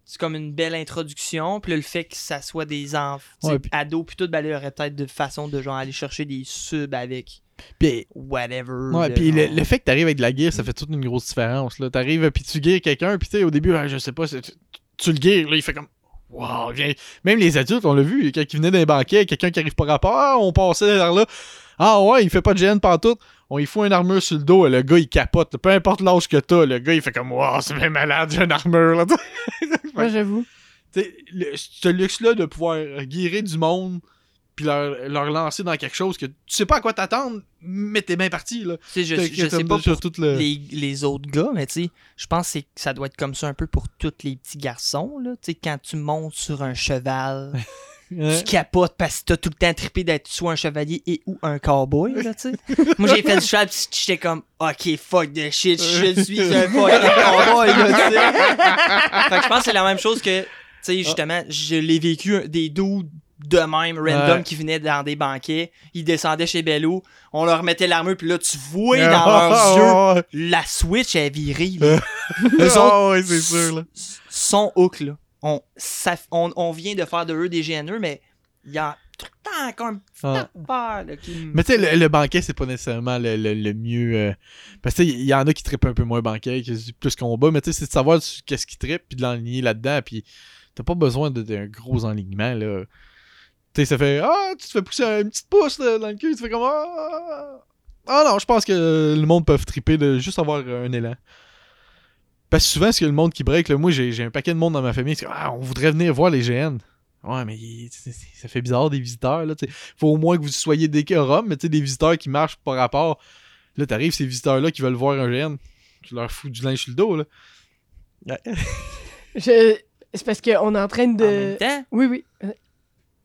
C'est comme une belle introduction. Puis là, le fait que ça soit des enfants, Ouais, ados, puis tout, ben là, il y aurait peut-être de façon de genre aller chercher des subs avec Puis, whatever. ouais, puis le, fait que t'arrives avec de la gear, ça fait toute une grosse différence. Là. T'arrives puis tu gears quelqu'un, puis tu sais, au début, je sais pas, tu, tu le gears, là, il fait comme. Wow. Même les adultes, on l'a vu, quand ils venaient d'un banquet, quelqu'un qui arrive pas rapport, on passait vers là. Ah ouais, il fait pas de GN pantoute. On y fout une armure sur le dos, le gars il capote. Peu importe l'âge que t'as, le gars il fait comme Wow, c'est bien malade, j'ai une armure là. Ouais, j'avoue. T'sais, le- ce luxe-là de pouvoir guérir du monde puis leur, leur lancer dans quelque chose que tu sais pas à quoi t'attendre, mais t'es bien parti là. Tu sais, je, je sais pas pour tout le... les, les autres gars, mais tu sais, je pense que c'est- ça doit être comme ça un peu pour tous les petits garçons, là. Tu sais, quand tu montes sur un cheval, Ouais. tu capotes parce que t'as tout le temps trippé d'être soit un chevalier et ou un cowboy, là, tu sais. Moi, j'ai fait du cheval pis j'étais comme, ok, fuck de shit, je suis un cowboy, là, tu sais. fait que je pense que c'est la même chose que, tu sais, justement, je l'ai vécu des dudes de même, random, Ouais. qui venaient dans des banquets. Ils descendaient chez Bello. On leur mettait l'armure, puis là, tu vois dans leurs yeux, la Switch est virée. là. Eux autres Ah ouais, c'est sûr, là. sont hook, là. On, ça, on, on vient de faire de eux des GNE, mais il y a tout le temps encore un petit Ah. affaire, là, qui Mais tu sais, le, le banquet, c'est pas nécessairement le, le- le mieux. euh, parce que il y en a qui trippent un peu moins banquet, qui plus combat, mais tu sais, c'est de savoir qu'est-ce qui trippe, puis de l'enligner là-dedans, puis t'as pas besoin d'un gros enlignement, là. Tu sais, ça fait Ah, tu te fais pousser un petit pouce là, dans le cul, tu fais comme Ah, ah non, je pense que le monde peut tripper de juste avoir un élan. Parce que souvent, c'est le monde qui break. Là, moi, j'ai j'ai un paquet de monde dans ma famille. Comme, ah, on voudrait venir voir les GN. Ouais, mais ça fait bizarre des visiteurs. Là, faut au moins que vous soyez décorum, mais tu sais, des visiteurs qui marchent par rapport. Là, t'arrives, ces visiteurs-là qui veulent voir un GN. Tu leur fous du linge sur le dos. Là. Je... C'est parce qu'on est en train En de. même temps, Oui, oui. Euh,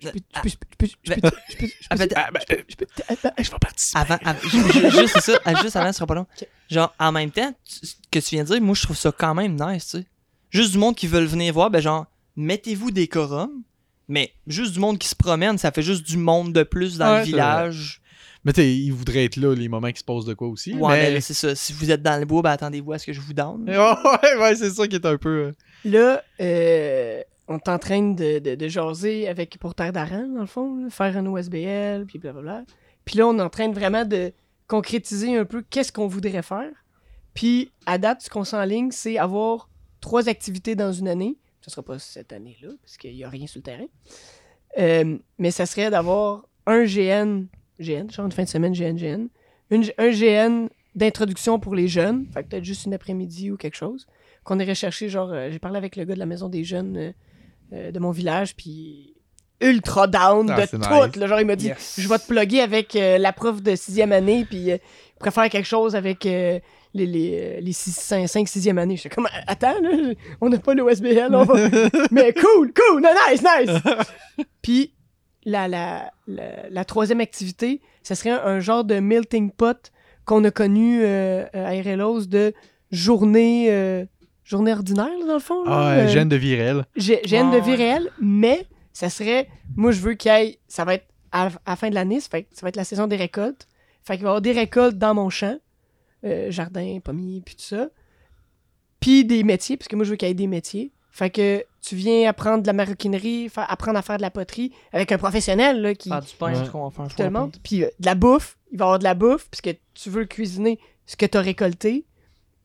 Je peux. Je peux. Je peux. Je peux. Je peux. Je Ah, peux. ben, Ah, ben, euh, Je peux. Ah, ben, je vais participer. avant, avant- ju- ju- juste c'est ça, ah, juste avant, ce sera pas long. Ok. Genre, en même temps, tu- ce que tu viens de dire, moi, je trouve ça quand même nice, tu sais. Juste du monde qui veulent venir voir, ben genre, mettez-vous des quorums, mais juste du monde qui se promène, ça fait juste du monde de plus dans Ouais, le village. Mais tu sais, ils voudraient être là les moments qui se passent de quoi aussi. Ouais, mais c'est ça. Si vous êtes dans le bois, ben attendez-vous à ce que je vous donne. Ouais, ouais, ouais, c'est ça qui est un peu. euh, Là, euh, on est en train de, de, de jaser avec pour Terre d'Aran, dans le fond, là, faire un OSBL, puis blablabla. Puis là, on est en train de vraiment de concrétiser un peu qu'est-ce qu'on voudrait faire. Puis, à date, ce qu'on s'enligne, c'est avoir trois activités dans une année. Ce sera pas cette année-là, parce qu'il n'y a rien sur le terrain. Euh, mais ça serait d'avoir un GN, GN, genre une fin de semaine GN, GN, une, un GN d'introduction pour les jeunes, fait peut-être juste une après-midi ou quelque chose qu'on irait chercher, genre, euh, j'ai parlé avec le gars de la maison des jeunes euh, de mon village, puis ultra down Ah, de tout. nice. là. genre, il m'a dit, Yes. je vais te plugger avec euh, la prof de sixième année, puis euh, il préfère quelque chose avec euh, les, les, les 5, 6e année. J'étais comme, attends, là, on n'a pas l'OSBL, on va... Mais cool, cool, nice, nice! puis la, la, la, la troisième activité, ça serait un, un genre de melting pot qu'on a connu euh, à RLOS de journée, euh, journée ordinaire, là, dans le fond. là. Ah, Euh, Jeanne de j'ai j'ai une de vie réelle, mais ça serait. Moi, je veux qu'il y ait. Ça va être à, à la fin de l'année, ça, fait que ça va être la saison des récoltes. Fait qu'il va y avoir des récoltes dans mon champ, euh, jardin, pommier, puis tout ça. Puis des métiers, parce que moi, je veux qu'il y ait des métiers. Fait que tu viens apprendre de la maroquinerie, apprendre à faire de la poterie avec un professionnel là, qui, Faire du pain, Ouais. ce qu'on va faire te le montre. Puis euh, de la bouffe, il va y avoir de la bouffe, puisque tu veux cuisiner ce que tu as récolté.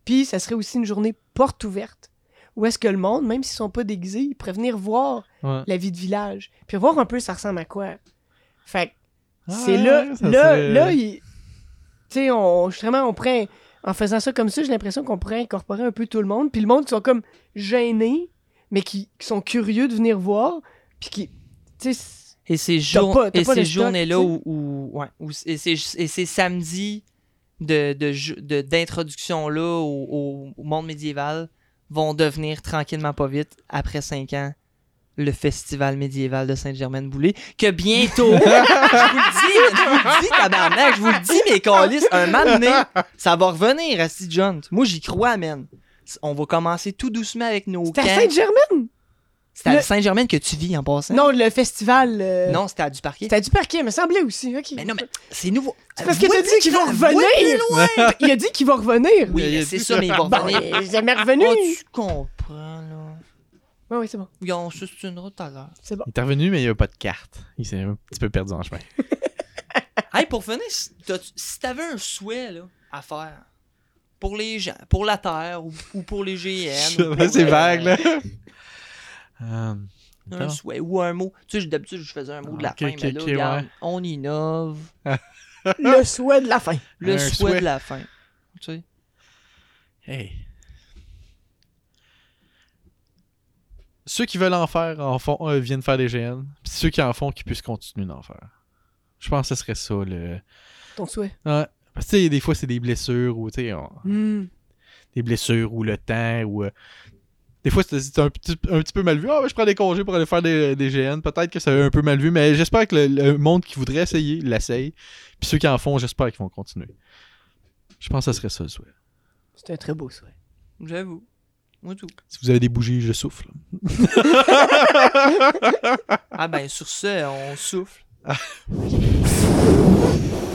Puis ça serait aussi une journée porte ouverte, où est-ce que le monde, même s'ils sont pas déguisés, ils pourraient venir voir Ouais. la vie de village, puis voir un peu ça ressemble à quoi. Fait que Ah, c'est là, ça là, serait- là, il- tu sais, on, justement, on pourrait, en faisant ça comme ça, j'ai l'impression qu'on pourrait incorporer un peu tout le monde, puis le monde qui sont comme gênés, mais qui, qui sont curieux de venir voir, puis qui, tu sais, Et ces, jour- et ces journées-là où, où- ouais, où- et ces, et ces samedis de, de, de- au- au monde médiéval vont devenir tranquillement pas vite, après cinq ans, le festival médiéval de Sainte-Germaine-Boulay, que bientôt, je vous le dis, je vous le dis, tabarnak, je vous le dis, mes calices, un donné, ça va revenir à John. Moi, j'y crois, man. On va commencer tout doucement avec nos c'était à camps. C'est à Sainte-Germaine que tu vis en passant? Non, le festival. euh, Non, c'était à du parquet. C'était du parquet, me semblait aussi. ok. Mais non, mais c'est nouveau. C'est parce que t'as dit vont Va revenir. loin. Il a dit qu'il va revenir. Oui, a c'est ça. mais il va Bon, revenir. il est jamais revenu. Oh, tu comprends, là. Oui, oui, c'est bon. Oui, on se tunera tout à l'heure. C'est bon. Il est revenu, mais il n'y a pas de carte. Il s'est un petit peu perdu en chemin. Hey, pour finir, si t'avais un souhait là, à faire pour les gens, pour la Terre ou, ou pour les pour, c'est vague, là. Euh, Un souhait ou un mot. Tu sais, d'habitude, je faisais un mot de la Ok, fin, mais là, ok, regarde, ouais. on innove. Le souhait de la fin. Le Un souhait, souhait. de la fin. Tu sais. Hey. Ceux qui veulent en faire en font, euh, viennent faire des GN. Puis ceux qui en font, qui puissent continuer d'en faire. Je pense que ce serait ça. Le... Ton souhait. Ouais. Parce que tu sais, des fois, c'est des blessures ou tu sais, on- Hmm. des blessures ou le temps ou. euh, Des fois, c'est c'est un petit, un petit peu mal vu. Ah, ben, je prends des congés pour aller faire des, des GN. Peut-être que c'est un peu mal vu, mais j'espère que le, le monde qui voudrait essayer l'essaye. Puis ceux qui en font, j'espère qu'ils vont continuer. Je pense que ce serait ça le souhait. C'est un très beau souhait. J'avoue. Moi tout. Si vous avez des bougies, je souffle. Ah ben sur ce, on souffle. Thank